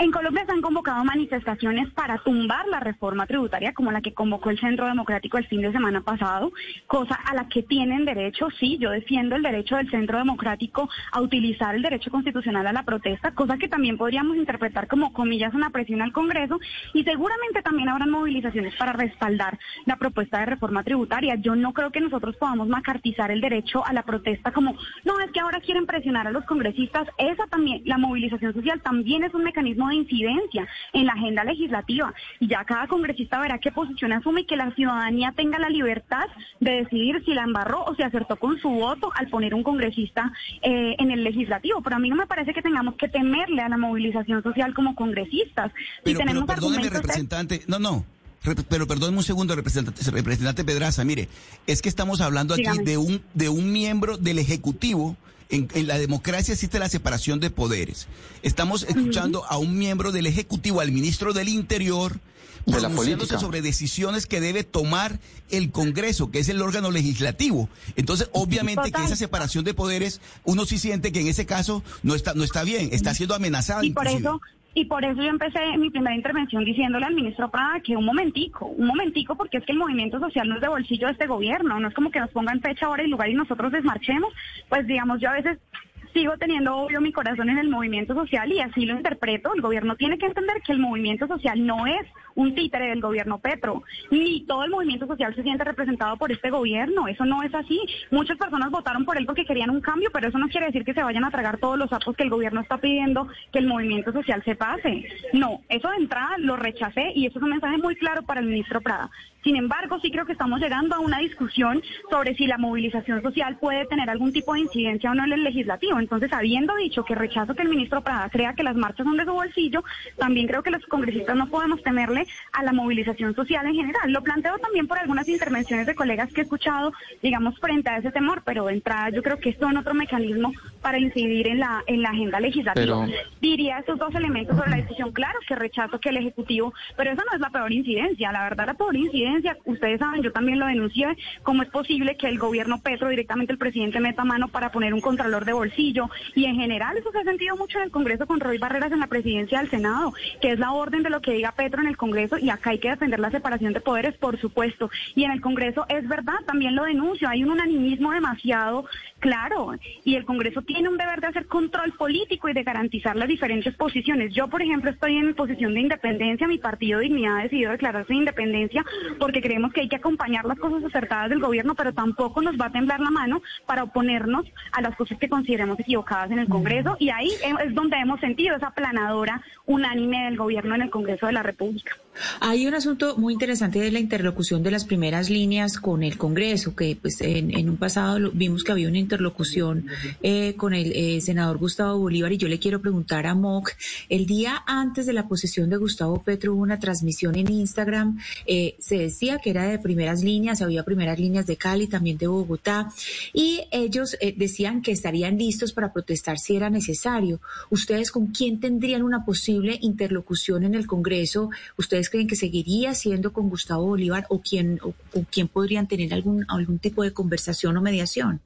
En Colombia se han convocado manifestaciones para tumbar la reforma tributaria, como la que convocó el Centro Democrático el fin de semana pasado, cosa a la que tienen derecho, sí, yo defiendo el derecho del Centro Democrático a utilizar el derecho constitucional a la protesta, cosa que también podríamos interpretar como comillas una presión al Congreso, y seguramente también habrán movilizaciones para respaldar la propuesta de reforma tributaria. Yo no creo que nosotros podamos macartizar el derecho a la protesta como, no, es que ahora quieren presionar a los congresistas. Esa también, la movilización social también es un mecanismo de incidencia en la agenda legislativa. Y ya cada congresista verá qué posición asume y que la ciudadanía tenga la libertad de decidir si la embarró o si acertó con su voto al poner un congresista eh, en el legislativo. Pero a mí no me parece que tengamos que temerle a la movilización social como congresistas. Pero, tenemos perdóneme, representante. No, no. Pero perdóneme un segundo, representante, representante Pedraza. Mire, es que estamos hablando aquí de un, de un miembro del Ejecutivo En, la democracia existe la separación de poderes. Estamos escuchando a un miembro del Ejecutivo, al ministro del Interior, de política. sobre decisiones que debe tomar el Congreso, que es el órgano legislativo. Entonces, obviamente que esa separación de poderes, uno sí siente que en ese caso no está, no está bien, está siendo amenazado. Y por eso, y por eso yo empecé mi primera intervención diciéndole al ministro Prada que un momentico, un momentico, porque es que el movimiento social no es de bolsillo de este gobierno, no es como que nos pongan fecha, hora y lugar y nosotros desmarchemos. Pues digamos, yo a veces sigo teniendo obvio mi corazón en el movimiento social y así lo interpreto. El gobierno tiene que entender que el movimiento social no es un títere del gobierno Petro, ni todo el movimiento social se siente representado por este gobierno. Eso no es así. Muchas personas votaron por él porque querían un cambio, pero eso no quiere decir que se vayan a tragar todos los sapos que el gobierno está pidiendo que el movimiento social se pase. No, eso de entrada lo rechacé y eso es un mensaje muy claro para el ministro Prada. Sin embargo, sí creo que estamos llegando a una discusión sobre si la movilización social puede tener algún tipo de incidencia o no en el legislativo. Entonces, habiendo dicho que rechazo que el ministro Prada crea que las marchas son de su bolsillo, también creo que los congresistas no podemos temerle a la movilización social en general. Lo planteo también por algunas intervenciones de colegas que he escuchado, digamos, frente a ese temor, pero de entrada yo creo que esto es otro mecanismo para incidir en la, en la agenda legislativa. Diría esos dos elementos sobre la discusión, claro que rechazo que el Ejecutivo, pero esa no es la peor incidencia. La verdad, la peor incidencia ustedes saben, yo también lo denuncié, cómo es posible que el gobierno Petro, directamente el presidente, meta mano para poner un contralor de bolsillo. Y en general eso se ha sentido mucho en el Congreso con Roy Barreras en la presidencia del Senado, que es la orden de lo que diga Petro en el Congreso y acá hay que defender la separación de poderes, por supuesto. Y en el Congreso es verdad, también lo denuncio, hay un unanimismo demasiado claro y el Congreso tiene un deber de hacer control político y de garantizar las diferentes posiciones. Yo, por ejemplo, estoy en posición de independencia, mi partido Dignidad ha decidido declararse de independencia porque creemos que hay que acompañar las cosas acertadas del gobierno, pero tampoco nos va a temblar la mano para oponernos a las cosas que consideremos equivocadas en el Congreso. Y ahí es donde hemos sentido esa planadora unánime del gobierno en el Congreso de la República. Hay un asunto muy interesante de la interlocución de las primeras líneas con el Congreso, que pues en, un pasado vimos que había una interlocución eh, con el eh, senador Gustavo Bolívar. Y yo le quiero preguntar a Moc, el día antes de la posesión de Gustavo Petro hubo una transmisión en Instagram, eh, se decía que era de primeras líneas, había primeras líneas de Cali, también de Bogotá, y ellos decían que estarían listos para protestar si era necesario. ¿Ustedes con quién tendrían una posible interlocución en el Congreso? ¿Ustedes creen que seguiría siendo con Gustavo Bolívar o quién, o, quién podrían tener algún, algún tipo de conversación o mediación?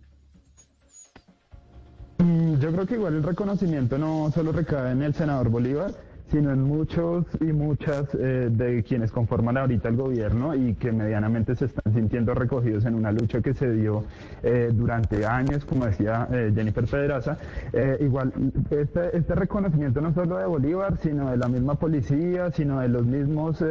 Mm, yo creo que igual el reconocimiento no solo recae en el senador Bolívar, sino en muchos y muchas eh, de quienes conforman ahorita el gobierno y que medianamente se están sintiendo recogidos en una lucha que se dio eh, durante años, como decía eh, Jennifer Pedraza. igual, este, este, reconocimiento no solo de Bolívar, sino de la misma policía, sino de los mismos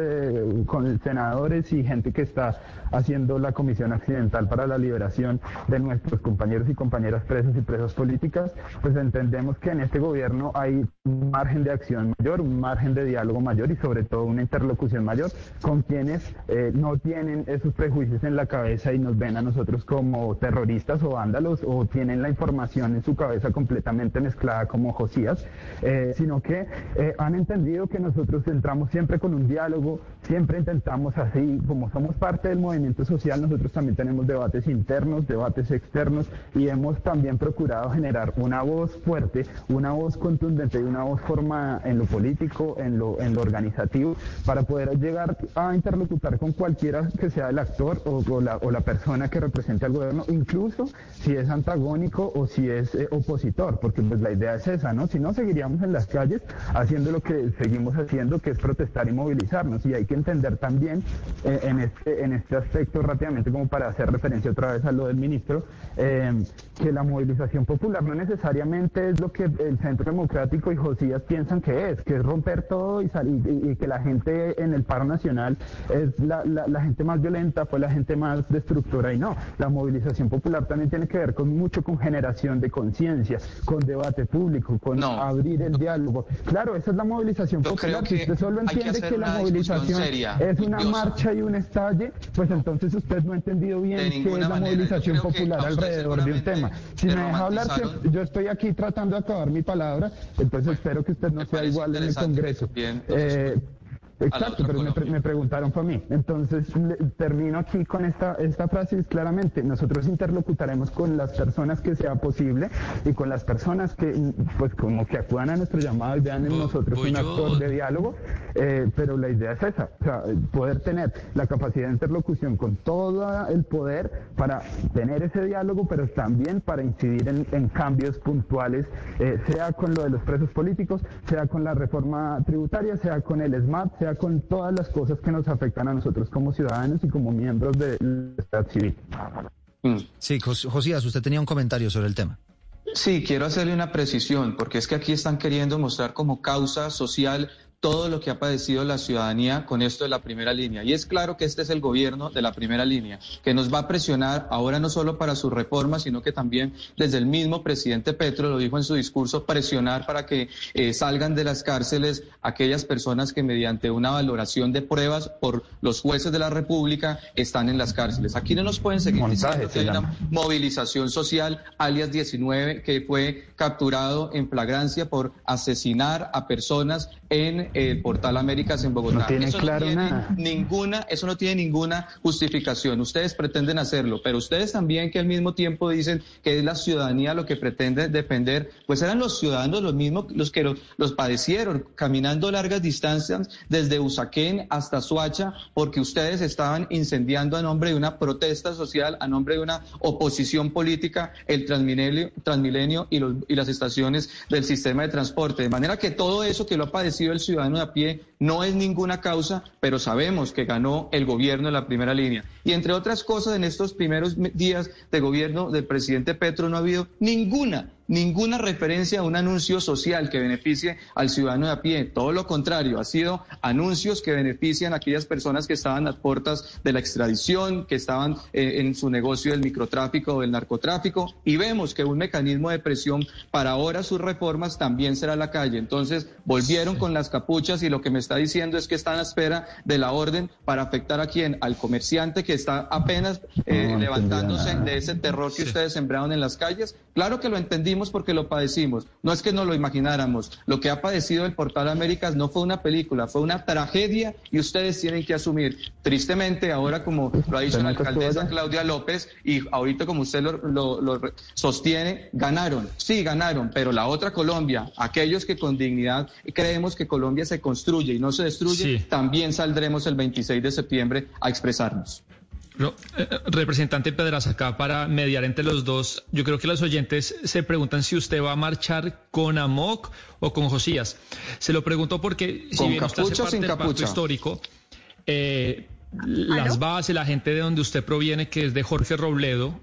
con senadores y gente que está haciendo la Comisión Accidental para la Liberación de nuestros compañeros y compañeras presos y presas políticas, pues entendemos que en este gobierno hay un margen de acción mayor, un margen de diálogo mayor y sobre todo una interlocución mayor con quienes eh, no tienen esos prejuicios en la cabeza y nos ven a nosotros como terroristas o vándalos o tienen la información en su cabeza completamente mezclada como Josías, eh, sino que eh, han entendido que nosotros entramos siempre con un diálogo, siempre intentamos así, como somos parte del movimiento social, nosotros también tenemos debates internos, debates externos y hemos también procurado generar una voz fuerte, una voz contundente una voz formada en lo político en lo, en lo organizativo, para poder llegar a interlocutar con cualquiera que sea el actor o, la, o la, persona que represente al gobierno, incluso si es antagónico o si es eh, opositor, porque pues la idea es esa, ¿no? Si no, seguiríamos en las calles haciendo lo que seguimos haciendo, que es protestar y movilizarnos. Y hay que entender también eh, en, este, en este aspecto rápidamente, como para hacer referencia otra vez a lo del ministro, eh, que la movilización popular no necesariamente es lo que el Centro Democrático y Josías piensan que es, que es romper todo y, salir, y, que la gente en el paro nacional es la, la, gente más violenta, fue la gente más destructora y no. La movilización popular también tiene que ver con mucho con generación de conciencia, con debate público, con abrir el diálogo. Claro, esa es la movilización popular. Si usted solo entiende que, la movilización es una marcha y un estalle, pues entonces usted no ha entendido bien qué es la movilización popular alrededor de un tema. Si me deja hablar, yo estoy aquí tratando de acabar mi palabra, entonces espero que usted no sea igual en el Congreso. Bien, eh, Exacto, pero me, preguntaron para mí. Entonces, termino aquí con esta, esta frase, es claramente, nosotros interlocutaremos con las personas que sea posible y con las personas que, pues, como que acudan a nuestro llamado y vean en nosotros un actor de diálogo, eh, pero la idea es esa, o sea, poder tener la capacidad de interlocución con todo el poder para tener ese diálogo, pero también para incidir en, cambios puntuales, eh, sea con lo de los presos políticos, sea con la reforma tributaria, sea con el sea con todas las cosas que nos afectan a nosotros como ciudadanos y como miembros de la sociedad civil. Mm. Sí, Josías, usted tenía un comentario sobre el tema. Sí, quiero hacerle una precisión, porque es que aquí están queriendo mostrar como causa social todo lo que ha padecido la ciudadanía con esto de la primera línea. Y es claro que este es el gobierno de la primera línea, que nos va a presionar ahora no solo para su reforma, sino que también desde el mismo presidente Petro, lo dijo en su discurso, presionar para que eh, salgan de las cárceles aquellas personas que mediante una valoración de pruebas por los jueces de la República están en las cárceles. Aquí no nos pueden seguir diciendo que hay una movilización social, alias 19, que fue capturado en flagrancia por asesinar a personas en el portal Américas en Bogotá. eso no tiene ninguna, eso no tiene ninguna justificación. Ustedes pretenden hacerlo, pero ustedes también que al mismo tiempo dicen que es la ciudadanía lo que pretende defender, pues eran los ciudadanos los mismos los que los, padecieron, caminando largas distancias desde Usaquén hasta Suacha, porque ustedes estaban incendiando a nombre de una protesta social, a nombre de una oposición política, el Transmilenio, Transmilenio y, los, y las estaciones del sistema de transporte. De manera que todo eso que lo ha padecido el ciudadano de a pie no es ninguna causa, pero sabemos que ganó el gobierno de la primera línea. Y entre otras cosas, en estos primeros días de gobierno del presidente Petro no ha habido ninguna ninguna referencia a un anuncio social que beneficie al ciudadano de a pie. Todo lo contrario, ha sido anuncios que benefician a aquellas personas que estaban a puertas de la extradición, que estaban eh, en su negocio del microtráfico o del narcotráfico. Y vemos que un mecanismo de presión para ahora sus reformas también será la calle. Entonces, volvieron con las capuchas y lo que me está diciendo es que están a espera de la orden para afectar a quién? Al comerciante que está apenas eh, levantándose de ese terror que ustedes sembraron en las calles. Claro que lo entendí porque lo padecimos. No es que no lo imagináramos. Lo que ha padecido el Portal Américas no fue una película, fue una tragedia y ustedes tienen que asumir. Tristemente, ahora como lo ha dicho la alcaldesa Claudia López y ahorita como usted lo, sostiene, ganaron. Sí, ganaron, pero la otra Colombia, aquellos que con dignidad creemos que Colombia se construye y no se destruye, también saldremos el 26 de septiembre a expresarnos. No, eh, eh, representante Pedraza, acá para mediar entre los dos, yo creo que los oyentes se preguntan si usted va a marchar con Amok o con Josías. Se lo pregunto porque si bien usted hace parte del pacto histórico, eh, las bases, la gente de donde usted proviene, que es de Jorge Robledo,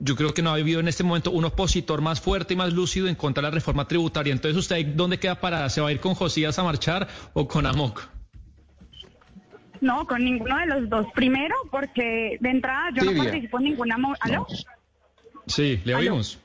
yo creo que no ha habido en este momento un opositor más fuerte y más lúcido en contra de la reforma tributaria. Entonces, ¿usted dónde queda parada? ¿Se va a ir con Josías a marchar o con Amok? No, con ninguno de los dos. Primero, porque de entrada yo no participo en ninguna... ¿Aló? Sí, le oímos.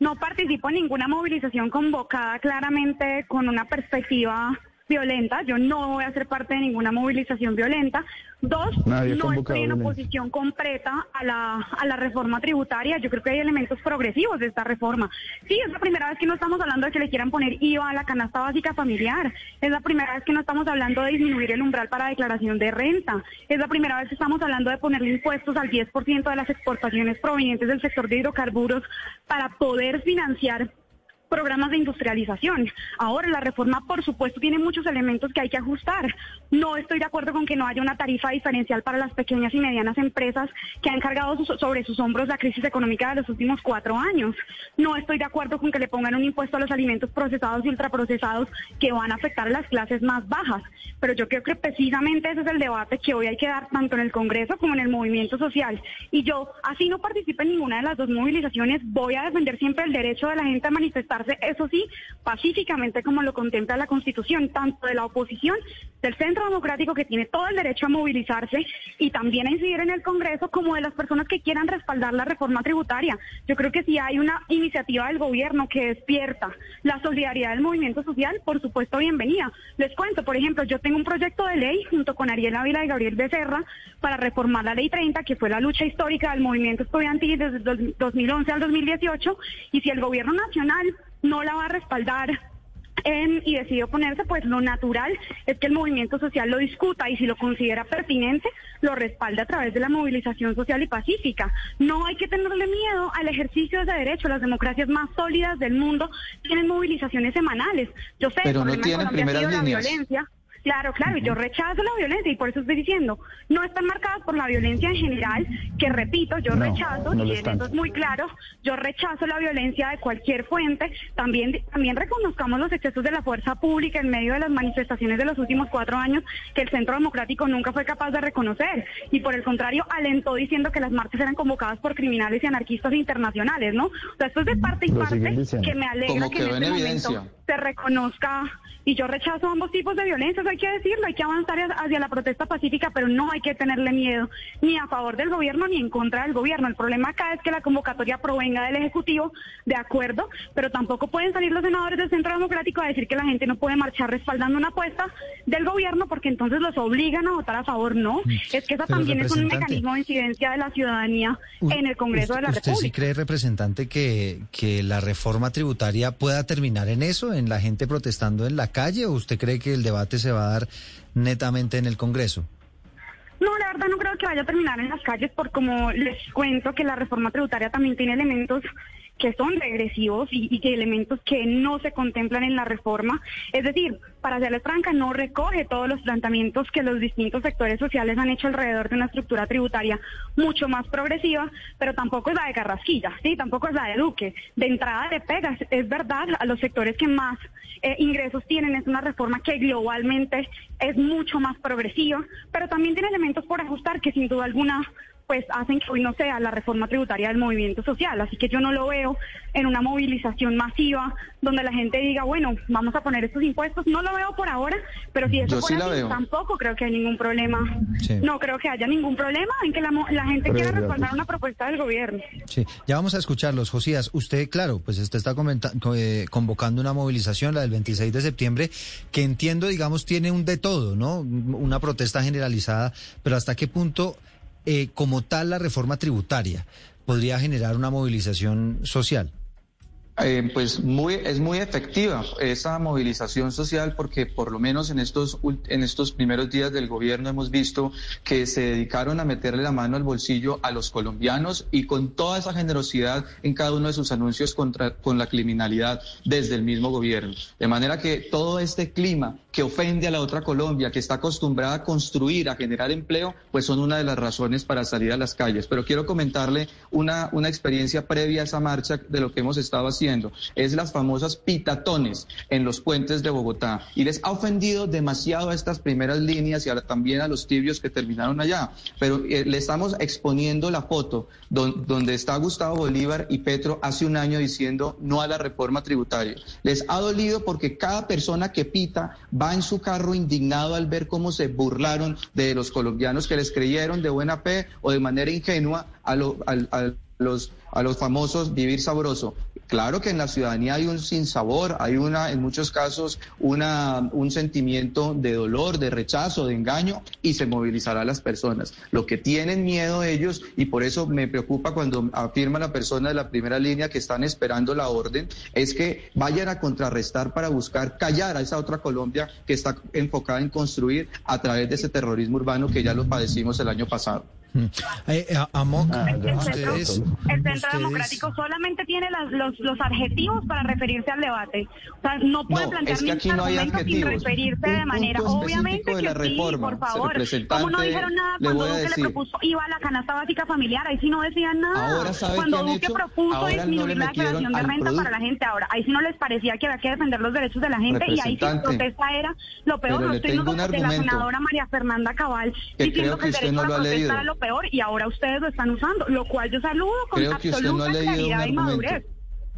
No participo en ninguna movilización convocada claramente con una perspectiva violenta. Yo no voy a ser parte de ninguna movilización violenta. Dos, no estoy en oposición completa a la, a la reforma tributaria. Yo creo que hay elementos progresivos de esta reforma. Sí, es la primera vez que no estamos hablando de que le quieran poner IVA a la canasta básica familiar. Es la primera vez que no estamos hablando de disminuir el umbral para declaración de renta. Es la primera vez que estamos hablando de ponerle impuestos al 10% de las exportaciones provenientes del sector de hidrocarburos para poder financiar programas de industrialización. Ahora, la reforma, por supuesto, tiene muchos elementos que hay que ajustar. No estoy de acuerdo con que no haya una tarifa diferencial para las pequeñas y medianas empresas que han cargado sobre sus hombros la crisis económica de los últimos cuatro años. No estoy de acuerdo con que le pongan un impuesto a los alimentos procesados y ultraprocesados que van a afectar a las clases más bajas. Pero yo creo que precisamente ese es el debate que hoy hay que dar tanto en el Congreso como en el movimiento social. Y yo, así no participe en ninguna de las dos movilizaciones, voy a defender siempre el derecho de la gente a manifestar eso sí, pacíficamente como lo contempla la Constitución, tanto de la oposición, del Centro Democrático que tiene todo el derecho a movilizarse y también a incidir en el Congreso, como de las personas que quieran respaldar la reforma tributaria. Yo creo que si hay una iniciativa del gobierno que despierta la solidaridad del movimiento social, por supuesto, bienvenida. Les cuento, por ejemplo, yo tengo un proyecto de ley junto con Ariel Ávila y Gabriel Becerra para reformar la Ley 30, que fue la lucha histórica del movimiento estudiantil desde el 2011 al 2018, y si el gobierno nacional no la va a respaldar y decidió oponerse, pues lo natural es que el movimiento social lo discuta y si lo considera pertinente, lo respalde a través de la movilización social y pacífica. No hay que tenerle miedo al ejercicio de ese derecho. Las democracias más sólidas del mundo tienen movilizaciones semanales. Yo sé, Pero no tienen primeras la líneas. violencia. Claro, claro, y yo rechazo la violencia y por eso estoy diciendo, no están marcadas por la violencia en general, que repito, yo No, rechazo, no y en eso es muy claro, yo rechazo la violencia de cualquier fuente, también, también reconozcamos los excesos de la fuerza pública en medio de las manifestaciones de los últimos cuatro años que el Centro Democrático nunca fue capaz de reconocer, y por el contrario alentó diciendo que las marchas eran convocadas por criminales y anarquistas internacionales, ¿no? O sea, esto es de parte y Lo parte que me alegra Como que en este evidencia. momento se reconozca y yo rechazo ambos tipos de violencias, hay que decirlo, hay que avanzar hacia- la protesta pacífica, pero no hay que tenerle miedo ni a favor del gobierno ni en contra del gobierno. El problema acá es que la convocatoria provenga del Ejecutivo, de acuerdo, pero tampoco pueden salir los senadores del Centro Democrático a decir que la gente no puede marchar respaldando una apuesta del gobierno porque entonces los obligan a votar a favor. No, es que esa Pero, también es un mecanismo de incidencia de la ciudadanía U- en el Congreso de la ¿Usted sí República. cree, representante, que, que la reforma tributaria pueda terminar en eso, en la gente protestando en la calle, o usted cree que el debate se va a dar netamente en el Congreso? No, la verdad no creo que vaya a terminar en las calles por como les cuento que la reforma tributaria también tiene elementos que son regresivos y, y que elementos que no se contemplan en la reforma. Es decir, para hacerles franca, no recoge todos los planteamientos que los distintos sectores sociales han hecho alrededor de una estructura tributaria mucho más progresiva, pero tampoco es la de Carrasquilla, ¿sí? tampoco es la de Duque. De entrada de pegas, es verdad, a los sectores que más eh, ingresos tienen es una reforma que globalmente es mucho más progresiva, pero también tiene elementos por ajustar que sin duda alguna pues hacen que hoy no sea la reforma tributaria del movimiento social. Así que yo no lo veo en una movilización masiva donde la gente diga, bueno, vamos a poner estos impuestos. No lo veo por ahora, pero si eso Yo sí fuera veo. tampoco creo que hay ningún problema. Sí. No creo que haya ningún problema en que la, mo- la gente quiera respaldar una propuesta del gobierno. Sí, ya vamos a escucharlos. Josías, usted, claro, pues usted está eh, convocando una movilización, la del 26 de septiembre, que entiendo, digamos, tiene un de todo, ¿no? Una protesta generalizada, pero ¿hasta qué punto, eh, como tal, la reforma tributaria podría generar una movilización social? Eh, pues muy, es muy efectiva esa movilización social porque por lo menos en estos, en estos primeros días del gobierno hemos visto que se dedicaron a meterle la mano al bolsillo a los colombianos y con toda esa generosidad en cada uno de sus anuncios contra, con la criminalidad desde el mismo gobierno. De manera que todo este clima que ofende a la otra Colombia, que está acostumbrada a construir, a generar empleo, pues son una de las razones para salir a las calles. Pero quiero comentarle una, una experiencia previa a esa marcha de lo que hemos estado haciendo. Es las famosas pitatones en los puentes de Bogotá. Y les ha ofendido demasiado a estas primeras líneas y a- también a los tibios que terminaron allá. Pero eh, le estamos exponiendo la foto don- donde está Gustavo Bolívar y Petro hace un año diciendo no a la reforma tributaria. Les ha dolido porque cada persona que pita va en su carro indignado al ver cómo se burlaron de los colombianos que les creyeron de buena fe o de manera ingenua a, lo- a los, a los famosos vivir sabroso. Claro que en la ciudadanía hay un sinsabor, hay una, en muchos casos, una, un sentimiento de dolor, de rechazo, de engaño, y se movilizará a las personas. Lo que tienen miedo ellos, y por eso me preocupa cuando afirma la persona de la primera línea que están esperando la orden, es que vayan a contrarrestar para buscar callar a esa otra Colombia que está enfocada en construir a través de ese terrorismo urbano que ya lo padecimos el año pasado. Eh, eh, El centro, ustedes, el centro ustedes- democrático solamente tiene las- los, los adjetivos para referirse al debate. O sea, no puede No, plantear es que ningún aquí no hay argumento sin referirse de manera, obviamente de que la sí, reforma, por favor. ¿Cómo no dijeron nada le cuando Duque le decir. propuso IVA a la canasta básica familiar? Ahí sí no decían nada. Ahora, ¿sabe cuando Duque hecho? propuso no disminuir le la declaración de renta para la gente. Ahora, ahí sí no les parecía que había que defender los derechos de la gente y ahí sí la protesta era lo peor. pero No le estoy que de la senadora María Fernanda Cabal que diciendo que el que derecho no a lo peor y ahora ustedes lo están usando, lo cual yo saludo con Creo no absoluta claridad y madurez.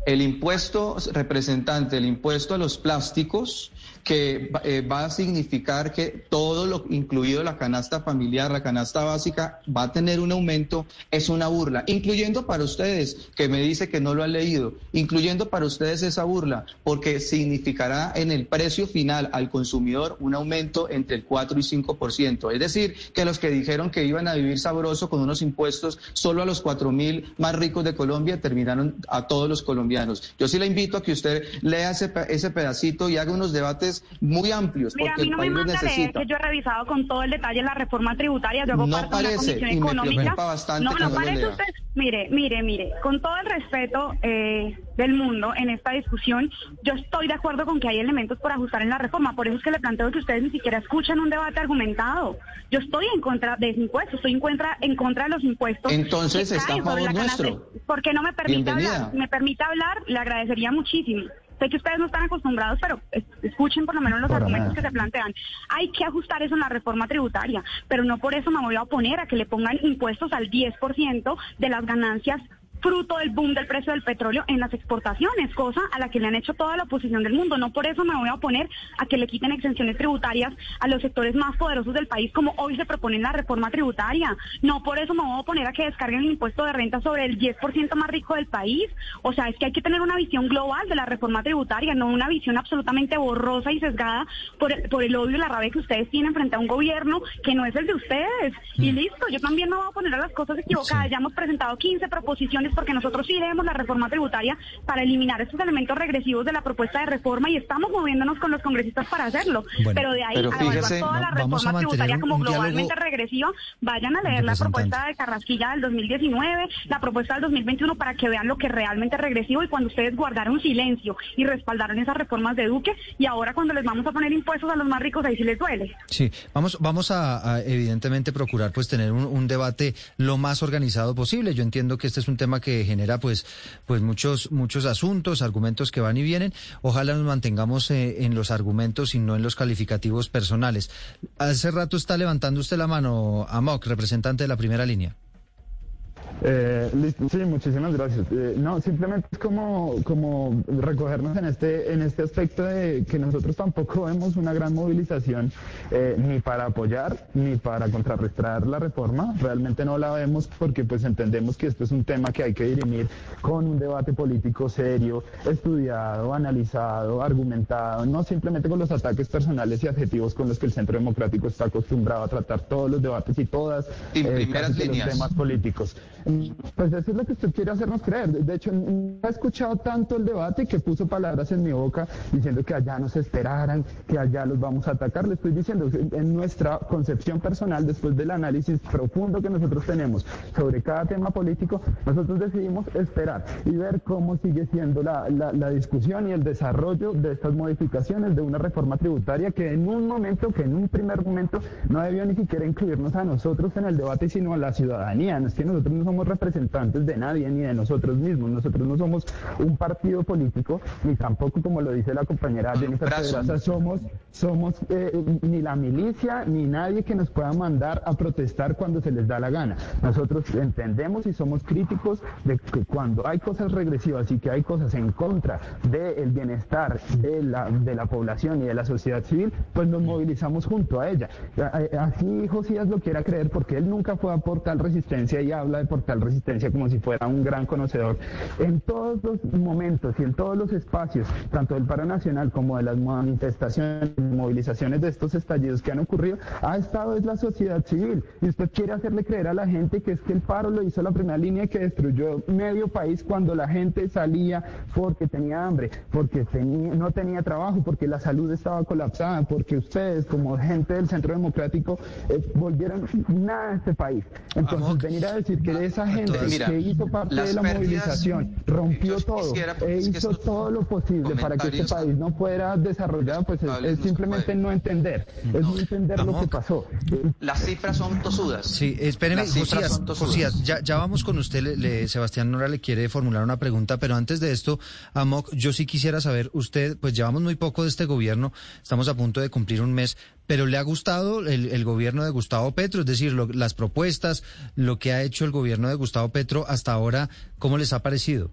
El impuesto representante, el impuesto a los plásticos, que eh, va a significar que todo lo incluido la canasta familiar, la canasta básica, va a tener un aumento, es una burla, incluyendo para ustedes, que me dice que no lo han leído, incluyendo para ustedes esa burla, porque significará en el precio final al consumidor un aumento entre el 4 y 5%. Es decir, que los que dijeron que iban a vivir sabroso con unos impuestos solo a los 4 mil más ricos de Colombia, terminaron a todos los colombianos. Yo sí le invito a que usted lea ese, ese pedacito y haga unos debates muy amplios Mira, porque a mí no el me país manda leer necesita. que yo he revisado con todo el detalle la reforma tributaria, yo hago No parte de parece, una comisión y me económica. bastante no, no parece usted. Mire, mire, mire, con todo el respeto eh, del mundo en esta discusión, yo estoy de acuerdo con que hay elementos por ajustar en la reforma, por eso es que le planteo que ustedes ni siquiera escuchan un debate argumentado. Yo estoy en contra de ese impuesto, estoy en contra, en contra de los impuestos. Entonces está a favor la nuestro. ¿Por qué no me permite hablar? Me permite hablar, le agradecería muchísimo. Sé que ustedes no están acostumbrados, pero es- escuchen por lo menos los argumentos nada. que se plantean. Hay que ajustar eso en la reforma tributaria, pero no por eso me voy a oponer a que le pongan impuestos al 10% de las ganancias fruto del boom del precio del petróleo en las exportaciones, cosa a la que le han hecho toda la oposición del mundo. No por eso me voy a oponer a que le quiten exenciones tributarias a los sectores más poderosos del país, como hoy se propone en la reforma tributaria. No por eso me voy a oponer a que descarguen el impuesto de renta sobre el 10% más rico del país. O sea, es que hay que tener una visión global de la reforma tributaria, no una visión absolutamente borrosa y sesgada por el, por el odio y la rabia que ustedes tienen frente a un gobierno que no es el de ustedes. Y listo, yo también me voy a oponer a las cosas equivocadas. Ya hemos presentado 15 proposiciones porque nosotros sí leemos la reforma tributaria para eliminar estos elementos regresivos de la propuesta de reforma y estamos moviéndonos con los congresistas para hacerlo. Bueno, pero de ahí pero a fíjese, toda la reforma tributaria como globalmente regresiva, vayan a leer la propuesta de Carrasquilla del 2019, la propuesta del 2021 para que vean lo que realmente es regresivo y cuando ustedes guardaron silencio y respaldaron esas reformas de Duque y ahora cuando les vamos a poner impuestos a los más ricos ahí sí les duele. Sí, vamos, vamos a, a, evidentemente procurar pues tener un, un debate lo más organizado posible. Yo entiendo que este es un tema que genera pues, pues muchos, muchos asuntos, argumentos que van y vienen. Ojalá nos mantengamos eh, en los argumentos y no en los calificativos personales. Hace rato está levantando usted la mano, Amok, representante de la primera línea. Eh, listo, sí, muchísimas gracias. Eh, no, simplemente es como, como recogernos en este, en este aspecto de que nosotros tampoco vemos una gran movilización eh, ni para apoyar ni para contrarrestar la reforma. Realmente no la vemos porque pues entendemos que esto es un tema que hay que dirimir con un debate político serio, estudiado, analizado, argumentado, no simplemente con los ataques personales y adjetivos con los que el Centro Democrático está acostumbrado a tratar todos los debates y todas En eh, primeras que los líneas. temas políticos. Pues eso es lo que usted quiere hacernos creer. De hecho, no he escuchado tanto el debate que puso palabras en mi boca diciendo que allá nos esperaran, que allá los vamos a atacar. Le estoy diciendo, en nuestra concepción personal, después del análisis profundo que nosotros tenemos sobre cada tema político, nosotros decidimos esperar y ver cómo sigue siendo la, la- discusión y el desarrollo de estas modificaciones de una reforma tributaria que en un momento, que en un primer momento, no debió ni siquiera incluirnos a nosotros en el debate, sino a la ciudadanía. Es que nosotros no somos representantes de nadie ni de nosotros mismos. Nosotros no somos un partido político, ni tampoco, como lo dice la compañera Jennifer. Pedraza, somos, somos eh, ni la milicia ni nadie que nos pueda mandar a protestar cuando se les da la gana. Nosotros entendemos y somos críticos de que cuando hay cosas regresivas y que hay cosas en contra del bienestar de la, de la población y de la sociedad civil, pues nos movilizamos junto a ella. Así Josías lo quiera creer porque él nunca fue a Portal Resistencia y habla de Portal Resistencia como si fuera un gran conocedor. En todos los momentos y en todos los espacios, tanto del paro nacional como de las manifestaciones movilizaciones de estos estallidos que han ocurrido, ha estado es la sociedad civil. Y usted quiere hacerle creer a la gente que es que el paro lo hizo la primera línea que destruyó medio país cuando la gente salía porque tenía hambre, porque tenía- no tenía trabajo, porque la salud estaba colapsada, porque ustedes como gente del Centro Democrático eh, volvieron nada a este país. Entonces venir a decir que esa gente Mira, que hizo parte las de la pérdidas- movilización rompió todo e hizo todo lo posible para que este país no fuera desarrollado, pues es, es simplemente no entender, es no entender lo que pasó. Las cifras son tosudas. Sí, espéreme, Josías. Josías, ya, ya vamos con usted. Le, le- Sebastián Nora le quiere formular una pregunta, pero antes de esto, Amok, yo sí quisiera saber, usted, pues llevamos muy poco de este gobierno, estamos a punto de cumplir un mes, pero ¿le ha gustado el, el gobierno de Gustavo Petro? Es decir, lo- las propuestas, lo que ha hecho el gobierno de Gustavo Petro hasta ahora, ¿cómo les ha parecido?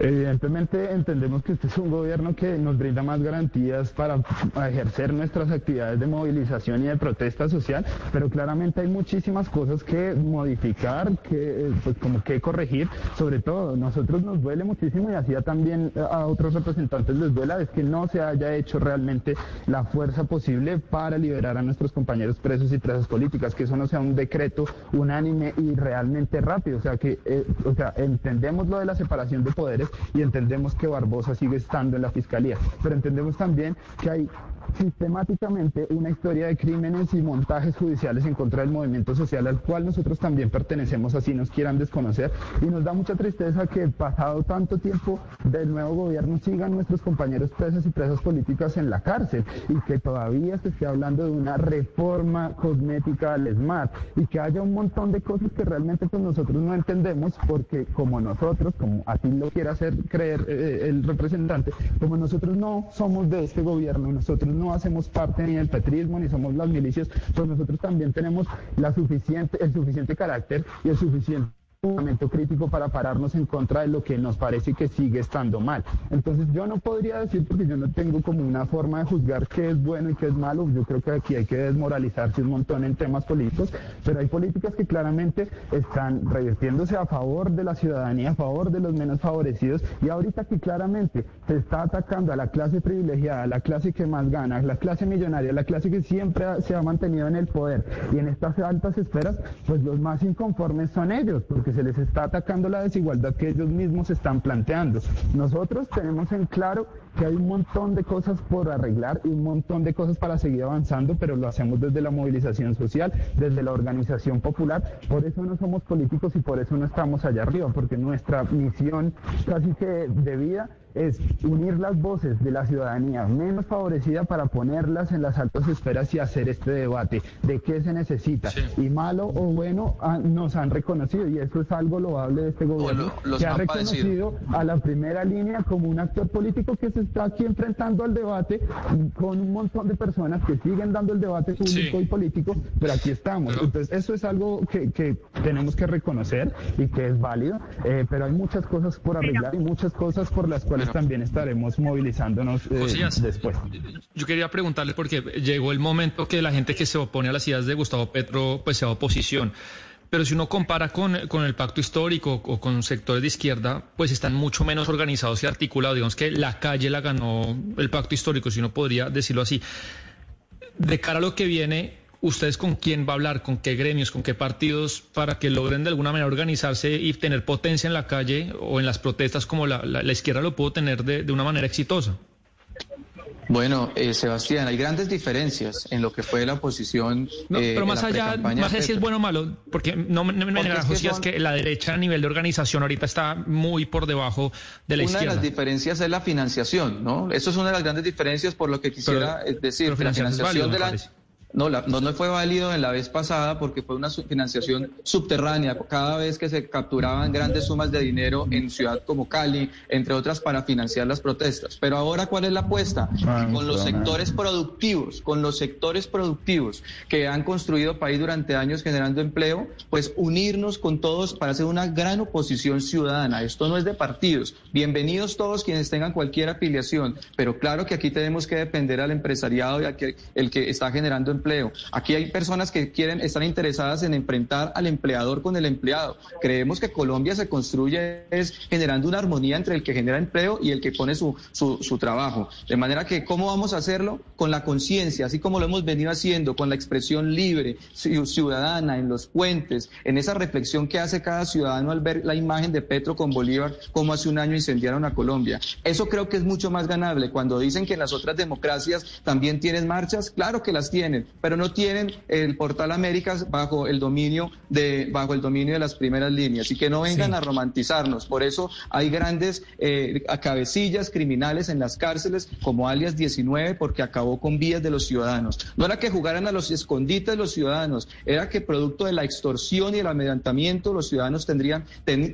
Evidentemente entendemos que este es un gobierno que nos brinda más garantías para ejercer nuestras actividades de movilización y de protesta social, pero claramente hay muchísimas cosas que modificar, que eh, pues como que corregir, sobre todo nosotros nos duele muchísimo y así a también a otros representantes les duela es que no se haya hecho realmente la fuerza posible para liberar a nuestros compañeros presos y presas políticas, que eso no sea un decreto unánime y realmente rápido, o sea que eh, o sea, entendemos lo de la separación de poderes, y entendemos que Barbosa sigue estando en la fiscalía, pero entendemos también que hay sistemáticamente una historia de crímenes y montajes judiciales en contra del movimiento social al cual nosotros también pertenecemos, así nos quieran desconocer. Y nos da mucha tristeza que pasado tanto tiempo del nuevo gobierno sigan nuestros compañeros presos y presas políticas en la cárcel y que todavía se esté hablando de una reforma cosmética al SMAT y que haya un montón de cosas que realmente pues nosotros no entendemos porque como nosotros, como así lo quiera hacer creer eh, el representante, como nosotros no somos de este gobierno, nosotros no hacemos parte ni del petrismo ni somos las milicias, pues nosotros también tenemos la suficiente, el suficiente carácter y el suficiente momento crítico para pararnos en contra de lo que nos parece que sigue estando mal. Entonces yo no podría decir, porque yo no tengo como una forma de juzgar qué es bueno y qué es malo, yo creo que aquí hay que desmoralizarse un montón en temas políticos, pero hay políticas que claramente están revirtiéndose a favor de la ciudadanía, a favor de los menos favorecidos, y ahorita que claramente se está atacando a la clase privilegiada, a la clase que más gana, a la clase millonaria, a la clase que siempre se ha mantenido en el poder, y en estas altas esferas, pues los más inconformes son ellos, porque se les está atacando la desigualdad que ellos mismos están planteando. Nosotros tenemos en claro que hay un montón de cosas por arreglar y un montón de cosas para seguir avanzando, pero lo hacemos desde la movilización social, desde la organización popular. Por eso no somos políticos y por eso no estamos allá arriba, porque nuestra misión casi que de vida es unir las voces de la ciudadanía menos favorecida para ponerlas en las altas esferas y hacer este debate de qué se necesita. Y malo o bueno ah, nos han reconocido y eso es algo loable de este gobierno que ha reconocido a la primera línea como un actor político que se está aquí enfrentando al debate con un montón de personas que siguen dando el debate público y político, pero aquí estamos. Entonces eso es algo que, tenemos que reconocer y que es válido, eh, pero hay muchas cosas por arreglar y muchas cosas por las cuales también estaremos movilizándonos eh, después. Yo quería preguntarle porque llegó el momento que la gente que se opone a las ideas de Gustavo Petro pues sea oposición. Pero si uno compara con, el pacto histórico o con sectores de izquierda, pues están mucho menos organizados y articulados. Digamos que la calle la ganó el pacto histórico, si uno podría decirlo así. De cara a lo que viene, ¿Ustedes con quién va a hablar? ¿Con qué gremios? ¿Con qué partidos? Para que logren de alguna manera organizarse y tener potencia en la calle o en las protestas como la, izquierda lo pudo tener de, una manera exitosa. Bueno, eh, Sebastián, hay grandes diferencias en lo que fue la oposición. No, eh, pero más allá, más allá si es bueno o malo, porque no, me es, que, es que la derecha a nivel de organización ahorita está muy por debajo de la izquierda. Una de las diferencias es la financiación, ¿no? Eso es una de las grandes diferencias por lo que quisiera eh, decir. la financiación de la no, no, no fue válido en la vez pasada porque fue una financiación subterránea. Cada vez que se capturaban grandes sumas de dinero en ciudad como Cali, entre otras, para financiar las protestas. Pero ahora, ¿cuál es la apuesta? Ah, con los sectores productivos, con los sectores productivos que han construido país durante años generando empleo, pues unirnos con todos para hacer una gran oposición ciudadana. Esto no es de partidos. Bienvenidos todos quienes tengan cualquier afiliación, pero claro que aquí tenemos que depender al empresariado y a que, el que está generando empleo empleo. Aquí hay personas que quieren, están interesadas en enfrentar al empleador con el empleado. Creemos que Colombia se construye generando una armonía entre el que genera empleo y el que pone su, su, trabajo. De manera que, ¿cómo vamos a hacerlo? Con la conciencia, así como lo hemos venido haciendo, con la expresión libre, ciudadana, en los puentes, en esa reflexión que hace cada ciudadano al ver la imagen de Petro con Bolívar, como hace un año incendiaron a Colombia. Eso creo que es mucho más ganable. Cuando dicen que en las otras democracias también tienen marchas, claro que las tienen, pero no tienen el portal Américas bajo el dominio de, bajo el dominio de las primeras líneas. Y que no vengan a romantizarnos. Por eso hay grandes eh, cabecillas criminales en las cárceles, como alias 19, porque acabó con vías de los ciudadanos. No era que jugaran a los escondites los ciudadanos, era que producto de la extorsión y el amedrentamiento, los ciudadanos tendrían,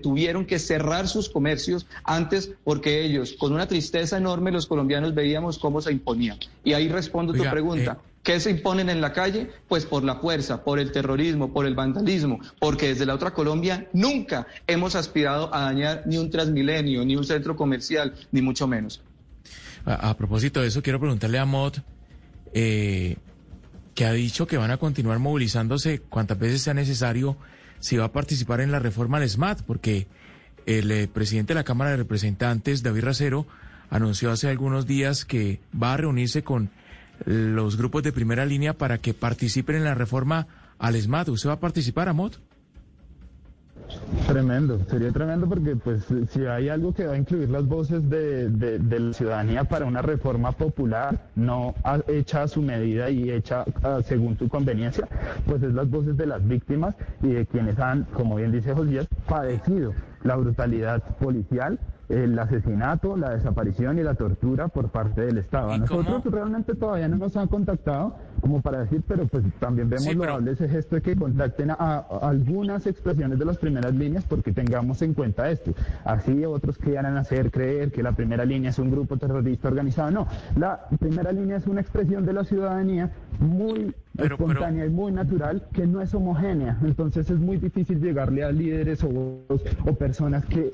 tuvieron que cerrar sus comercios antes porque ellos, con una tristeza enorme, los colombianos veíamos cómo se imponían. Y ahí respondo tu pregunta. Eh, ¿Qué se imponen en la calle? Pues por la fuerza, por el terrorismo, por el vandalismo, porque desde la otra Colombia nunca hemos aspirado a dañar ni un transmilenio, ni un centro comercial, ni mucho menos. A, propósito de eso, quiero preguntarle a Mott, eh, que ha dicho que van a continuar movilizándose cuantas veces sea necesario si va a participar en la reforma al SMAT, porque el eh, presidente de la Cámara de Representantes, David Racero, anunció hace algunos días que va a reunirse con los grupos de primera línea para que participen en la reforma al ESMAD. ¿Usted va a participar, Amot? Tremendo, sería tremendo porque pues si hay algo que va a incluir las voces de, de, la ciudadanía para una reforma popular, no hecha a su medida y hecha según su conveniencia, pues es las voces de las víctimas y de quienes han, como bien dice José, padecido la brutalidad policial el asesinato, la desaparición y la tortura por parte del Estado. A nosotros realmente todavía no nos han contactado como para decir, pero pues también vemos lo loable ese gesto de que contacten a, algunas expresiones de las primeras líneas porque tengamos en cuenta esto. Así otros quieran hacer creer que la primera línea es un grupo terrorista organizado. No, la primera línea es una expresión de la ciudadanía muy espontánea y muy natural que no es homogénea. Entonces es muy difícil llegarle a líderes o, o personas que,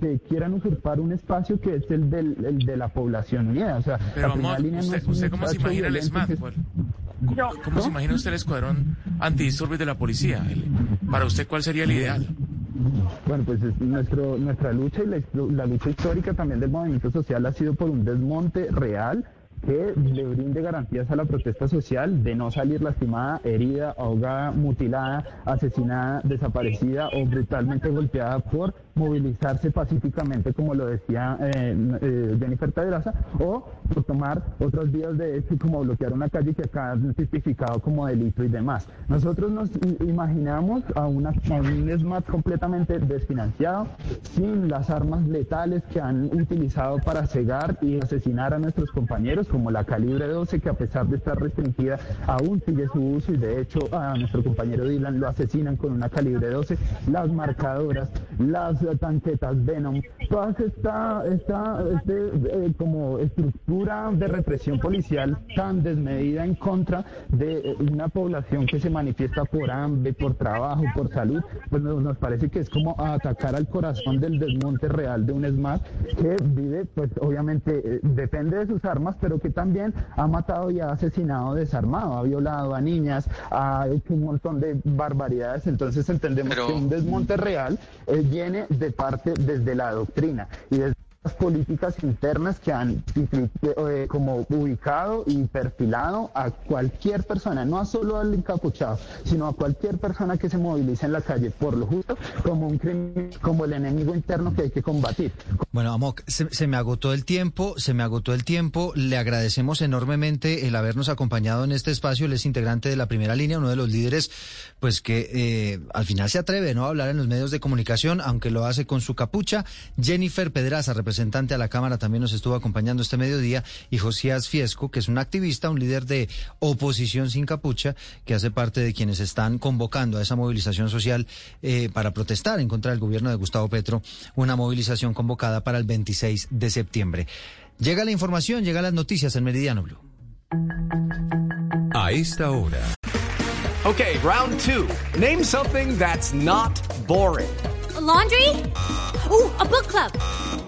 que, quieran usurpar un espacio que es el, del, de la población unida. O sea, Pero, amor, usted, usted cómo se imagina el SMAT? ¿Cómo, se imagina usted el escuadrón antidisturbios de la policía? Para usted, ¿cuál sería el ideal? Bueno, pues nuestro, nuestra lucha y la, la lucha histórica también del movimiento social ha sido por un desmonte real que le brinde garantías a la protesta social de no salir lastimada, herida, ahogada, mutilada, asesinada, desaparecida o brutalmente golpeada por movilizarse pacíficamente, como lo decía eh, eh, Jennifer Pedraza, o por tomar otras vías de hecho, como bloquear una calle que acá han tipificado como delito y demás. Nosotros nos imaginamos a, una, a un SMAT completamente desfinanciado, sin las armas letales que han utilizado para cegar y asesinar a nuestros compañeros, como la calibre 12, que a pesar de estar restringida, aún sigue su uso y de hecho a nuestro compañero Dylan lo asesinan con una calibre 12, las marcadoras, las tanquetas Venom, toda esta, esta este, eh, como estructura de represión policial tan desmedida en contra de una población que se manifiesta por hambre, por trabajo, por salud, pues nos, parece que es como atacar al corazón del desmonte real de un SMAT que vive, pues obviamente eh, depende de sus armas, pero que también ha matado y ha asesinado desarmado, ha violado a niñas, ha hecho un montón de barbaridades, entonces entendemos que un desmonte real viene de parte desde la doctrina y desde políticas internas que han eh, como ubicado y perfilado a cualquier persona, no a solo al encapuchado, sino a cualquier persona que se movilice en la calle por lo justo como un crimen, como el enemigo interno que hay que combatir. Bueno, Amok, se, me agotó el tiempo, se me agotó el tiempo. Le agradecemos enormemente el habernos acompañado en este espacio. Él es integrante de la primera línea, uno de los líderes, pues que eh, al final se atreve ¿no? a hablar en los medios de comunicación, aunque lo hace con su capucha. Jennifer Pedraza, representante a la Cámara, también nos estuvo acompañando este mediodía, y Josías Fiesco, que es un activista, un líder de oposición sin capucha, que hace parte de quienes están convocando a esa movilización social eh, para protestar en contra del gobierno de Gustavo Petro, una movilización convocada para el 26 de septiembre. Llega la información, llega las noticias en Meridiano Blue. A esta hora. Okay, round two. Name something that's not boring. laundry? Ooh, a book club.